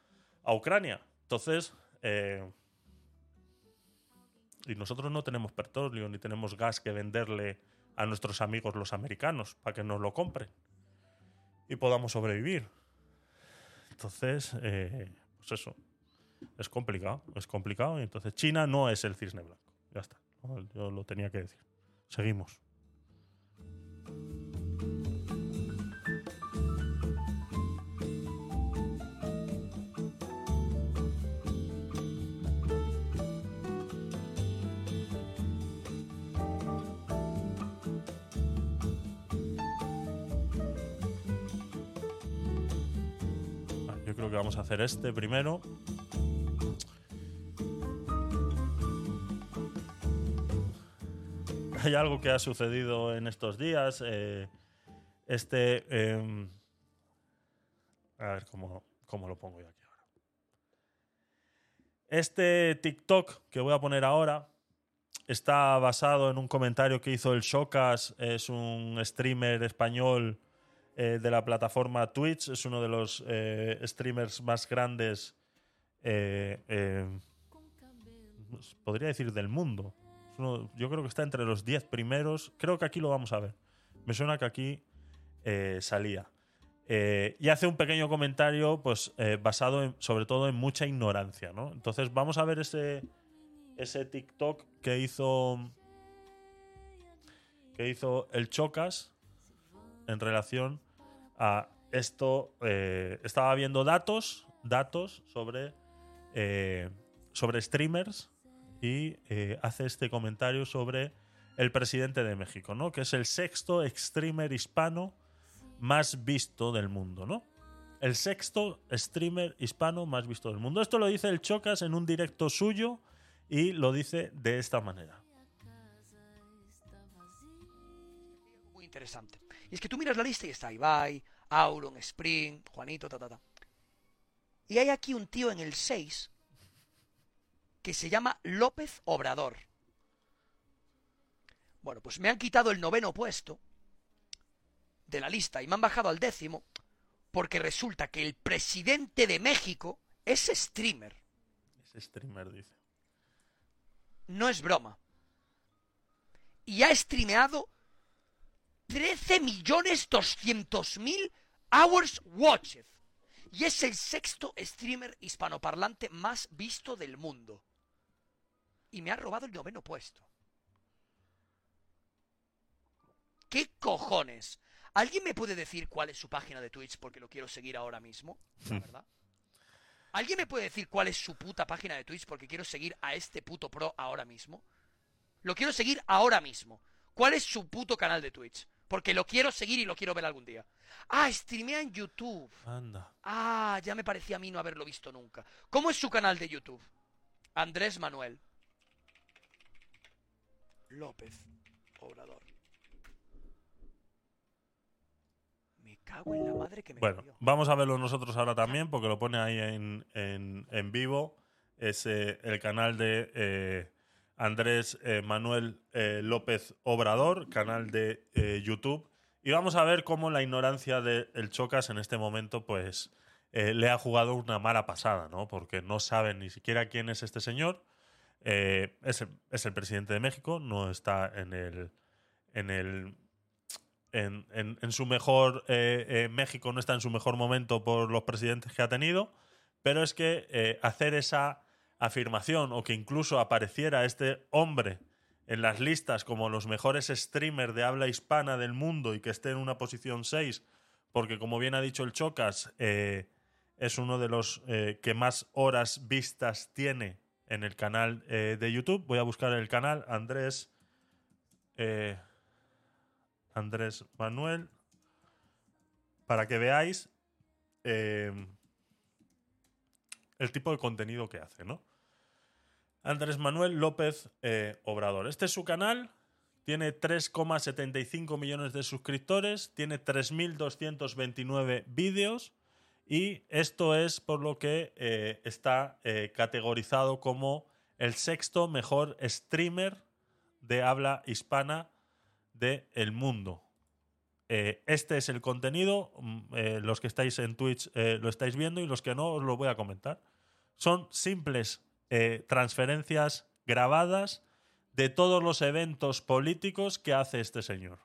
a Ucrania. Entonces, eh, y nosotros no tenemos petróleo ni tenemos gas que venderle a nuestros amigos los americanos para que nos lo compren y podamos sobrevivir. Entonces, eh, pues eso. Es complicado, es complicado. Y entonces China no es el cisne blanco. Ya está. Yo lo tenía que decir. Seguimos. Que vamos a hacer este primero. Hay algo que ha sucedido en estos días. eh, este. em, a ver cómo, cómo lo pongo yo aquí ahora. Este TikTok que voy a poner ahora está basado en un comentario que hizo el Shocas. Es un streamer español eh, de la plataforma Twitch. Es uno de los eh, streamers más grandes, eh, podría decir, del mundo. Yo creo que está entre los 10 primeros. Creo que aquí lo vamos a ver. Me suena que aquí salía. Y hace un pequeño comentario, pues, basado sobre todo en mucha ignorancia, ¿no? Entonces, vamos a ver ese, ese TikTok que hizo. que hizo el Chocas en relación a esto. eh, estaba viendo datos, datos sobre, eh, sobre streamers y eh, hace este comentario sobre el presidente de México, ¿no? Que es el sexto streamer hispano más visto del mundo, ¿no? El sexto streamer hispano más visto del mundo. Esto lo dice el Chocas en un directo suyo y lo dice de esta manera. muy interesante. Y es que tú miras la lista y está Ibai, Auron, Spring, Juanito, ta, ta, ta. Y hay aquí un tío en el 6 que se llama López Obrador. Bueno, pues me han quitado el noveno puesto de la lista y me han bajado al décimo porque resulta que el presidente de México es streamer. Ese streamer dice. No es broma. Y ha streameado 13.200.000 hours watched. Y es el sexto streamer hispanoparlante más visto del mundo. Y me ha robado el noveno puesto. ¿Qué cojones? ¿Alguien me puede decir cuál es su página de Twitch porque lo quiero seguir ahora mismo? La verdad. ¿Alguien me puede decir cuál es su puta página de Twitch porque quiero seguir a este puto pro ahora mismo? Lo quiero seguir ahora mismo. ¿Cuál es su puto canal de Twitch? Porque lo quiero seguir y lo quiero ver algún día. Ah, streamea en YouTube. Anda. Ah, ya me parecía a mí no haberlo visto nunca. ¿Cómo es su canal de YouTube? Andrés Manuel. López Obrador. Me cago en la madre que me Bueno, vamos a verlo nosotros ahora también, porque lo pone ahí en, en- en vivo. Es eh, el canal de eh, Andrés eh, Manuel eh, López Obrador, canal de eh, YouTube. Y vamos a ver cómo la ignorancia de el Chocas en este momento, pues, le ha jugado una mala pasada, ¿no? Porque no saben ni siquiera quién es este señor. Es, el, es el presidente de México, no está en el. En el en, su mejor. México no está en su mejor momento por los presidentes que ha tenido. pero es que hacer esa afirmación o que incluso apareciera este hombre en las listas como los mejores streamers de habla hispana del mundo y que esté en una posición 6, porque como bien ha dicho el Chocas, eh, es uno de los eh, que más horas vistas tiene en el canal eh, de YouTube. Voy a buscar el canal Andrés Andrés Manuel para que veáis el tipo de contenido que hace, ¿no? Andrés Manuel López eh, Obrador. Este es su canal. Tiene 3,75 millones de suscriptores. Tiene 3.229 vídeos. Y esto es por lo que eh, está eh, categorizado como el sexto mejor streamer de habla hispana del mundo. Este es el contenido. mm, los que estáis en Twitch lo estáis viendo y los que no os lo voy a comentar. Son simples eh, transferencias grabadas de todos los eventos políticos que hace este señor.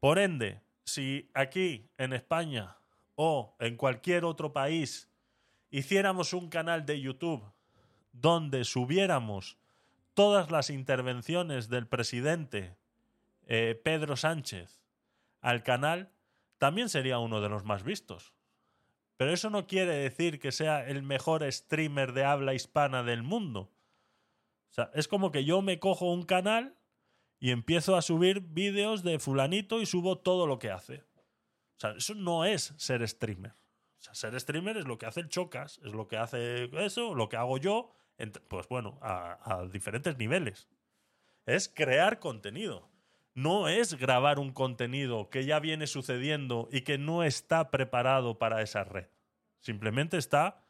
Por ende, si aquí en España o en cualquier otro país hiciéramos un canal de YouTube donde subiéramos todas las intervenciones del presidente eh, Pedro Sánchez al canal, también sería uno de los más vistos. Pero eso no quiere decir que sea el mejor streamer de habla hispana del mundo. O sea, es como que yo me cojo un canal y empiezo a subir vídeos de fulanito y subo todo lo que hace. O sea, eso no es ser streamer. O sea, ser streamer es lo que hace el Chocas, es lo que hace eso, lo que hago yo, pues bueno, a, a diferentes niveles. Es crear contenido. No es grabar un contenido que ya viene sucediendo y que no está preparado para esa red. Simplemente está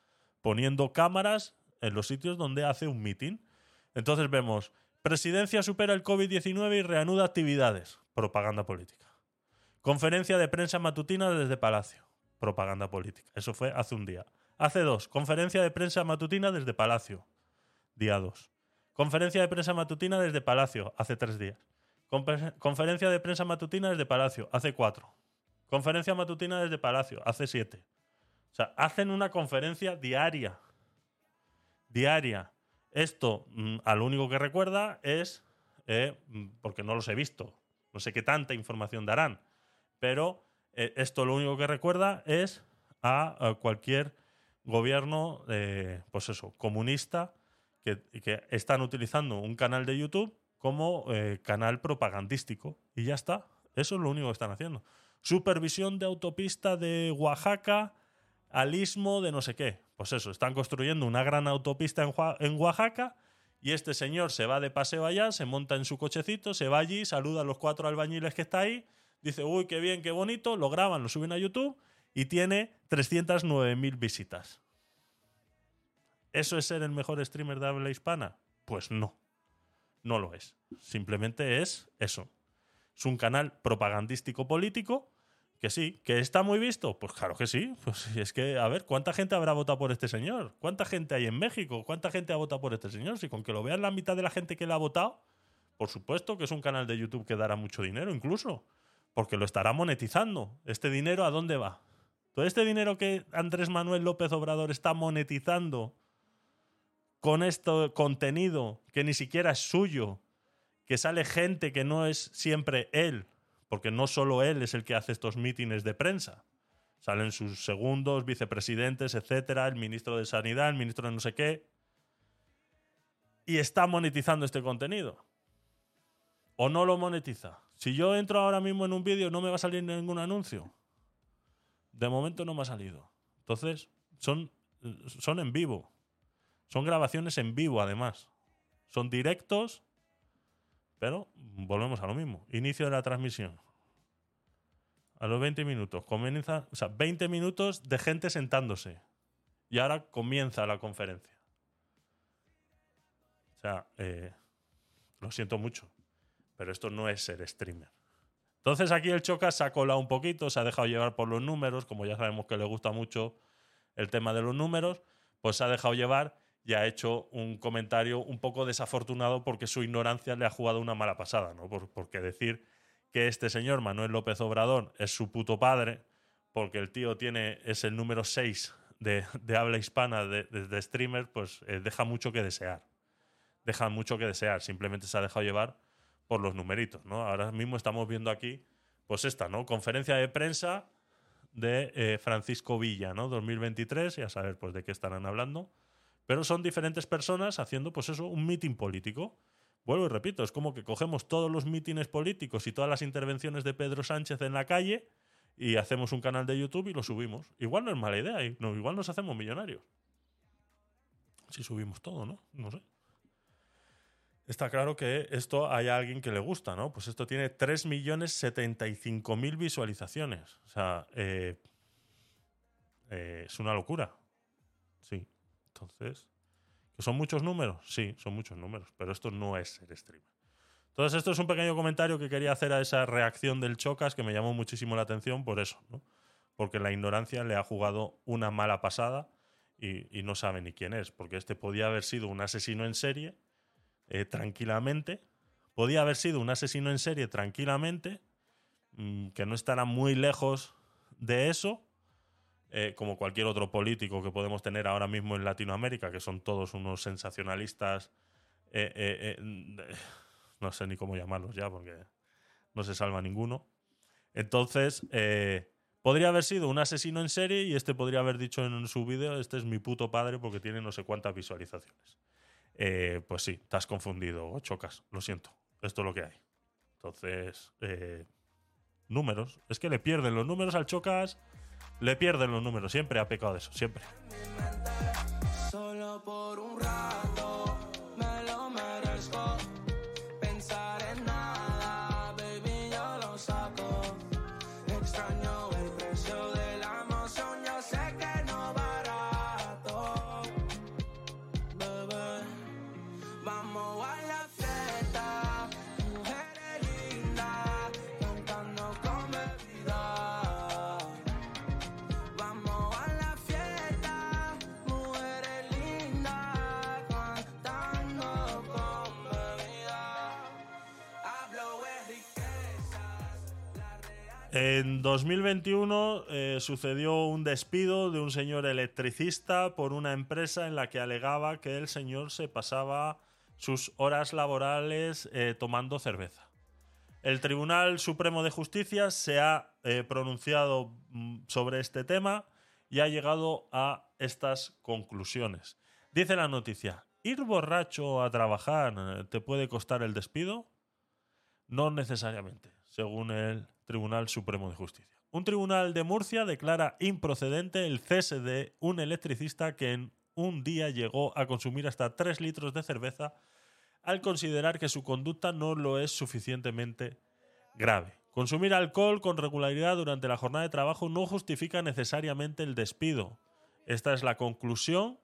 poniendo cámaras en los sitios donde hace un meeting. Entonces vemos, presidencia supera el COVID-19 y reanuda actividades. Propaganda política. Conferencia de prensa matutina desde Palacio. Propaganda política. Eso fue hace un día. Hace dos. Conferencia de prensa matutina desde Palacio. Día dos. Conferencia de prensa matutina desde Palacio. Hace tres días. Confer- Conferencia de prensa matutina desde Palacio. Hace cuatro. Conferencia matutina desde Palacio. Hace siete. O sea, hacen una conferencia diaria. Diaria. Esto, mm, a lo único que recuerda es, eh, mm, porque no los he visto, no sé qué tanta información darán, pero eh, esto lo único que recuerda es a, cualquier gobierno, eh, pues eso, comunista, que están utilizando un canal de YouTube como eh, canal propagandístico. Y ya está. Eso es lo único que están haciendo. Supervisión de autopista de Oaxaca al istmo de no sé qué. Pues eso, están construyendo una gran autopista en, en Oaxaca y este señor se va de paseo allá, se monta en su cochecito, se va allí, saluda a los cuatro albañiles que está ahí, dice, uy, qué bien, qué bonito, lo graban, lo suben a YouTube y tiene 309.000 visitas. ¿Eso es ser el mejor streamer de habla hispana? Pues no. No lo es. Simplemente es eso. Es un canal propagandístico político que sí, que está muy visto. Pues claro que sí. Pues es que, a ver, ¿cuánta gente habrá votado por este señor? ¿Cuánta gente hay en México? ¿Cuánta gente ha votado por este señor? Si con que lo vean la mitad de la gente que le ha votado, por supuesto que es un canal de YouTube que dará mucho dinero incluso. Porque lo estará monetizando. ¿Este dinero a dónde va? Todo este dinero que Andrés Manuel López Obrador está monetizando con este contenido que ni siquiera es suyo, que sale gente que no es siempre él, porque no solo él es el que hace estos mítines de prensa. Salen sus segundos, vicepresidentes, etcétera, el ministro de Sanidad, el ministro de no sé qué. Y está monetizando este contenido. ¿O no lo monetiza? Si yo entro ahora mismo en un vídeo, no me va a salir ningún anuncio. De momento no me ha salido. Entonces, son, son en vivo. Son grabaciones en vivo, además. Son directos, pero volvemos a lo mismo. Inicio de la transmisión. A los 20 minutos. Comienza, o sea, 20 minutos de gente sentándose. Y ahora comienza la conferencia. O sea, eh, lo siento mucho. Pero esto no es ser streamer. Entonces aquí el Choca se ha colado un poquito, se ha dejado llevar por los números, como ya sabemos que le gusta mucho el tema de los números, pues se ha dejado llevar y ha hecho un comentario un poco desafortunado porque su ignorancia le ha jugado una mala pasada, ¿no? Por- porque decir que este señor Manuel López Obrador es su puto padre, porque el tío tiene, es el número 6 de, de habla hispana de, de- streamer, pues eh, deja mucho que desear. Deja mucho que desear. Simplemente se ha dejado llevar por los numeritos, ¿no? Ahora mismo estamos viendo aquí, pues esta, ¿no? Conferencia de prensa de eh, Francisco Villa, ¿no? 2023, y a saber, pues, de qué estarán hablando. Pero son diferentes personas haciendo, pues eso, un meeting político. Vuelvo y repito, es como que cogemos todos los mítines políticos y todas las intervenciones de Pedro Sánchez en la calle y hacemos un canal de YouTube y lo subimos. Igual no es mala idea, igual nos hacemos millonarios. Si subimos todo, ¿no? No sé. Está claro que esto hay a alguien que le gusta, ¿no? Pues esto tiene 3.075.000 visualizaciones. O sea, eh, eh, es una locura. Sí. Entonces, ¿que son muchos números? Sí, son muchos números, pero esto no es ser streamer. Entonces, esto es un pequeño comentario que quería hacer a esa reacción del Chocas que me llamó muchísimo la atención por eso. Porque la ignorancia le ha jugado una mala pasada y, y no sabe ni quién es, porque este podía haber sido un asesino en serie eh, tranquilamente, podía haber sido un asesino en serie tranquilamente, mm, que no estará muy lejos de eso, eh, como cualquier otro político que podemos tener ahora mismo en Latinoamérica, que son todos unos sensacionalistas, eh, eh, eh, no sé ni cómo llamarlos ya, porque no se salva ninguno. Entonces, eh, podría haber sido un asesino en serie y este podría haber dicho en su vídeo, este es mi puto padre porque tiene no sé cuántas visualizaciones. Eh, pues sí, has confundido, chocas, lo siento, esto es lo que hay. Entonces, números, es que le pierden los números al chocas, le pierden los números, siempre ha pecado de eso, siempre. En 2021 eh, sucedió un despido de un señor electricista por una empresa en la que alegaba que el señor se pasaba sus horas laborales eh, tomando cerveza. El Tribunal Supremo de Justicia se ha eh, pronunciado mm, sobre este tema y ha llegado a estas conclusiones. Dice la noticia, ¿ir borracho a trabajar te puede costar el despido? No necesariamente, según el Tribunal Supremo de Justicia. Un tribunal de Murcia declara improcedente el cese de un electricista que en un día llegó a consumir hasta 3 litros de cerveza al considerar que su conducta no lo es suficientemente grave. Consumir alcohol con regularidad durante la jornada de trabajo no justifica necesariamente el despido. Esta es la conclusión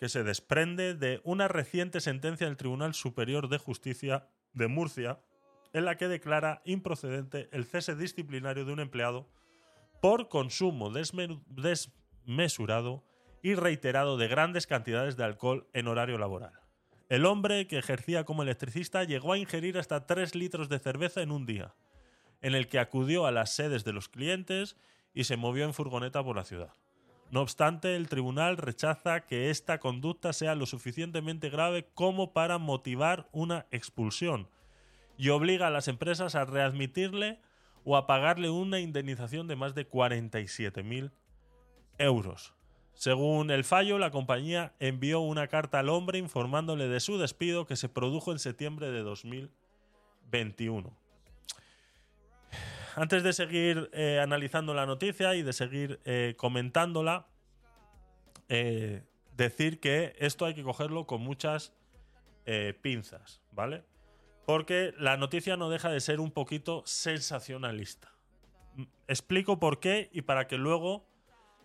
que se desprende de una reciente sentencia del Tribunal Superior de Justicia de Murcia, en la que declara improcedente el cese disciplinario de un empleado por consumo desme- desmesurado y reiterado de grandes cantidades de alcohol en horario laboral. El hombre que ejercía como electricista llegó a ingerir hasta 3 litros de cerveza en un día, en el que acudió a las sedes de los clientes y se movió en furgoneta por la ciudad. No obstante, el tribunal rechaza que esta conducta sea lo suficientemente grave como para motivar una expulsión y obliga a las empresas a readmitirle o a pagarle una indemnización de más de 47.000 euros. Según el fallo, la compañía envió una carta al hombre informándole de su despido que se produjo en septiembre de 2021. Antes de seguir eh, analizando la noticia y de seguir eh, comentándola, eh, decir que esto hay que cogerlo con muchas pinzas, ¿vale? Porque la noticia no deja de ser un poquito sensacionalista. Explico por qué y para que luego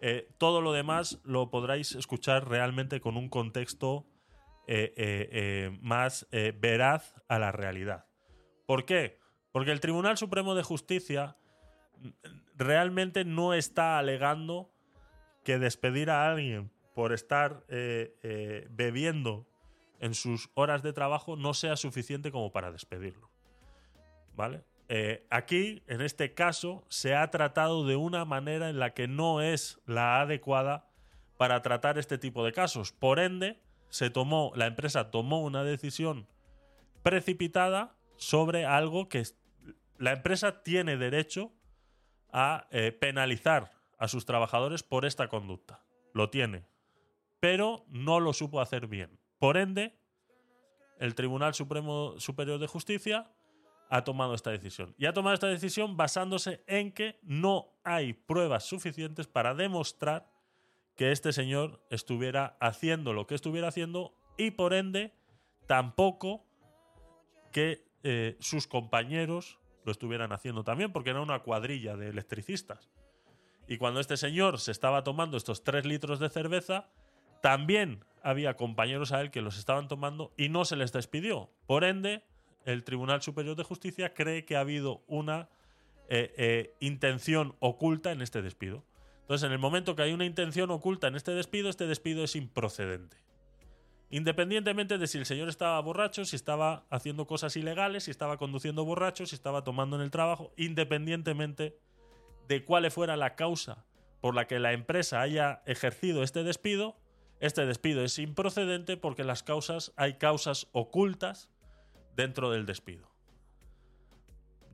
eh, todo lo demás lo podráis escuchar realmente con un contexto eh, eh, más veraz a la realidad. ¿Por qué? Porque el Tribunal Supremo de Justicia realmente no está alegando que despedir a alguien por estar bebiendo en sus horas de trabajo no sea suficiente como para despedirlo. ¿Vale? Eh, aquí, en este caso, se ha tratado de una manera en la que no es la adecuada para tratar este tipo de casos. Por ende, se tomó, la empresa tomó una decisión precipitada sobre algo que la empresa tiene derecho a eh, penalizar a sus trabajadores por esta conducta. Lo tiene. Pero no lo supo hacer bien. Por ende, el Tribunal Supremo Superior de Justicia ha tomado esta decisión. Y ha tomado esta decisión basándose en que no hay pruebas suficientes para demostrar que este señor estuviera haciendo lo que estuviera haciendo y por ende tampoco que eh, sus compañeros lo estuvieran haciendo también, porque era una cuadrilla de electricistas. Y cuando este señor se estaba tomando estos tres litros de cerveza, también había compañeros a él que los estaban tomando y no se les despidió. Por ende, el Tribunal Superior de Justicia cree que ha habido una eh, eh, intención oculta en este despido. Entonces, en el momento que hay una intención oculta en este despido, este despido es improcedente. Independientemente de si el señor estaba borracho, si estaba haciendo cosas ilegales, si estaba conduciendo borracho, si estaba tomando en el trabajo, independientemente de cuál fuera la causa por la que la empresa haya ejercido este despido, este despido es improcedente porque las causas hay causas ocultas dentro del despido.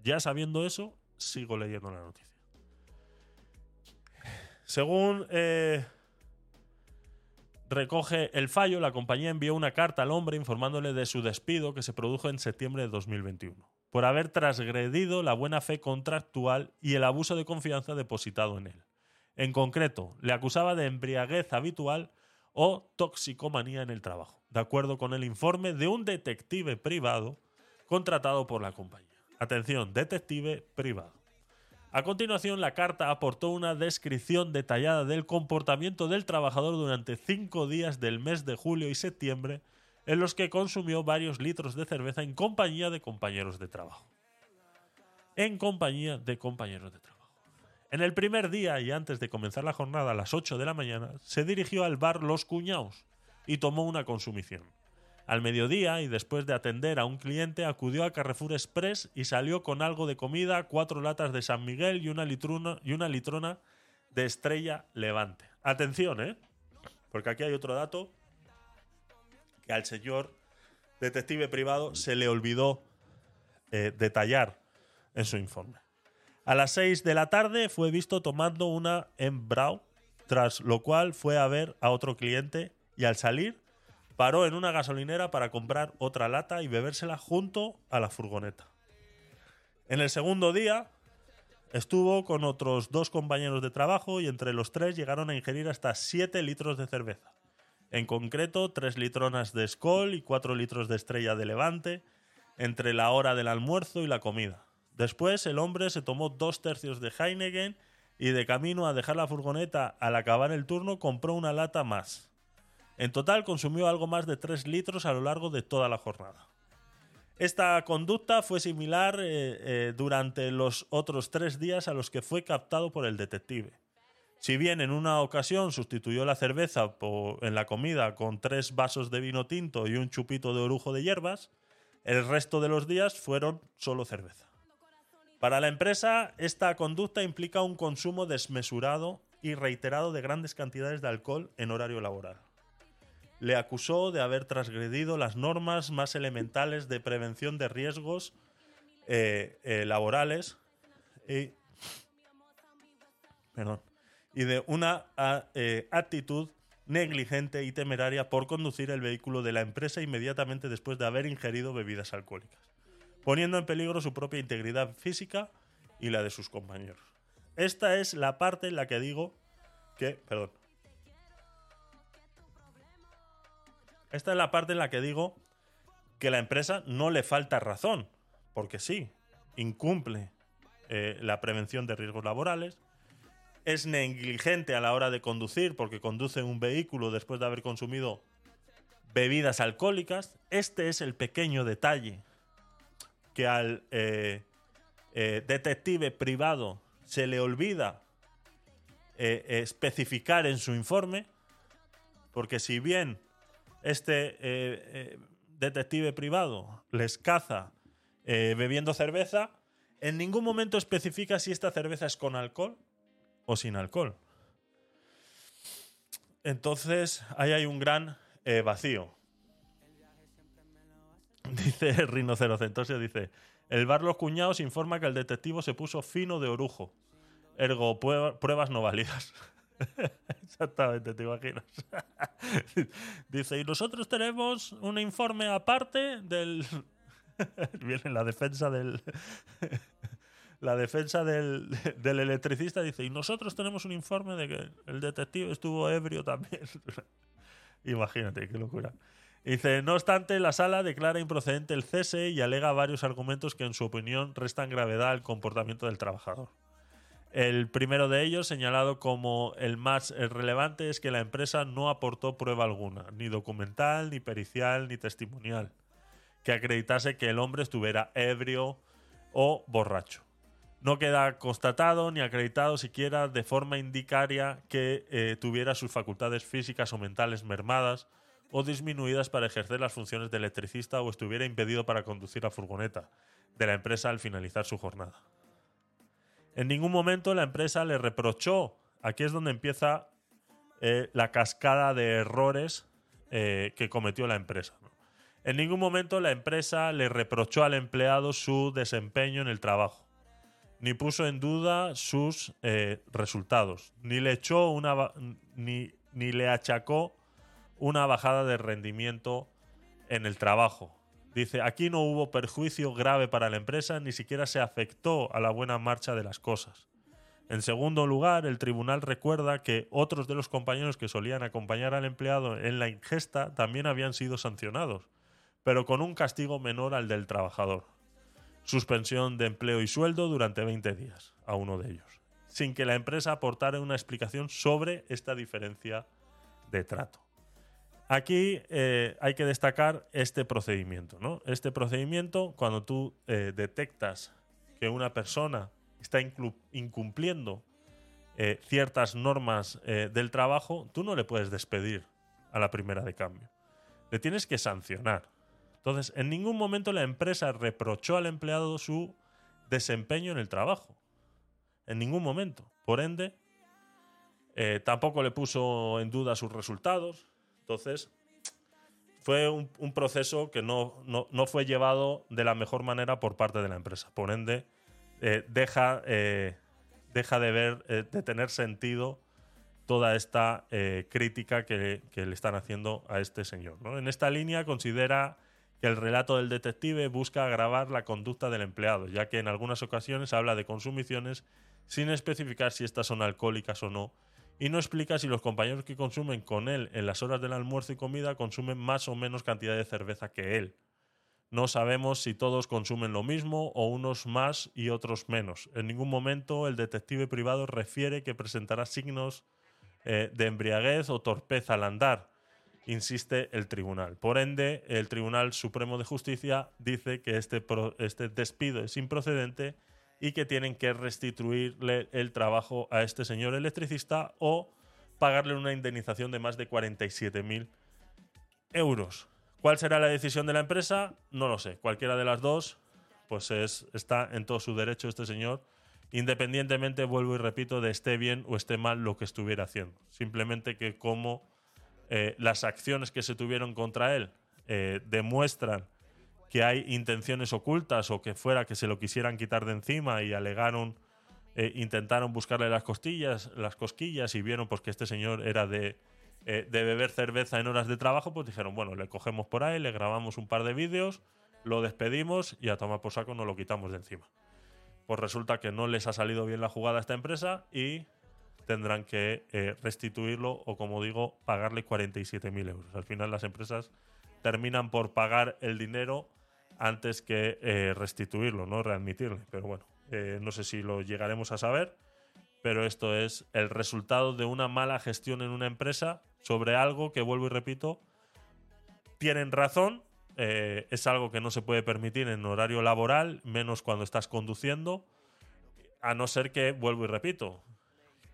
Ya sabiendo eso, sigo leyendo la noticia. Según eh, recoge el fallo, la compañía envió una carta al hombre informándole de su despido que se produjo en septiembre de 2021, por haber transgredido la buena fe contractual y el abuso de confianza depositado en él. En concreto, le acusaba de embriaguez habitual o toxicomanía en el trabajo, de acuerdo con el informe de un detective privado contratado por la compañía. Atención, detective privado. A continuación, la carta aportó una descripción detallada del comportamiento del trabajador durante cinco días del mes de julio y septiembre, en los que consumió varios litros de cerveza en compañía de compañeros de trabajo. En compañía de compañeros de trabajo. En el primer día y antes de comenzar la jornada a las 8 de la mañana, se dirigió al bar Los Cuñaos y tomó una consumición. Al mediodía y después de atender a un cliente, acudió a Carrefour Express y salió con algo de comida, cuatro latas de San Miguel y una litrona, de Estrella Levante. Atención, ¿eh? Porque aquí hay otro dato que al señor detective privado se le olvidó eh, detallar en su informe. A las 6 de la tarde fue visto tomando una Embrau, tras lo cual fue a ver a otro cliente y al salir paró en una gasolinera para comprar otra lata y bebérsela junto a la furgoneta. En el segundo día estuvo con otros dos compañeros de trabajo y entre los tres llegaron a ingerir hasta 7 litros de cerveza. En concreto, 3 litronas de Skoll y 4 litros de Estrella de Levante entre la hora del almuerzo y la comida. Después, el hombre se tomó dos tercios de Heineken y de camino a dejar la furgoneta al acabar el turno compró una lata más. En total consumió algo más de 3 litros a lo largo de toda la jornada. Esta conducta fue similar eh, eh, durante los otros tres días a los que fue captado por el detective. Si bien en una ocasión sustituyó la cerveza en la comida con tres vasos de vino tinto y un chupito de orujo de hierbas, el resto de los días fueron solo cerveza. Para la empresa, esta conducta implica un consumo desmesurado y reiterado de grandes cantidades de alcohol en horario laboral. Le acusó de haber transgredido las normas más elementales de prevención de riesgos eh, eh, laborales y, de una eh, actitud negligente y temeraria por conducir el vehículo de la empresa inmediatamente después de haber ingerido bebidas alcohólicas poniendo en peligro su propia integridad física y la de sus compañeros. Esta es la parte en la que digo que, perdón. Esta es la parte en la que digo que la empresa no le falta razón, porque sí, incumple eh, la prevención de riesgos laborales, es negligente a la hora de conducir porque conduce un vehículo después de haber consumido bebidas alcohólicas. Este es el pequeño detalle que al eh, eh, detective privado se le olvida eh, especificar en su informe, porque si bien este eh, detective privado les caza bebiendo cerveza, en ningún momento especifica si esta cerveza es con alcohol o sin alcohol. Entonces, ahí hay un gran vacío. <laughs> Dice Rinocerocentosio, dice, el bar Los Cuñados informa que el detectivo se puso fino de orujo. Ergo, prueba- pruebas no válidas. <laughs> Exactamente, te imaginas. <laughs> dice, y nosotros tenemos un informe aparte del... Viene la defensa del... la defensa del, del electricista dice, y nosotros tenemos un informe de que el detective estuvo ebrio también. Imagínate, qué locura. Dice, no obstante, la sala declara improcedente el cese y alega varios argumentos que en su opinión restan gravedad al comportamiento del trabajador. El primero de ellos, señalado como el más relevante, es que la empresa no aportó prueba alguna, ni documental, ni pericial, ni testimonial, que acreditase que el hombre estuviera ebrio o borracho. No queda constatado ni acreditado siquiera de forma indicaria que eh, tuviera sus facultades físicas o mentales mermadas o disminuidas para ejercer las funciones de electricista o estuviera impedido para conducir la furgoneta de la empresa al finalizar su jornada. En ningún momento la empresa le reprochó, aquí es donde empieza eh, la cascada de errores eh, que cometió la empresa. En ningún momento la empresa le reprochó al empleado su desempeño en el trabajo ni puso en duda sus eh, resultados, ni le echó una ni, ni le achacó una bajada de rendimiento en el trabajo. Dice, aquí no hubo perjuicio grave para la empresa, ni siquiera se afectó a la buena marcha de las cosas. En segundo lugar, el tribunal recuerda que otros de los compañeros que solían acompañar al empleado en la ingesta también habían sido sancionados, pero con un castigo menor al del trabajador suspensión de empleo y sueldo durante 20 días a uno de ellos, sin que la empresa aportara una explicación sobre esta diferencia de trato. Aquí eh, hay que destacar este procedimiento. ¿no? Este procedimiento, cuando tú eh, detectas que una persona está incumpliendo eh, ciertas normas eh, del trabajo, tú no le puedes despedir a la primera de cambio. Le tienes que sancionar. Entonces, en ningún momento la empresa reprochó al empleado su desempeño en el trabajo. En ningún momento. Por ende, eh, tampoco le puso en duda sus resultados. Entonces, fue un, un proceso que no, no- no fue llevado de la mejor manera por parte de la empresa. Por ende, eh, deja, eh, deja de ver, eh, de tener sentido toda esta crítica que, que le están haciendo a este señor. ¿no? En esta línea considera que el relato del detective busca agravar la conducta del empleado, ya que en algunas ocasiones habla de consumiciones sin especificar si estas son alcohólicas o no, y no explica si los compañeros que consumen con él en las horas del almuerzo y comida consumen más o menos cantidad de cerveza que él. No sabemos si todos consumen lo mismo o unos más y otros menos. En ningún momento el detective privado refiere que presentará signos eh, de embriaguez o torpeza al andar, insiste el tribunal. Por ende, el Tribunal Supremo de Justicia dice que este, este despido es improcedente y que tienen que restituirle el trabajo a este señor electricista o pagarle una indemnización de más de 47.000 euros. ¿Cuál será la decisión de la empresa? No lo sé. Cualquiera de las dos, pues es, está en todo su derecho este señor, independientemente, vuelvo y repito, de esté bien o esté mal lo que estuviera haciendo. Simplemente que como eh, las acciones que se tuvieron contra él eh, demuestran que hay intenciones ocultas o que fuera que se lo quisieran quitar de encima y alegaron, eh, intentaron buscarle las costillas, las cosquillas y vieron pues que este señor era de, eh, de beber cerveza en horas de trabajo, pues dijeron, bueno, le cogemos por ahí, le grabamos un par de vídeos, lo despedimos y a tomar por saco nos lo quitamos de encima. Pues resulta que no les ha salido bien la jugada a esta empresa y tendrán que eh, restituirlo o, como digo, pagarle 47.000 euros. Al final las empresas terminan por pagar el dinero antes que eh, restituirlo, ¿no? Readmitirle. Pero bueno, eh, no sé si lo llegaremos a saber, pero esto es el resultado de una mala gestión en una empresa sobre algo que, vuelvo y repito, tienen razón, eh, es algo que no se puede permitir en horario laboral, menos cuando estás conduciendo, a no ser que, vuelvo y repito,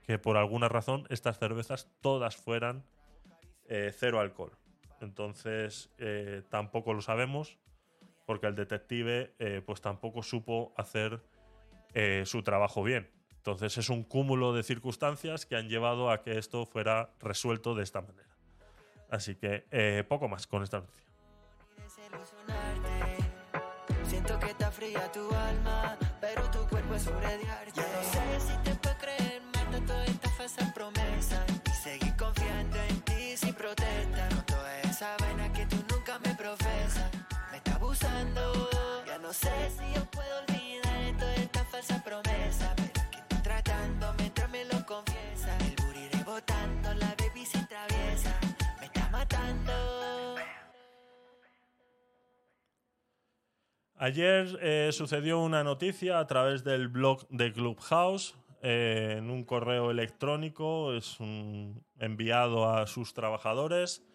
que por alguna razón estas cervezas todas fueran eh, cero alcohol. Entonces eh, tampoco lo sabemos porque el detective eh, pues tampoco supo hacer eh, su trabajo bien. entonces es un cúmulo de circunstancias que han llevado a que esto fuera resuelto de esta manera. Así que eh, poco más con esta noticia. Siento que está fría tu alma, pero tu cuerpo es arte. Ya no sé si te puedo creer, mata todas estas falsas promesas. No sé si yo puedo olvidar de todas estas falsas promesas. Pero que estoy tratando mientras me lo confiesa. El booty rebotando, la baby sin traviesa. Me está matando. Ayer eh, sucedió una noticia a través del blog de Clubhouse eh, en un correo electrónico, es un enviado a sus trabajadores,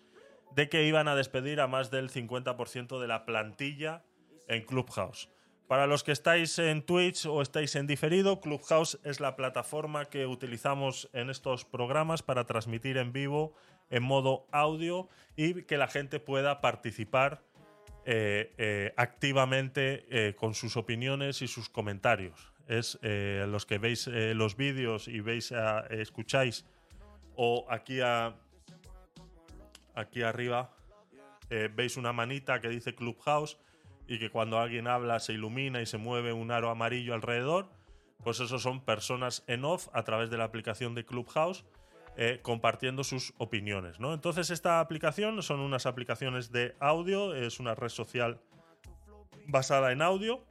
de que iban a despedir a más del 50% de la plantilla en Clubhouse. Para los que estáis en Twitch o estáis en diferido, Clubhouse es la plataforma que utilizamos en estos programas para transmitir en vivo en modo audio y que la gente pueda participar eh, eh, activamente eh, con sus opiniones y sus comentarios. Es eh, los que veis eh, los vídeos y veis a- escucháis o aquí a, aquí arriba eh, veis una manita que dice Clubhouse y que cuando alguien habla se ilumina y se mueve un aro amarillo alrededor, pues esos son personas en off a través de la aplicación de Clubhouse eh, compartiendo sus opiniones. ¿no? Entonces esta aplicación son unas aplicaciones de audio, es una red social basada en audio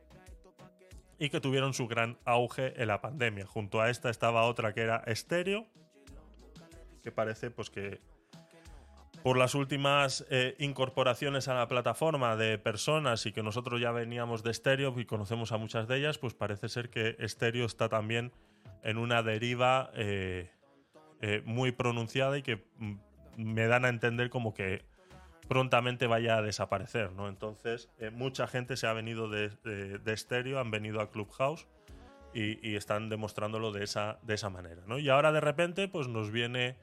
y que tuvieron su gran auge en la pandemia. Junto a esta estaba otra que era estéreo, que parece pues que por las últimas eh, incorporaciones a la plataforma de personas y que nosotros ya veníamos de estéreo y conocemos a muchas de ellas, pues parece ser que estéreo está también en una deriva eh, eh, muy pronunciada y que mm, me dan a entender como que prontamente vaya a desaparecer, ¿no? Entonces, mucha gente se ha venido de, de, de estéreo, han venido a Clubhouse y, y están demostrándolo de esa, de esa manera, ¿no? Y ahora de repente, pues nos viene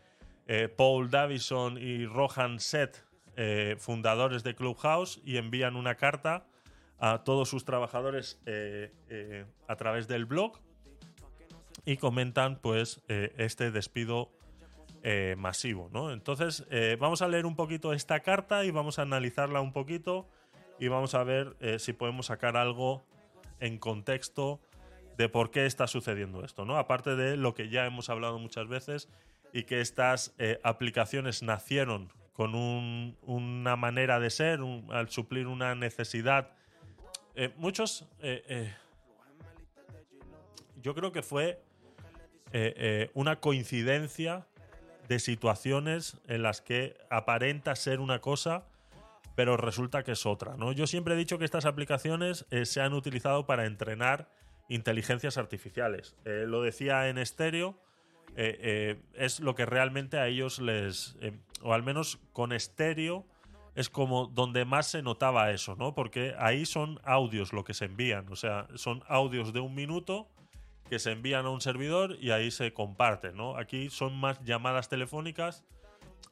eh, Paul Davison y Rohan Seth, eh, fundadores de Clubhouse, y envían una carta a todos sus trabajadores eh, a través del blog y comentan, pues, este despido masivo, ¿no? Entonces, vamos a leer un poquito esta carta y vamos a analizarla un poquito y vamos a ver si podemos sacar algo en contexto de por qué está sucediendo esto, ¿no? Aparte de lo que ya hemos hablado muchas veces y que estas eh, aplicaciones nacieron con un- una manera de ser, al suplir una necesidad. Eh, muchos, eh, yo creo que fue una coincidencia de situaciones en las que aparenta ser una cosa, pero resulta que es otra. ¿no? Yo siempre he dicho que estas aplicaciones se han utilizado para entrenar inteligencias artificiales. Lo decía en estéreo, eh, eh, es lo que realmente a ellos les, eh, o al menos con estéreo, es como donde más se notaba eso, ¿no? Porque ahí son audios lo que se envían, o sea, son audios de un minuto que se envían a un servidor y ahí se comparten, ¿no? Aquí son más llamadas telefónicas.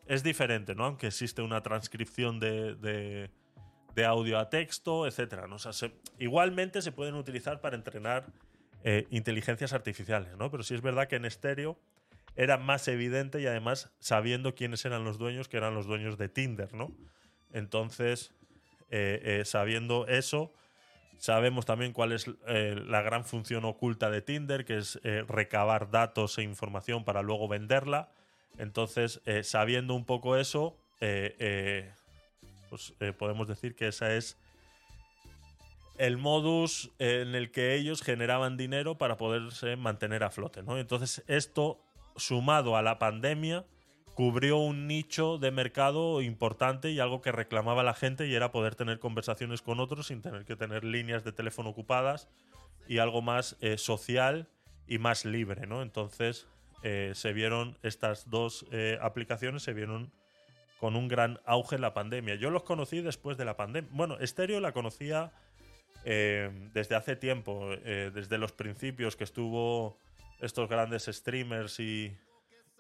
Es diferente, ¿no? Aunque existe una transcripción de, de- audio a texto, etcétera. ¿no? Igualmente se pueden utilizar para entrenar eh, inteligencias artificiales, ¿no? Pero sí es verdad que en estéreo era más evidente y además sabiendo quiénes eran los dueños, que eran los dueños de Tinder, ¿no? Entonces, eh, eh, sabiendo eso, sabemos también cuál es la gran función oculta de Tinder, que es recabar datos e información para luego venderla. Entonces, sabiendo un poco eso, pues podemos decir que esa es el modus en el que ellos generaban dinero para poderse mantener a flote, ¿no? Entonces, esto sumado a la pandemia cubrió un nicho de mercado importante y algo que reclamaba la gente y era poder tener conversaciones con otros sin tener que tener líneas de teléfono ocupadas y algo más eh, social y más libre, ¿no? Entonces eh, se vieron estas dos eh, aplicaciones se vieron con un gran auge en la pandemia. Yo los conocí después de la pandemia. Bueno, Stereo la conocía eh, desde hace tiempo, eh, desde los principios que estuvo estos grandes streamers y,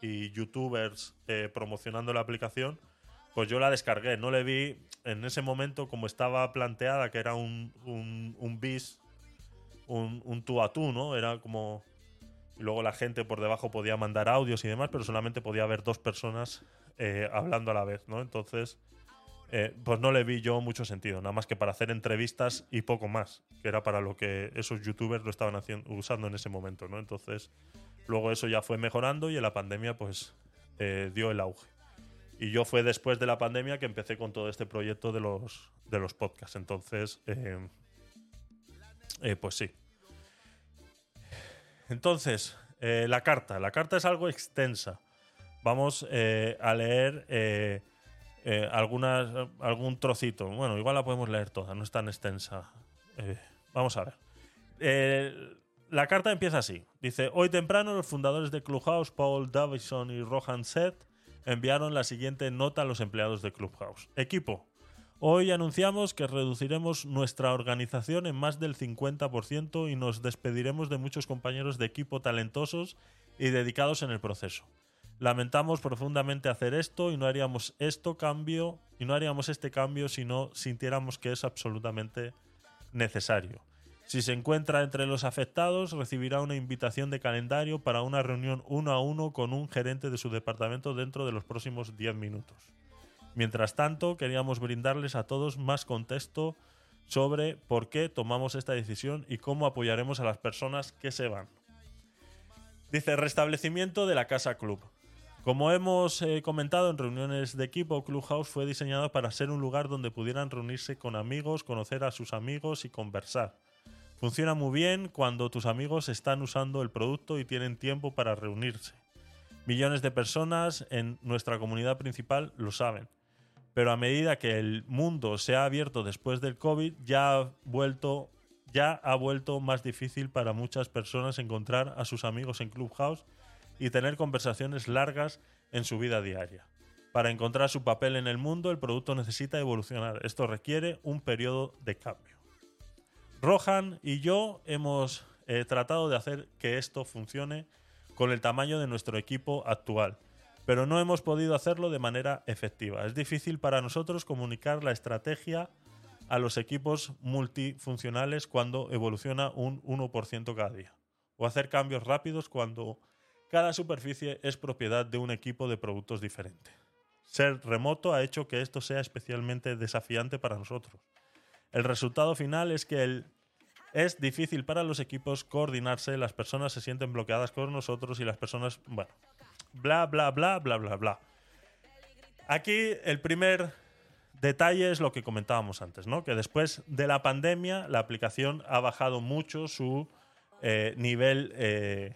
y youtubers eh, promocionando la aplicación, pues yo la descargué. No le vi en ese momento como estaba planteada, que era un, un, un bis, un, un tú a tú, ¿no? Era como Y luego la gente por debajo podía mandar audios y demás, pero solamente podía haber dos personas eh, hablando a la vez, ¿no? Entonces, eh, pues no le vi yo mucho sentido, nada más que para hacer entrevistas y poco más, que era para lo que esos youtubers lo estaban haciendo, usando en ese momento, ¿no? Entonces, luego eso ya fue mejorando y en la pandemia, pues, eh, dio el auge. Y yo fue después de la pandemia que empecé con todo este proyecto de los, de los podcasts. Entonces, eh, pues sí. Entonces, la carta. La carta es algo extensa. Vamos a leer eh, eh, algunas, algún trocito. Bueno, igual la podemos leer toda, no es tan extensa. Eh, vamos a ver. Eh, la carta empieza así. Dice, hoy temprano los fundadores de Clubhouse, Paul Davison y Rohan Seth, enviaron la siguiente nota a los empleados de Clubhouse. Equipo, hoy anunciamos que reduciremos nuestra organización en más del 50% y nos despediremos de muchos compañeros de equipo talentosos y dedicados en el proceso. Lamentamos profundamente hacer esto y no haríamos esto cambio y no haríamos este cambio si no sintiéramos que es absolutamente necesario. Si se encuentra entre los afectados, recibirá una invitación de calendario para una reunión uno a uno con un gerente de su departamento dentro de los próximos 10 minutos. Mientras tanto, queríamos brindarles a todos más contexto sobre por qué tomamos esta decisión y cómo apoyaremos a las personas que se van. Dice restablecimiento de la Casa Club. Como hemos eh, comentado en reuniones de equipo, Clubhouse fue diseñado para ser un lugar donde pudieran reunirse con amigos, conocer a sus amigos y conversar. Funciona muy bien cuando tus amigos están usando el producto y tienen tiempo para reunirse. Millones de personas en nuestra comunidad principal lo saben. Pero a medida que el mundo se ha abierto después del COVID, ya ha vuelto, ya ha vuelto más difícil para muchas personas encontrar a sus amigos en Clubhouse y tener conversaciones largas en su vida diaria. Para encontrar su papel en el mundo, el producto necesita evolucionar. Esto requiere un periodo de cambio. Rohan y yo hemos eh, tratado de hacer que esto funcione con el tamaño de nuestro equipo actual, pero no hemos podido hacerlo de manera efectiva. Es difícil para nosotros comunicar la estrategia a los equipos multifuncionales cuando evoluciona un 1% cada día, o hacer cambios rápidos cuando cada superficie es propiedad de un equipo de productos diferente. Ser remoto ha hecho que esto sea especialmente desafiante para nosotros. El resultado final es que el- es difícil para los equipos coordinarse, las personas se sienten bloqueadas con nosotros y las personas, bueno, bla, bla, bla, bla, bla, bla. Aquí el primer detalle es lo que comentábamos antes, ¿no? Que después de la pandemia la aplicación ha bajado mucho su eh, nivel eh,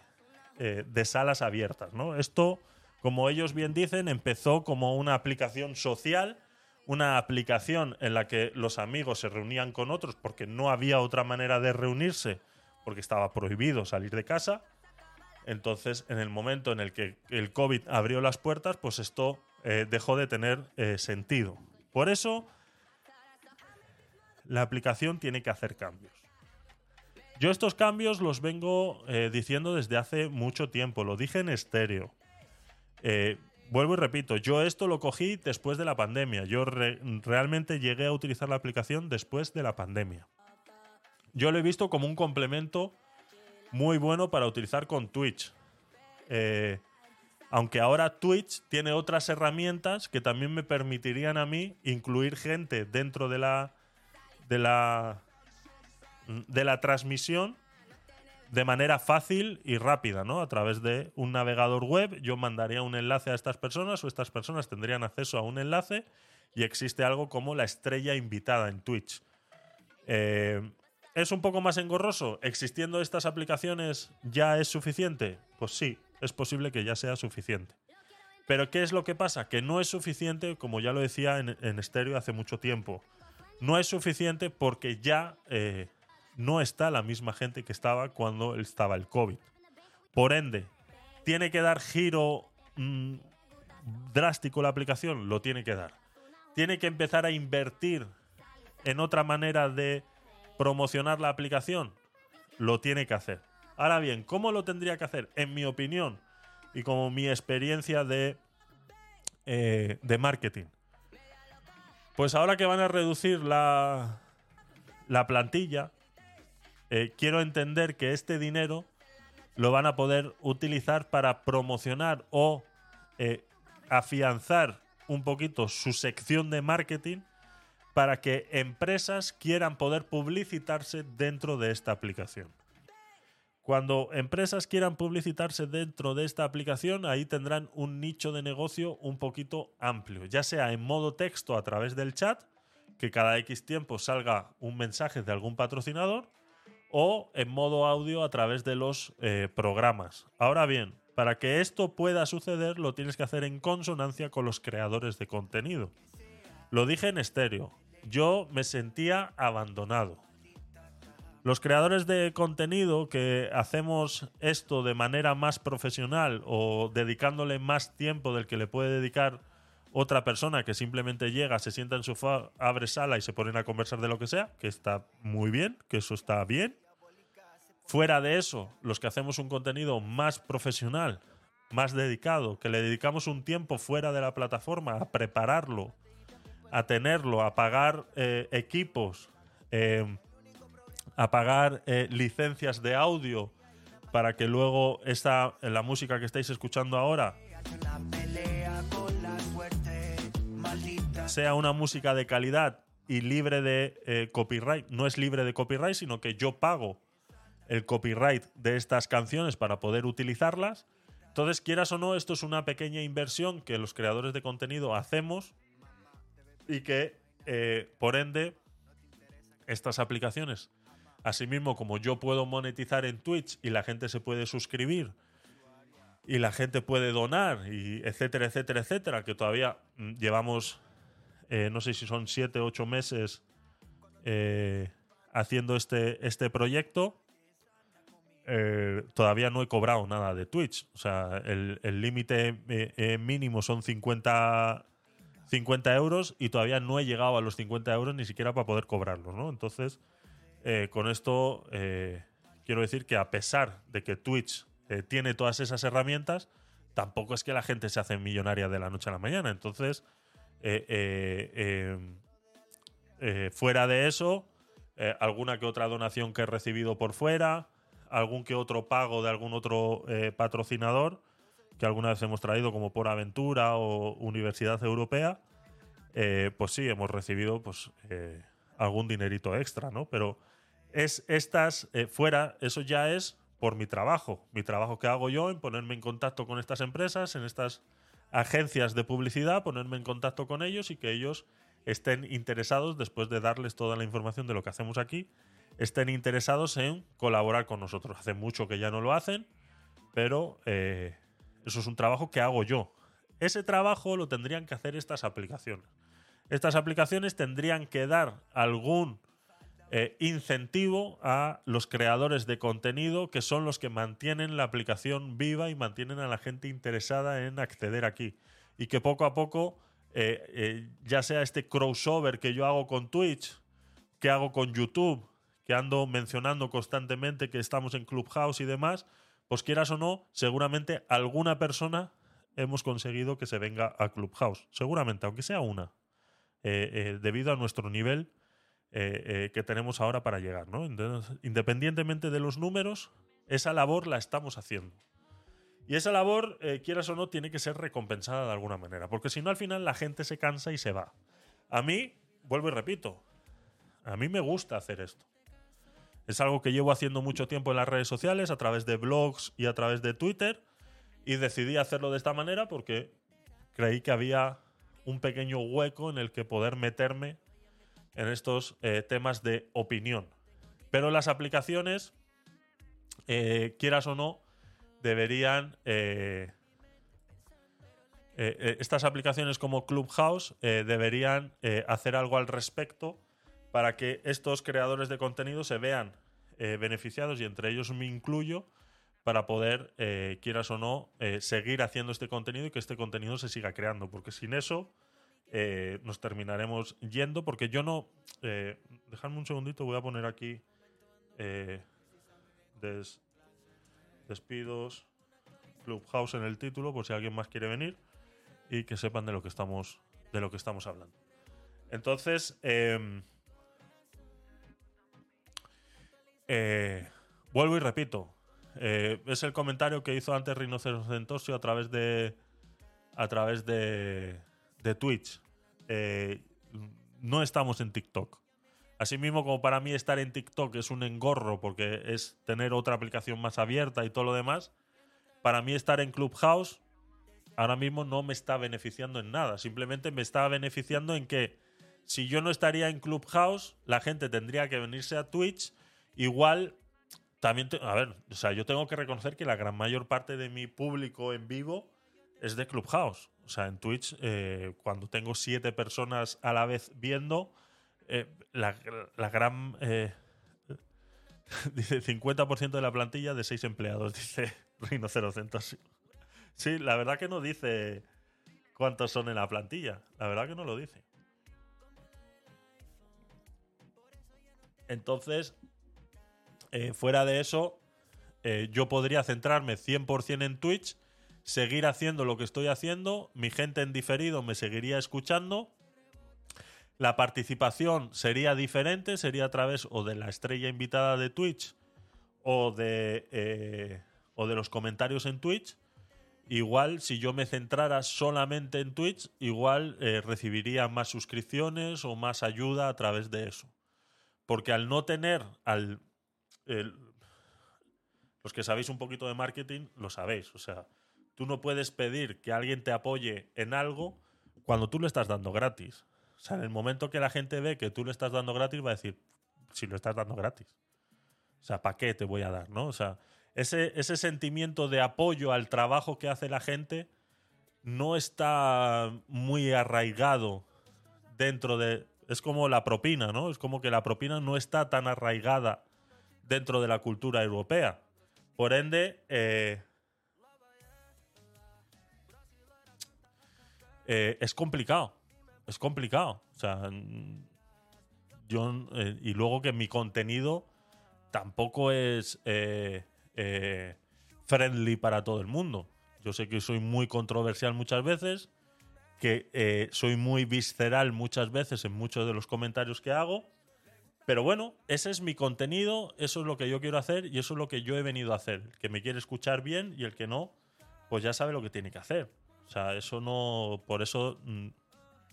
eh, de salas abiertas, ¿no? Esto, como ellos bien dicen, empezó como una aplicación social, una aplicación en la que los amigos se reunían con otros porque no había otra manera de reunirse, porque estaba prohibido salir de casa. Entonces, en el momento en el que el COVID abrió las puertas, pues esto eh, dejó de tener eh, sentido. Por eso, la aplicación tiene que hacer cambios. Yo estos cambios los vengo eh, diciendo desde hace mucho tiempo, lo dije en estéreo. Eh, vuelvo y repito, yo esto lo cogí después de la pandemia. Yo re- realmente llegué a utilizar la aplicación después de la pandemia. Yo lo he visto como un complemento muy bueno para utilizar con Twitch. Eh, aunque ahora Twitch tiene otras herramientas que también me permitirían a mí incluir gente dentro de la de la de la transmisión de manera fácil y rápida, ¿no? A través de un navegador web, yo mandaría un enlace a estas personas o estas personas tendrían acceso a un enlace y existe algo como la estrella invitada en Twitch. Eh, ¿Es un poco más engorroso? ¿Existiendo estas aplicaciones ya es suficiente? Pues sí, es posible que ya sea suficiente. Pero ¿qué es lo que pasa? Que no es suficiente, como ya lo decía en, en estéreo hace mucho tiempo. No es suficiente porque ya eh, no está la misma gente que estaba cuando estaba el COVID. Por ende, ¿tiene que dar giro mm, drástico la aplicación? Lo tiene que dar. ¿Tiene que empezar a invertir en otra manera de promocionar la aplicación? Lo tiene que hacer. Ahora bien, ¿cómo lo tendría que hacer? En mi opinión y como mi experiencia de, eh, de marketing. Pues ahora que van a reducir la, la plantilla, eh, quiero entender que este dinero lo van a poder utilizar para promocionar o eh, afianzar un poquito su sección de marketing para que empresas quieran poder publicitarse dentro de esta aplicación. Cuando empresas quieran publicitarse dentro de esta aplicación, ahí tendrán un nicho de negocio un poquito amplio, ya sea en modo texto a través del chat, que cada X tiempo salga un mensaje de algún patrocinador, o en modo audio a través de los eh, programas. Ahora bien, para que esto pueda suceder lo tienes que hacer en consonancia con los creadores de contenido. Lo dije en estéreo, yo me sentía abandonado. Los creadores de contenido que hacemos esto de manera más profesional o dedicándole más tiempo del que le puede dedicar otra persona que simplemente llega, se sienta en su sofá, abre sala y se ponen a conversar de lo que sea, que está muy bien, que eso está bien. Fuera de eso, los que hacemos un contenido más profesional, más dedicado, que le dedicamos un tiempo fuera de la plataforma a prepararlo, a tenerlo, a pagar eh, equipos, eh, a pagar eh, licencias de audio para que luego esta, la música que estáis escuchando ahora sea una música de calidad y libre de copyright. No es libre de copyright, sino que yo pago el copyright de estas canciones para poder utilizarlas. Entonces, quieras o no, esto es una pequeña inversión que los creadores de contenido hacemos y que, eh, por ende, estas aplicaciones, asimismo como yo puedo monetizar en Twitch y la gente se puede suscribir y la gente puede donar y etcétera, etcétera, etcétera, que todavía mm, llevamos eh, no sé si son siete ocho meses eh, haciendo este, este proyecto. Eh, todavía no he cobrado nada de Twitch. O sea, el límite mínimo son 50, 50 euros y todavía no he llegado a los 50 euros ni siquiera para poder cobrarlos, ¿no? Entonces, con esto quiero decir que a pesar de que Twitch tiene todas esas herramientas, tampoco es que la gente se hace millonaria de la noche a la mañana. Entonces, eh, eh, eh, fuera de eso, alguna que otra donación que he recibido por fuera, algún que otro pago de algún otro patrocinador que alguna vez hemos traído como por Aventura o Universidad Europea, pues sí, hemos recibido pues, algún dinerito extra, ¿no? Pero es estas fuera, eso ya es por mi trabajo, mi trabajo que hago yo en ponerme en contacto con estas empresas, en estas agencias de publicidad, ponerme en contacto con ellos y que ellos estén interesados, después de darles toda la información de lo que hacemos aquí, estén interesados en colaborar con nosotros. Hace mucho que ya no lo hacen, pero eh, eso es un trabajo que hago yo. Ese trabajo lo tendrían que hacer estas aplicaciones. Estas aplicaciones tendrían que dar algún eh, incentivo a los creadores de contenido que son los que mantienen la aplicación viva y mantienen a la gente interesada en acceder aquí. Y que poco a poco, eh, ya sea este crossover que yo hago con Twitch, que hago con YouTube, que ando mencionando constantemente que estamos en Clubhouse y demás, pues quieras o no, seguramente alguna persona hemos conseguido que se venga a Clubhouse. Seguramente, aunque sea una. debido a nuestro nivel eh, eh, que tenemos ahora para llegar. independientemente de los números, esa labor la estamos haciendo. Y esa labor, eh, quieras o no, tiene que ser recompensada de alguna manera, porque si no al final la gente se cansa y se va. A mí, vuelvo y repito, a mí me gusta hacer esto. Es algo que llevo haciendo mucho tiempo en las redes sociales, a través de blogs y a través de Twitter, y decidí hacerlo de esta manera porque creí que había un pequeño hueco en el que poder meterme en estos eh, temas de opinión. Pero las aplicaciones, eh, quieras o no, deberían... Eh, estas aplicaciones como Clubhouse deberían hacer algo al respecto para que estos creadores de contenido se vean beneficiados y entre ellos me incluyo para poder, quieras o no, seguir haciendo este contenido y que este contenido se siga creando. Porque sin eso eh, nos terminaremos yendo porque yo no... Eh, dejadme un segundito, voy a poner aquí eh, despidos Clubhouse en el título por si alguien más quiere venir y que sepan de lo que estamos, de lo que estamos hablando. Entonces, em, vuelvo y repito, Eh, es el comentario que hizo antes Rinocerosentosio a través de. a través de. de Twitch. Eh, no estamos en TikTok. Asimismo, como para mí estar en TikTok es un engorro porque es tener otra aplicación más abierta y todo lo demás, para mí estar en Clubhouse ahora mismo no me está beneficiando en nada. Simplemente me está beneficiando en que si yo no estaría en Clubhouse, la gente tendría que venirse a Twitch. Igual, también, te- a ver, o sea, yo tengo que reconocer que la gran mayor parte de mi público en vivo es de Clubhouse. O sea, en Twitch, eh, cuando tengo siete personas a la vez viendo, eh, la, la gran... eh, <laughs> dice 50% de la plantilla de seis empleados, <laughs> dice Rinocerocentos. Sí, la verdad que no dice cuántos son en la plantilla. La verdad que no lo dice. Entonces, eh, fuera de eso, eh, yo podría centrarme 100% en Twitch, seguir haciendo lo que estoy haciendo, mi gente en diferido me seguiría escuchando, la participación sería diferente, sería a través o de la estrella invitada de Twitch o de, eh, o de los comentarios en Twitch. Igual, si yo me centrara solamente en Twitch, igual recibiría más suscripciones o más ayuda a través de eso. Porque al no tener al. El- los que sabéis un poquito de marketing, lo sabéis. O sea, tú no puedes pedir que alguien te apoye en algo cuando tú lo estás dando gratis. O sea, en el momento que la gente ve que tú le estás dando gratis, va a decir, si lo estás dando gratis. O sea, ¿para qué te voy a dar? ¿no? O sea, ese, ese sentimiento de apoyo al trabajo que hace la gente no está muy arraigado dentro de... Es como la propina, ¿no? Es como que la propina no está tan arraigada dentro de la cultura europea. Por ende, eh, eh, es complicado. Es complicado. O sea, yo... eh, y luego que mi contenido tampoco es friendly para todo el mundo. Yo sé que soy muy controversial muchas veces, que soy muy visceral muchas veces en muchos de los comentarios que hago, pero bueno, ese es mi contenido, eso es lo que yo quiero hacer y eso es lo que yo he venido a hacer. El que me quiere escuchar bien y el que no, pues ya sabe lo que tiene que hacer. O sea, eso no, por eso mm,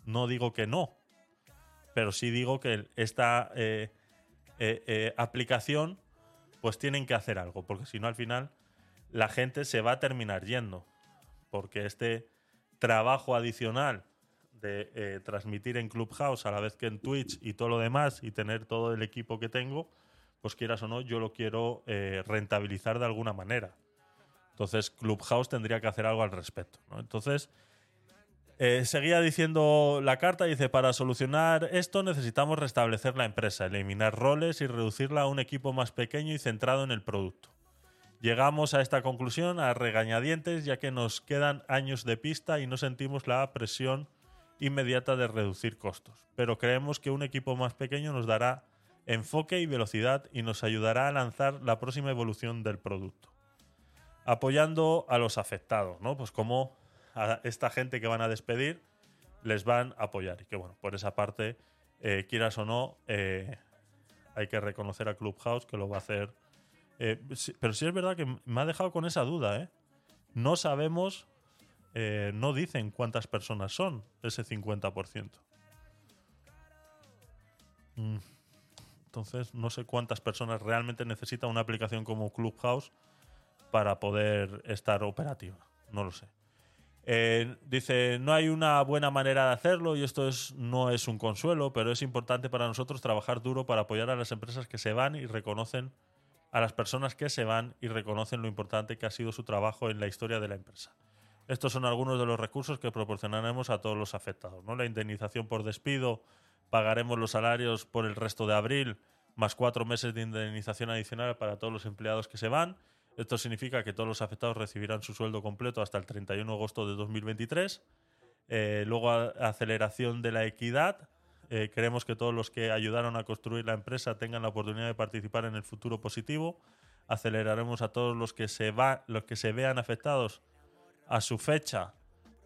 no digo que no, pero sí digo que esta eh, eh, eh, aplicación, pues tienen que hacer algo, porque si no al final la gente se va a terminar yendo, porque este trabajo adicional de eh, transmitir en Clubhouse a la vez que en Twitch y todo lo demás y tener todo el equipo que tengo, pues quieras o no, yo lo quiero eh, rentabilizar de alguna manera. Entonces Clubhouse tendría que hacer algo al respecto. ¿no? Entonces, eh, seguía diciendo la carta, dice, para solucionar esto necesitamos restablecer la empresa, eliminar roles y reducirla a un equipo más pequeño y centrado en el producto. Llegamos a esta conclusión a regañadientes ya que nos quedan años de pista y no sentimos la presión inmediata de reducir costos. Pero creemos que un equipo más pequeño nos dará enfoque y velocidad y nos ayudará a lanzar la próxima evolución del producto. Apoyando a los afectados, ¿no? Pues como a esta gente que van a despedir les van a apoyar. Y que bueno, por esa parte, eh, quieras o no, eh, hay que reconocer a Clubhouse que lo va a hacer. Eh, pero sí es verdad que me ha dejado con esa duda, ¿eh? No sabemos, eh, no dicen cuántas personas son ese 50%. Mm. Entonces, no sé cuántas personas realmente necesita una aplicación como Clubhouse para poder estar operativa. No lo sé. Eh, dice, no hay una buena manera de hacerlo y esto es, no es un consuelo, pero es importante para nosotros trabajar duro para apoyar a las empresas que se van y reconocen a las personas que se van y reconocen lo importante que ha sido su trabajo en la historia de la empresa. Estos son algunos de los recursos que proporcionaremos a todos los afectados. ¿no? La indemnización por despido, pagaremos los salarios por el resto de abril, más cuatro meses de indemnización adicional para todos los empleados que se van. Esto significa que todos los afectados recibirán su sueldo completo hasta el 31 de agosto de 2023. Eh, luego, aceleración de la equidad. Eh, queremos que todos los que ayudaron a construir la empresa tengan la oportunidad de participar en el futuro positivo. Aceleraremos a todos los que se, va, los que se vean afectados a su fecha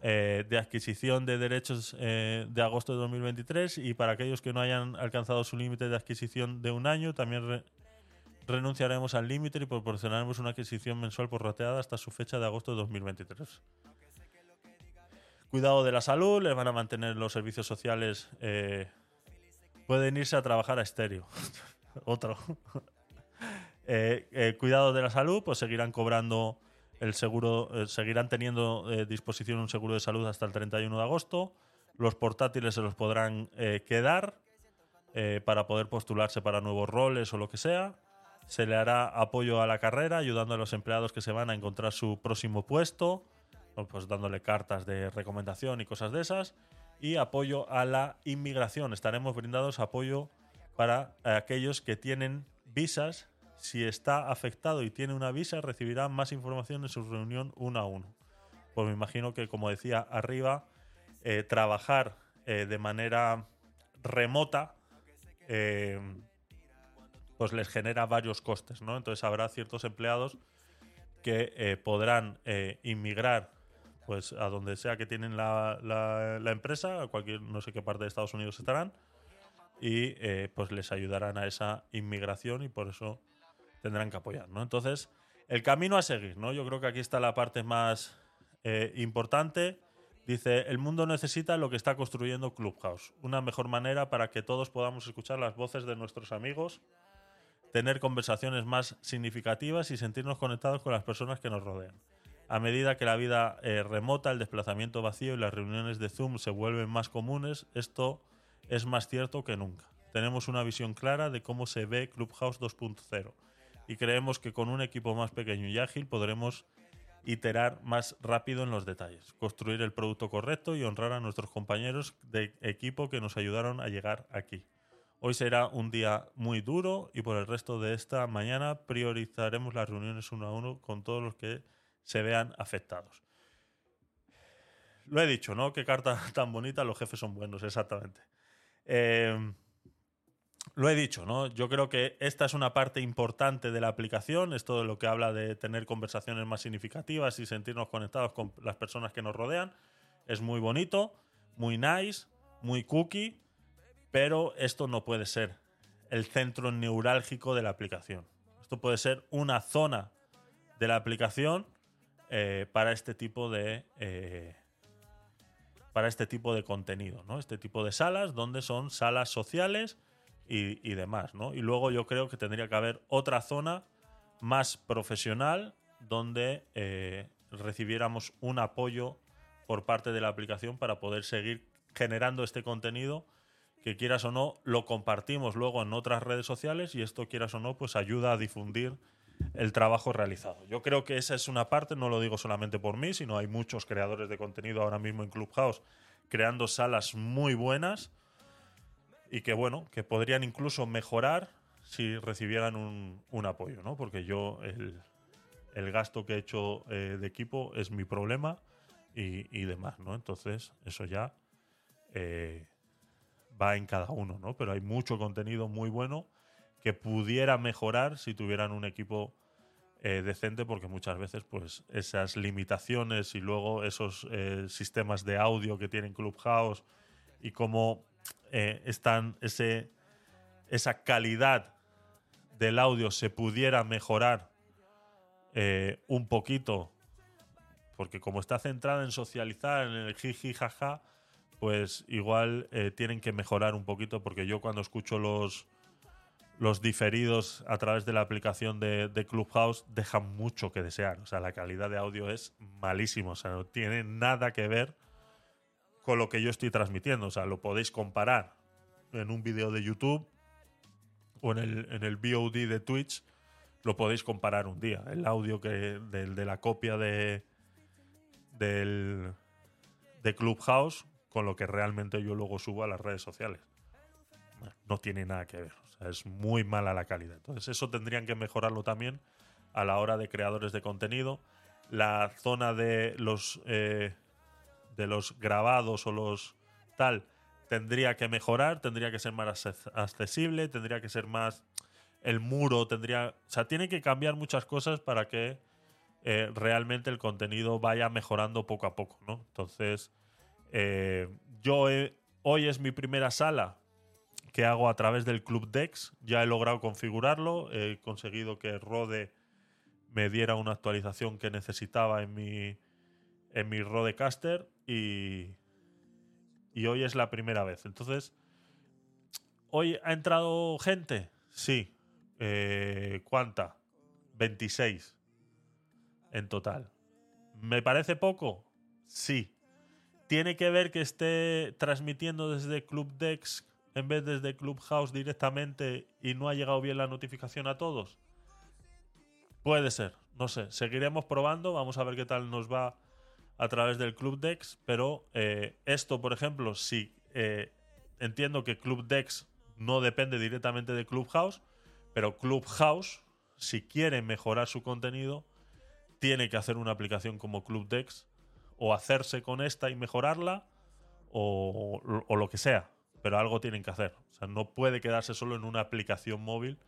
eh, de adquisición de derechos eh, de agosto de 2023 y para aquellos que no hayan alcanzado su límite de adquisición de un año, también re- renunciaremos al límite y proporcionaremos una adquisición mensual por rateada hasta su fecha de agosto de 2023. Cuidado de la salud, les van a mantener los servicios sociales. eh, pueden irse a trabajar a estéreo. <laughs> Otro. <laughs> Cuidado de la salud, pues seguirán cobrando el seguro, eh, seguirán teniendo eh, disposición un seguro de salud hasta el 31 de agosto. Los portátiles se los podrán eh, quedar para poder postularse para nuevos roles o lo que sea. Se le hará apoyo a la carrera, ayudando a los empleados que se van a encontrar su próximo puesto, pues dándole cartas de recomendación y cosas de esas. Y apoyo a la inmigración. Estaremos brindados apoyo para aquellos que tienen visas. Si está afectado y tiene una visa, recibirá más información en su reunión uno a uno. Pues me imagino que, como decía arriba, eh, trabajar eh, de manera remota eh, pues les genera varios costes, ¿no? Entonces habrá ciertos empleados que eh, podrán inmigrar pues a donde sea que tienen la, la- la empresa, a cualquier no sé qué parte de Estados Unidos estarán, y eh, pues les ayudarán a esa inmigración y por eso tendrán que apoyar, ¿no? Entonces, el camino a seguir, ¿no? Yo creo que aquí está la parte más eh, importante. Dice, el mundo necesita lo que está construyendo Clubhouse, una mejor manera para que todos podamos escuchar las voces de nuestros amigos, tener conversaciones más significativas y sentirnos conectados con las personas que nos rodean. A medida que la vida eh, remota, el desplazamiento vacío y las reuniones de Zoom se vuelven más comunes, esto es más cierto que nunca. Tenemos una visión clara de cómo se ve Clubhouse 2.0 y creemos que con un equipo más pequeño y ágil podremos iterar más rápido en los detalles, construir el producto correcto y honrar a nuestros compañeros de equipo que nos ayudaron a llegar aquí. Hoy será un día muy duro y por el resto de esta mañana priorizaremos las reuniones uno a uno con todos los que se vean afectados. Lo he dicho, ¿no? Qué carta <laughs> tan bonita, los jefes son buenos, exactamente. Eh, lo he dicho, ¿no? Yo creo que esta es una parte importante de la aplicación, esto de lo que habla de tener conversaciones más significativas y sentirnos conectados con las personas que nos rodean. Es muy bonito, muy nice, muy cookie, pero esto no puede ser el centro neurálgico de la aplicación. Esto puede ser una zona de la aplicación eh, para este tipo de eh, para este tipo de contenido, ¿no? Este tipo de salas donde son salas sociales y, demás, ¿no? Y luego yo creo que tendría que haber otra zona más profesional donde eh, recibiéramos un apoyo por parte de la aplicación para poder seguir generando este contenido que quieras o no lo compartimos luego en otras redes sociales y esto quieras o no pues ayuda a difundir el trabajo realizado. Yo creo que esa es una parte, no lo digo solamente por mí, sino hay muchos creadores de contenido ahora mismo en Clubhouse creando salas muy buenas y que bueno, que podrían incluso mejorar si recibieran un, un apoyo, ¿no? Porque yo el, el gasto que he hecho eh, de equipo es mi problema y, y demás, ¿no? Entonces, eso ya eh, va en cada uno, ¿no? Pero hay mucho contenido muy bueno que pudiera mejorar si tuvieran un equipo eh, decente, porque muchas veces, pues, esas limitaciones y luego esos eh, sistemas de audio que tienen Clubhouse y cómo eh, están ese, esa calidad del audio se pudiera mejorar eh, un poquito, porque como está centrada en socializar, en el jiji jaja, pues igual eh, tienen que mejorar un poquito, porque yo cuando escucho los, los diferidos a través de la aplicación de, Clubhouse dejan mucho que desear. O sea, la calidad de audio es malísimo. O sea, no tiene nada que ver con lo que yo estoy transmitiendo. O sea, lo podéis comparar en un vídeo de YouTube o en el, en el VOD de Twitch. Lo podéis comparar un día. El audio que del- de, la copia de, del, de Clubhouse con lo que realmente yo luego subo a las redes sociales no tiene nada que ver. O sea, es muy mala la calidad. Entonces, eso tendrían que mejorarlo también a la hora de creadores de contenido. La zona de los eh, de los grabados o los tal tendría que mejorar, tendría que ser más acce- accesible, tendría que ser más el muro, tendría, o sea, tiene que cambiar muchas cosas para que eh, realmente el contenido vaya mejorando poco a poco, ¿no? Entonces, eh, yo hoy es mi primera sala que hago a través del Club Dex. Ya he logrado configurarlo, he conseguido que Rode me diera una actualización que necesitaba en mi, en mi Rodecaster y, y hoy es la primera vez. Entonces, ¿hoy ha entrado gente? Sí. Eh, ¿Cuánta? 26 en total. ¿Me parece poco? Sí. ¿Tiene que ver que esté transmitiendo desde Club Dex en vez desde Clubhouse directamente y no ha llegado bien la notificación a todos? Puede ser, no sé. Seguiremos probando, vamos a ver qué tal nos va a través del Club Dex, pero eh, esto, por ejemplo, sí, eh, entiendo que Club Dex no depende directamente de Clubhouse, pero Clubhouse, si quiere mejorar su contenido, tiene que hacer una aplicación como Club Dex o hacerse con esta y mejorarla o, lo que sea, pero algo tienen que hacer. O sea, no puede quedarse solo en una aplicación móvil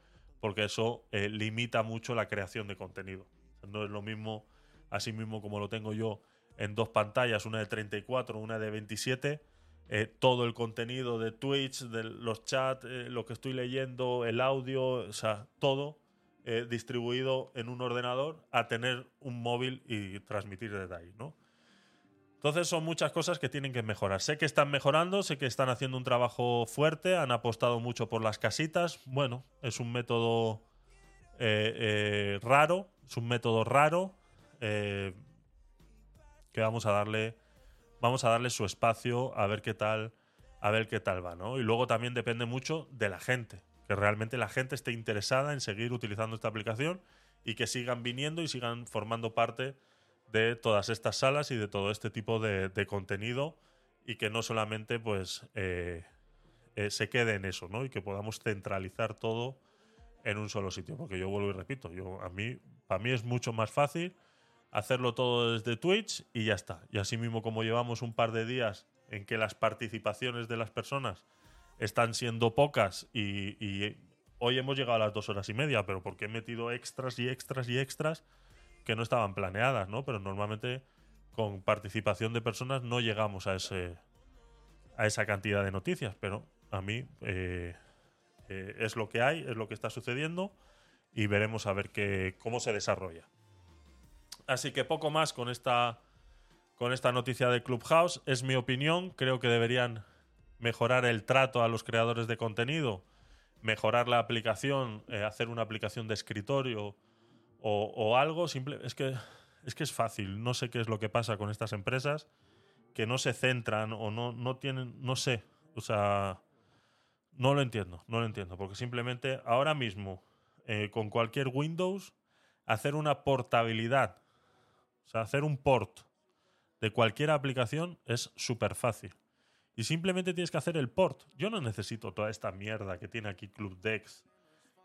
porque eso eh, limita mucho la creación de contenido. No es lo mismo, así mismo como lo tengo yo en dos pantallas, una de 34, una de 27, eh, todo el contenido de Twitch, de los chats, eh, lo que estoy leyendo, el audio, o sea, todo eh, distribuido en un ordenador a tener un móvil y transmitir desde ¿no? Entonces son muchas cosas que tienen que mejorar. Sé que están mejorando, sé que están haciendo un trabajo fuerte, han apostado mucho por las casitas. Bueno, es un método raro, es un método raro que vamos a darle, vamos a darle su espacio a ver qué tal, a ver qué tal va, ¿no? Y luego también depende mucho de la gente, que realmente la gente esté interesada en seguir utilizando esta aplicación y que sigan viniendo y sigan formando parte de todas estas salas y de todo este tipo de, de contenido y que no solamente pues eh, eh, se quede en eso, ¿no? Y que podamos centralizar todo en un solo sitio. Porque yo vuelvo y repito, yo a mí, para mí es mucho más fácil hacerlo todo desde Twitch y ya está. Y así mismo como llevamos un par de días en que las participaciones de las personas están siendo pocas y, hoy hemos llegado a las dos horas y media, pero porque he metido extras y extras y extras que no estaban planeadas, ¿no? Pero normalmente con participación de personas no llegamos a ese a esa cantidad de noticias, pero a mí eh, eh, es lo que hay, es lo que está sucediendo y veremos a ver qué, cómo se desarrolla. Así que poco más con esta con esta noticia de Clubhouse. Es mi opinión, creo que deberían mejorar el trato a los creadores de contenido, mejorar la aplicación, eh, hacer una aplicación de escritorio o, algo simple. Es que, es que es fácil. No sé qué es lo que pasa con estas empresas que no se centran o no, no tienen. No sé. O sea. No lo entiendo. No lo entiendo. Porque simplemente ahora mismo, eh, con cualquier Windows, hacer una portabilidad. O sea, hacer un port de cualquier aplicación es súper fácil. Y simplemente tienes que hacer el port. Yo no necesito toda esta mierda que tiene aquí Club Dex.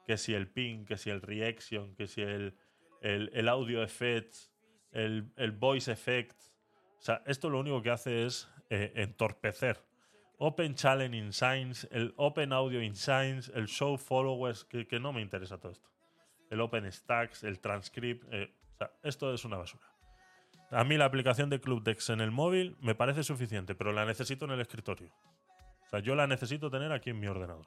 Que si el ping, que si el reaction, que si el, el, audio effects, el, el voice effects. O sea, esto lo único que hace es eh, entorpecer. Open Challenge in Science, el Open Audio in Science, el Show Followers, que, que no me interesa todo esto. El Open Stacks, el Transcript. eh, o sea, esto es una basura. A mí la aplicación de Club Dex en el móvil me parece suficiente, pero la necesito en el escritorio. O sea, yo la necesito tener aquí en mi ordenador.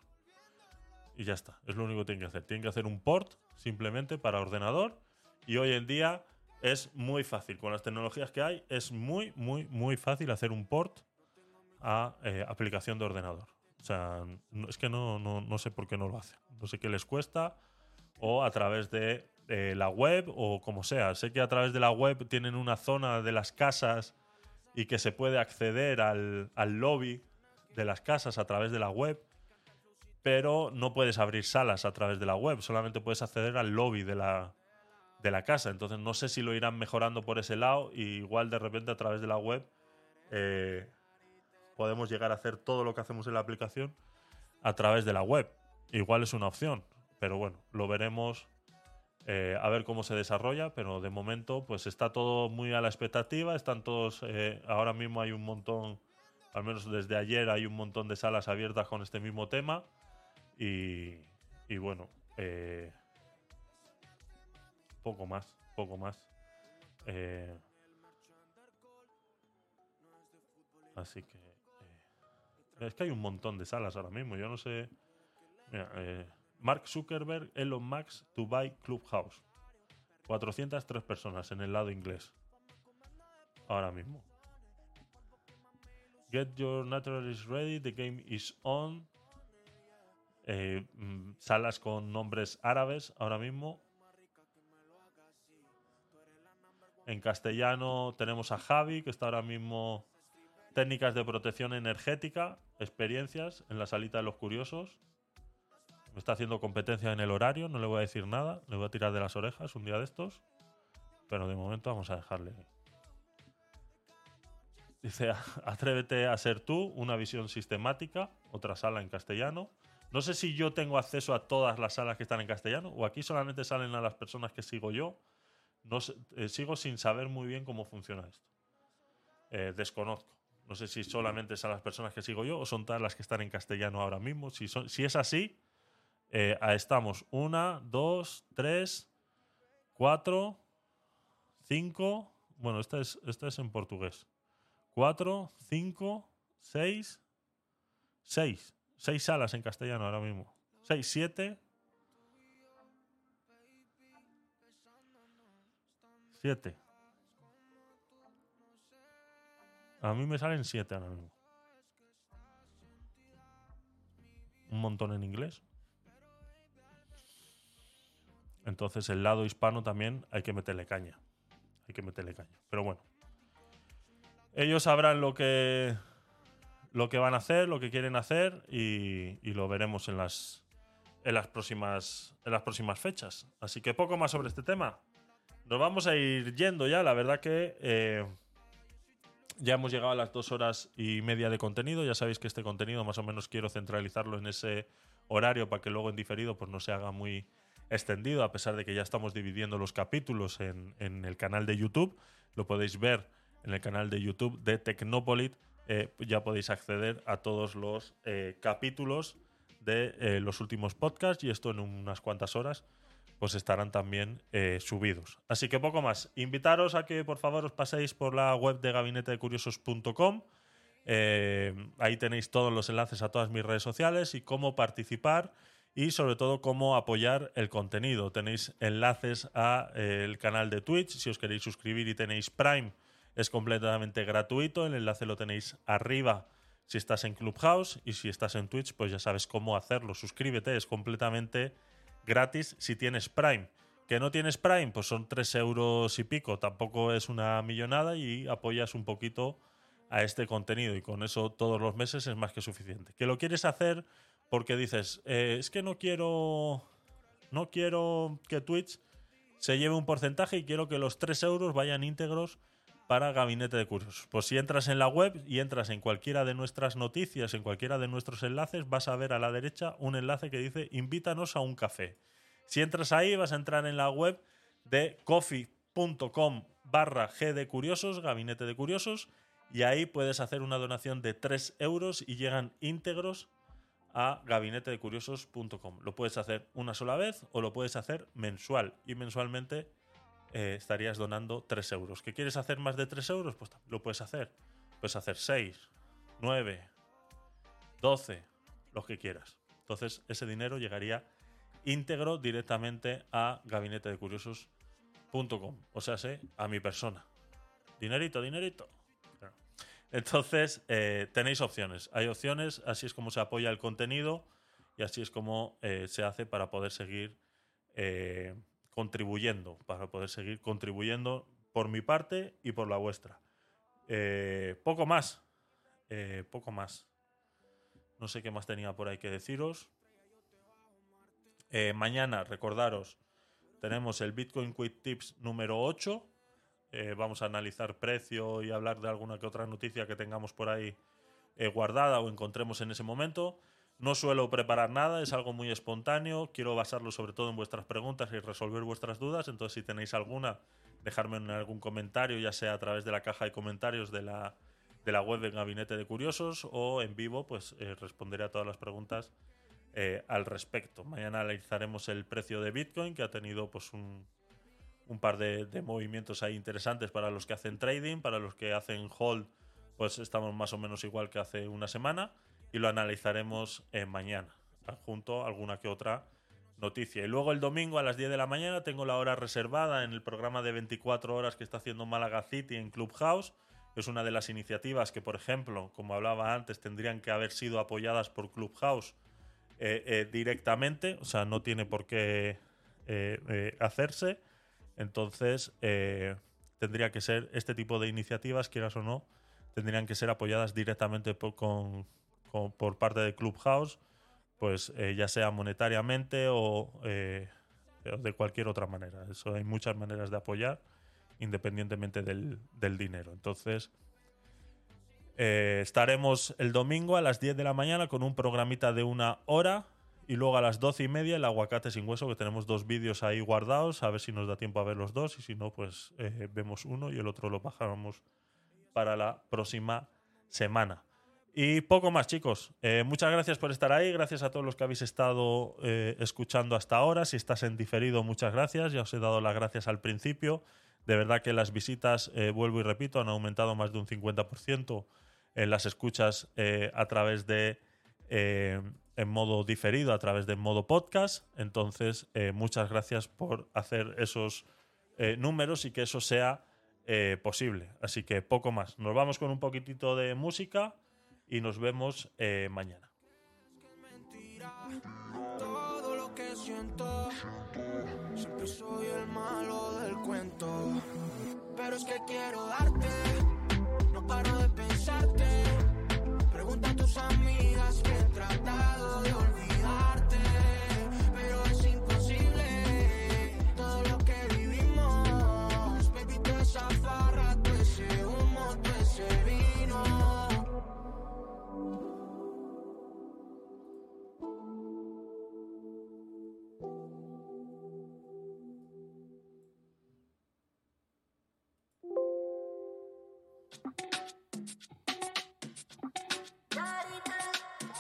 Y ya está. Es lo único que tienen que hacer. Tienen que hacer un port simplemente para ordenador. Y hoy en día es muy fácil. Con las tecnologías que hay, es muy, muy, muy fácil hacer un port a eh, aplicación de ordenador. O sea, es que no, no, no sé por qué no lo hacen. No sé qué les cuesta. O a través de eh, la web o como sea. Sé que a través de la web tienen una zona de las casas y que se puede acceder al, al lobby de las casas a través de la web pero no puedes abrir salas a través de la web, solamente puedes acceder al lobby de la, de la casa. Entonces no sé si lo irán mejorando por ese lado y igual de repente a través de la web eh, podemos llegar a hacer todo lo que hacemos en la aplicación a través de la web. Igual es una opción, pero bueno, lo veremos eh, a ver cómo se desarrolla, pero de momento pues está todo muy a la expectativa, están todos, eh, ahora mismo hay un montón, al menos desde ayer hay un montón de salas abiertas con este mismo tema. Y, y bueno, eh, poco más, poco más. Eh, así que... eh, es que hay un montón de salas ahora mismo. Yo no sé Mira, eh, Mark Zuckerberg, Elon Musk to buy Clubhouse. 403 personas en el lado inglés. Ahora mismo. Get your naturalist ready, the game is on. Eh, mm, salas con nombres árabes ahora mismo. En castellano tenemos a Javi, que está ahora mismo técnicas de protección energética, experiencias en la salita de los curiosos. Me está haciendo competencia en el horario, no le voy a decir nada, le voy a tirar de las orejas un día de estos. Pero de momento vamos a dejarle. Dice, atrévete a ser tú, una visión sistemática, otra sala en castellano. No sé si yo tengo acceso a todas las salas que están en castellano o aquí solamente salen a las personas que sigo yo. No eh, sigo sin saber muy bien cómo funciona esto. Eh, desconozco. No sé si solamente son las personas que sigo yo o son todas las que están en castellano ahora mismo. Si, son- si es así, eh, estamos. Una, dos, tres, cuatro, cinco. Bueno, esta es, esta es en portugués. Cuatro, cinco, seis, seis. Seis salas en castellano ahora mismo. Seis, siete. Siete. A mí me salen siete ahora mismo. Un montón en inglés. Entonces el lado hispano también hay que meterle caña. Hay que meterle caña. Pero bueno. Ellos sabrán lo que lo que van a hacer, lo que quieren hacer y, y lo veremos en las en las próximas en las próximas fechas. Así que poco más sobre este tema. Nos vamos a ir yendo ya. La verdad que eh, ya hemos llegado a las dos horas y media de contenido. Ya sabéis que este contenido más o menos quiero centralizarlo en ese horario para que luego en diferido pues no se haga muy extendido, a pesar de que ya estamos dividiendo los capítulos en, en el canal de YouTube. Lo podéis ver en el canal de YouTube de Tecnopolit. Eh, ya podéis acceder a todos los eh, capítulos de eh, los últimos podcasts y esto en unas cuantas horas pues estarán también eh, subidos. Así que poco más. Invitaros a que por favor os paséis por la web de gabinetedecuriosos.com. Eh, ahí tenéis todos los enlaces a todas mis redes sociales y cómo participar y sobre todo cómo apoyar el contenido. Tenéis enlaces al canal de Twitch. Si os queréis suscribir y tenéis Prime, es completamente gratuito. El enlace lo tenéis arriba si estás en Clubhouse y si estás en Twitch, pues ya sabes cómo hacerlo. Suscríbete, es completamente gratis si tienes Prime. Que no tienes Prime, pues son 3 euros y pico, tampoco es una millonada y apoyas un poquito a este contenido y con eso todos los meses es más que suficiente. Que lo quieres hacer porque dices, eh, es que no quiero, no quiero que Twitch se lleve un porcentaje y quiero que los 3 euros vayan íntegros para Gabinete de Cursos. Pues si entras en la web y entras en cualquiera de nuestras noticias, en cualquiera de nuestros enlaces, vas a ver a la derecha un enlace que dice invítanos a un café. Si entras ahí, vas a entrar en la web de coffee.com barra G de Curiosos, Gabinete de Curiosos, y ahí puedes hacer una donación de 3 euros y llegan íntegros a gabinetedecuriosos.com. Lo puedes hacer una sola vez o lo puedes hacer mensual y mensualmente eh, estarías donando 3 euros. ¿Que quieres hacer más de 3 euros? Pues lo puedes hacer. Puedes hacer 6, 9, 12, los que quieras. Entonces ese dinero llegaría íntegro directamente a gabinetedecuriosos.com. O sea, sé, a mi persona. Dinerito, dinerito. Entonces, eh, tenéis opciones. Hay opciones, así es como se apoya el contenido y así es como eh, se hace para poder seguir eh, contribuyendo, para poder seguir contribuyendo por mi parte y por la vuestra. Poco más, poco más. No sé qué más tenía por ahí que deciros. Mañana, recordaros, tenemos el Bitcoin Quick Tips número 8. Eh, vamos a analizar precio y hablar de alguna que otra noticia que tengamos por ahí eh, guardada o encontremos en ese momento. No suelo preparar nada, es algo muy espontáneo. Quiero basarlo sobre todo en vuestras preguntas y resolver vuestras dudas. Entonces, si tenéis alguna, dejadme en algún comentario, ya sea a través de la caja de comentarios de la, de la web del Gabinete de Curiosos o en vivo, pues eh, responderé a todas las preguntas al respecto. Mañana analizaremos el precio de Bitcoin, que ha tenido pues un, un par de, movimientos ahí interesantes para los que hacen trading, para los que hacen hold, pues estamos más o menos igual que hace una semana y lo analizaremos mañana. adjunto alguna que otra noticia. Y luego el domingo a las 10 de la mañana tengo la hora reservada en el programa de 24 horas que está haciendo Málaga City en Clubhouse. Es una de las iniciativas que, por ejemplo, como hablaba antes, tendrían que haber sido apoyadas por Clubhouse eh, eh, directamente, o sea, no tiene por qué eh, hacerse. Entonces, eh, tendría que ser este tipo de iniciativas, quieras o no, tendrían que ser apoyadas directamente por, parte de Clubhouse, pues eh, ya sea monetariamente o, eh, o de cualquier otra manera. Eso hay muchas maneras de apoyar, independientemente del, dinero. Entonces, estaremos el domingo a las 10 de la mañana con un programita de una hora y luego a las 12 y media el aguacate sin hueso, que tenemos dos vídeos ahí guardados, a ver si nos da tiempo a ver los dos y si no, pues eh, vemos uno y el otro lo bajamos para la próxima semana. Y poco más, chicos. Eh, muchas gracias por estar ahí. Gracias a todos los que habéis estado eh, escuchando hasta ahora. Si estás en diferido, muchas gracias. Ya os he dado las gracias al principio. De verdad que las visitas, vuelvo y repito, han aumentado más de un 50% en las escuchas a través de, en modo diferido, a través de modo podcast. Entonces, eh, muchas gracias por hacer esos eh, números y que eso sea eh, posible. Así que poco más. Nos vamos con un poquitito de música y nos vemos eh, mañana. Todo que soy el malo del cuento. Pero es que quiero darte, no paro de pensarte. A tus amigas que he tratado de olvidarte, pero es imposible. Todo lo que vivimos, baby, toda esa farra, todo ese humo, todo ese vino.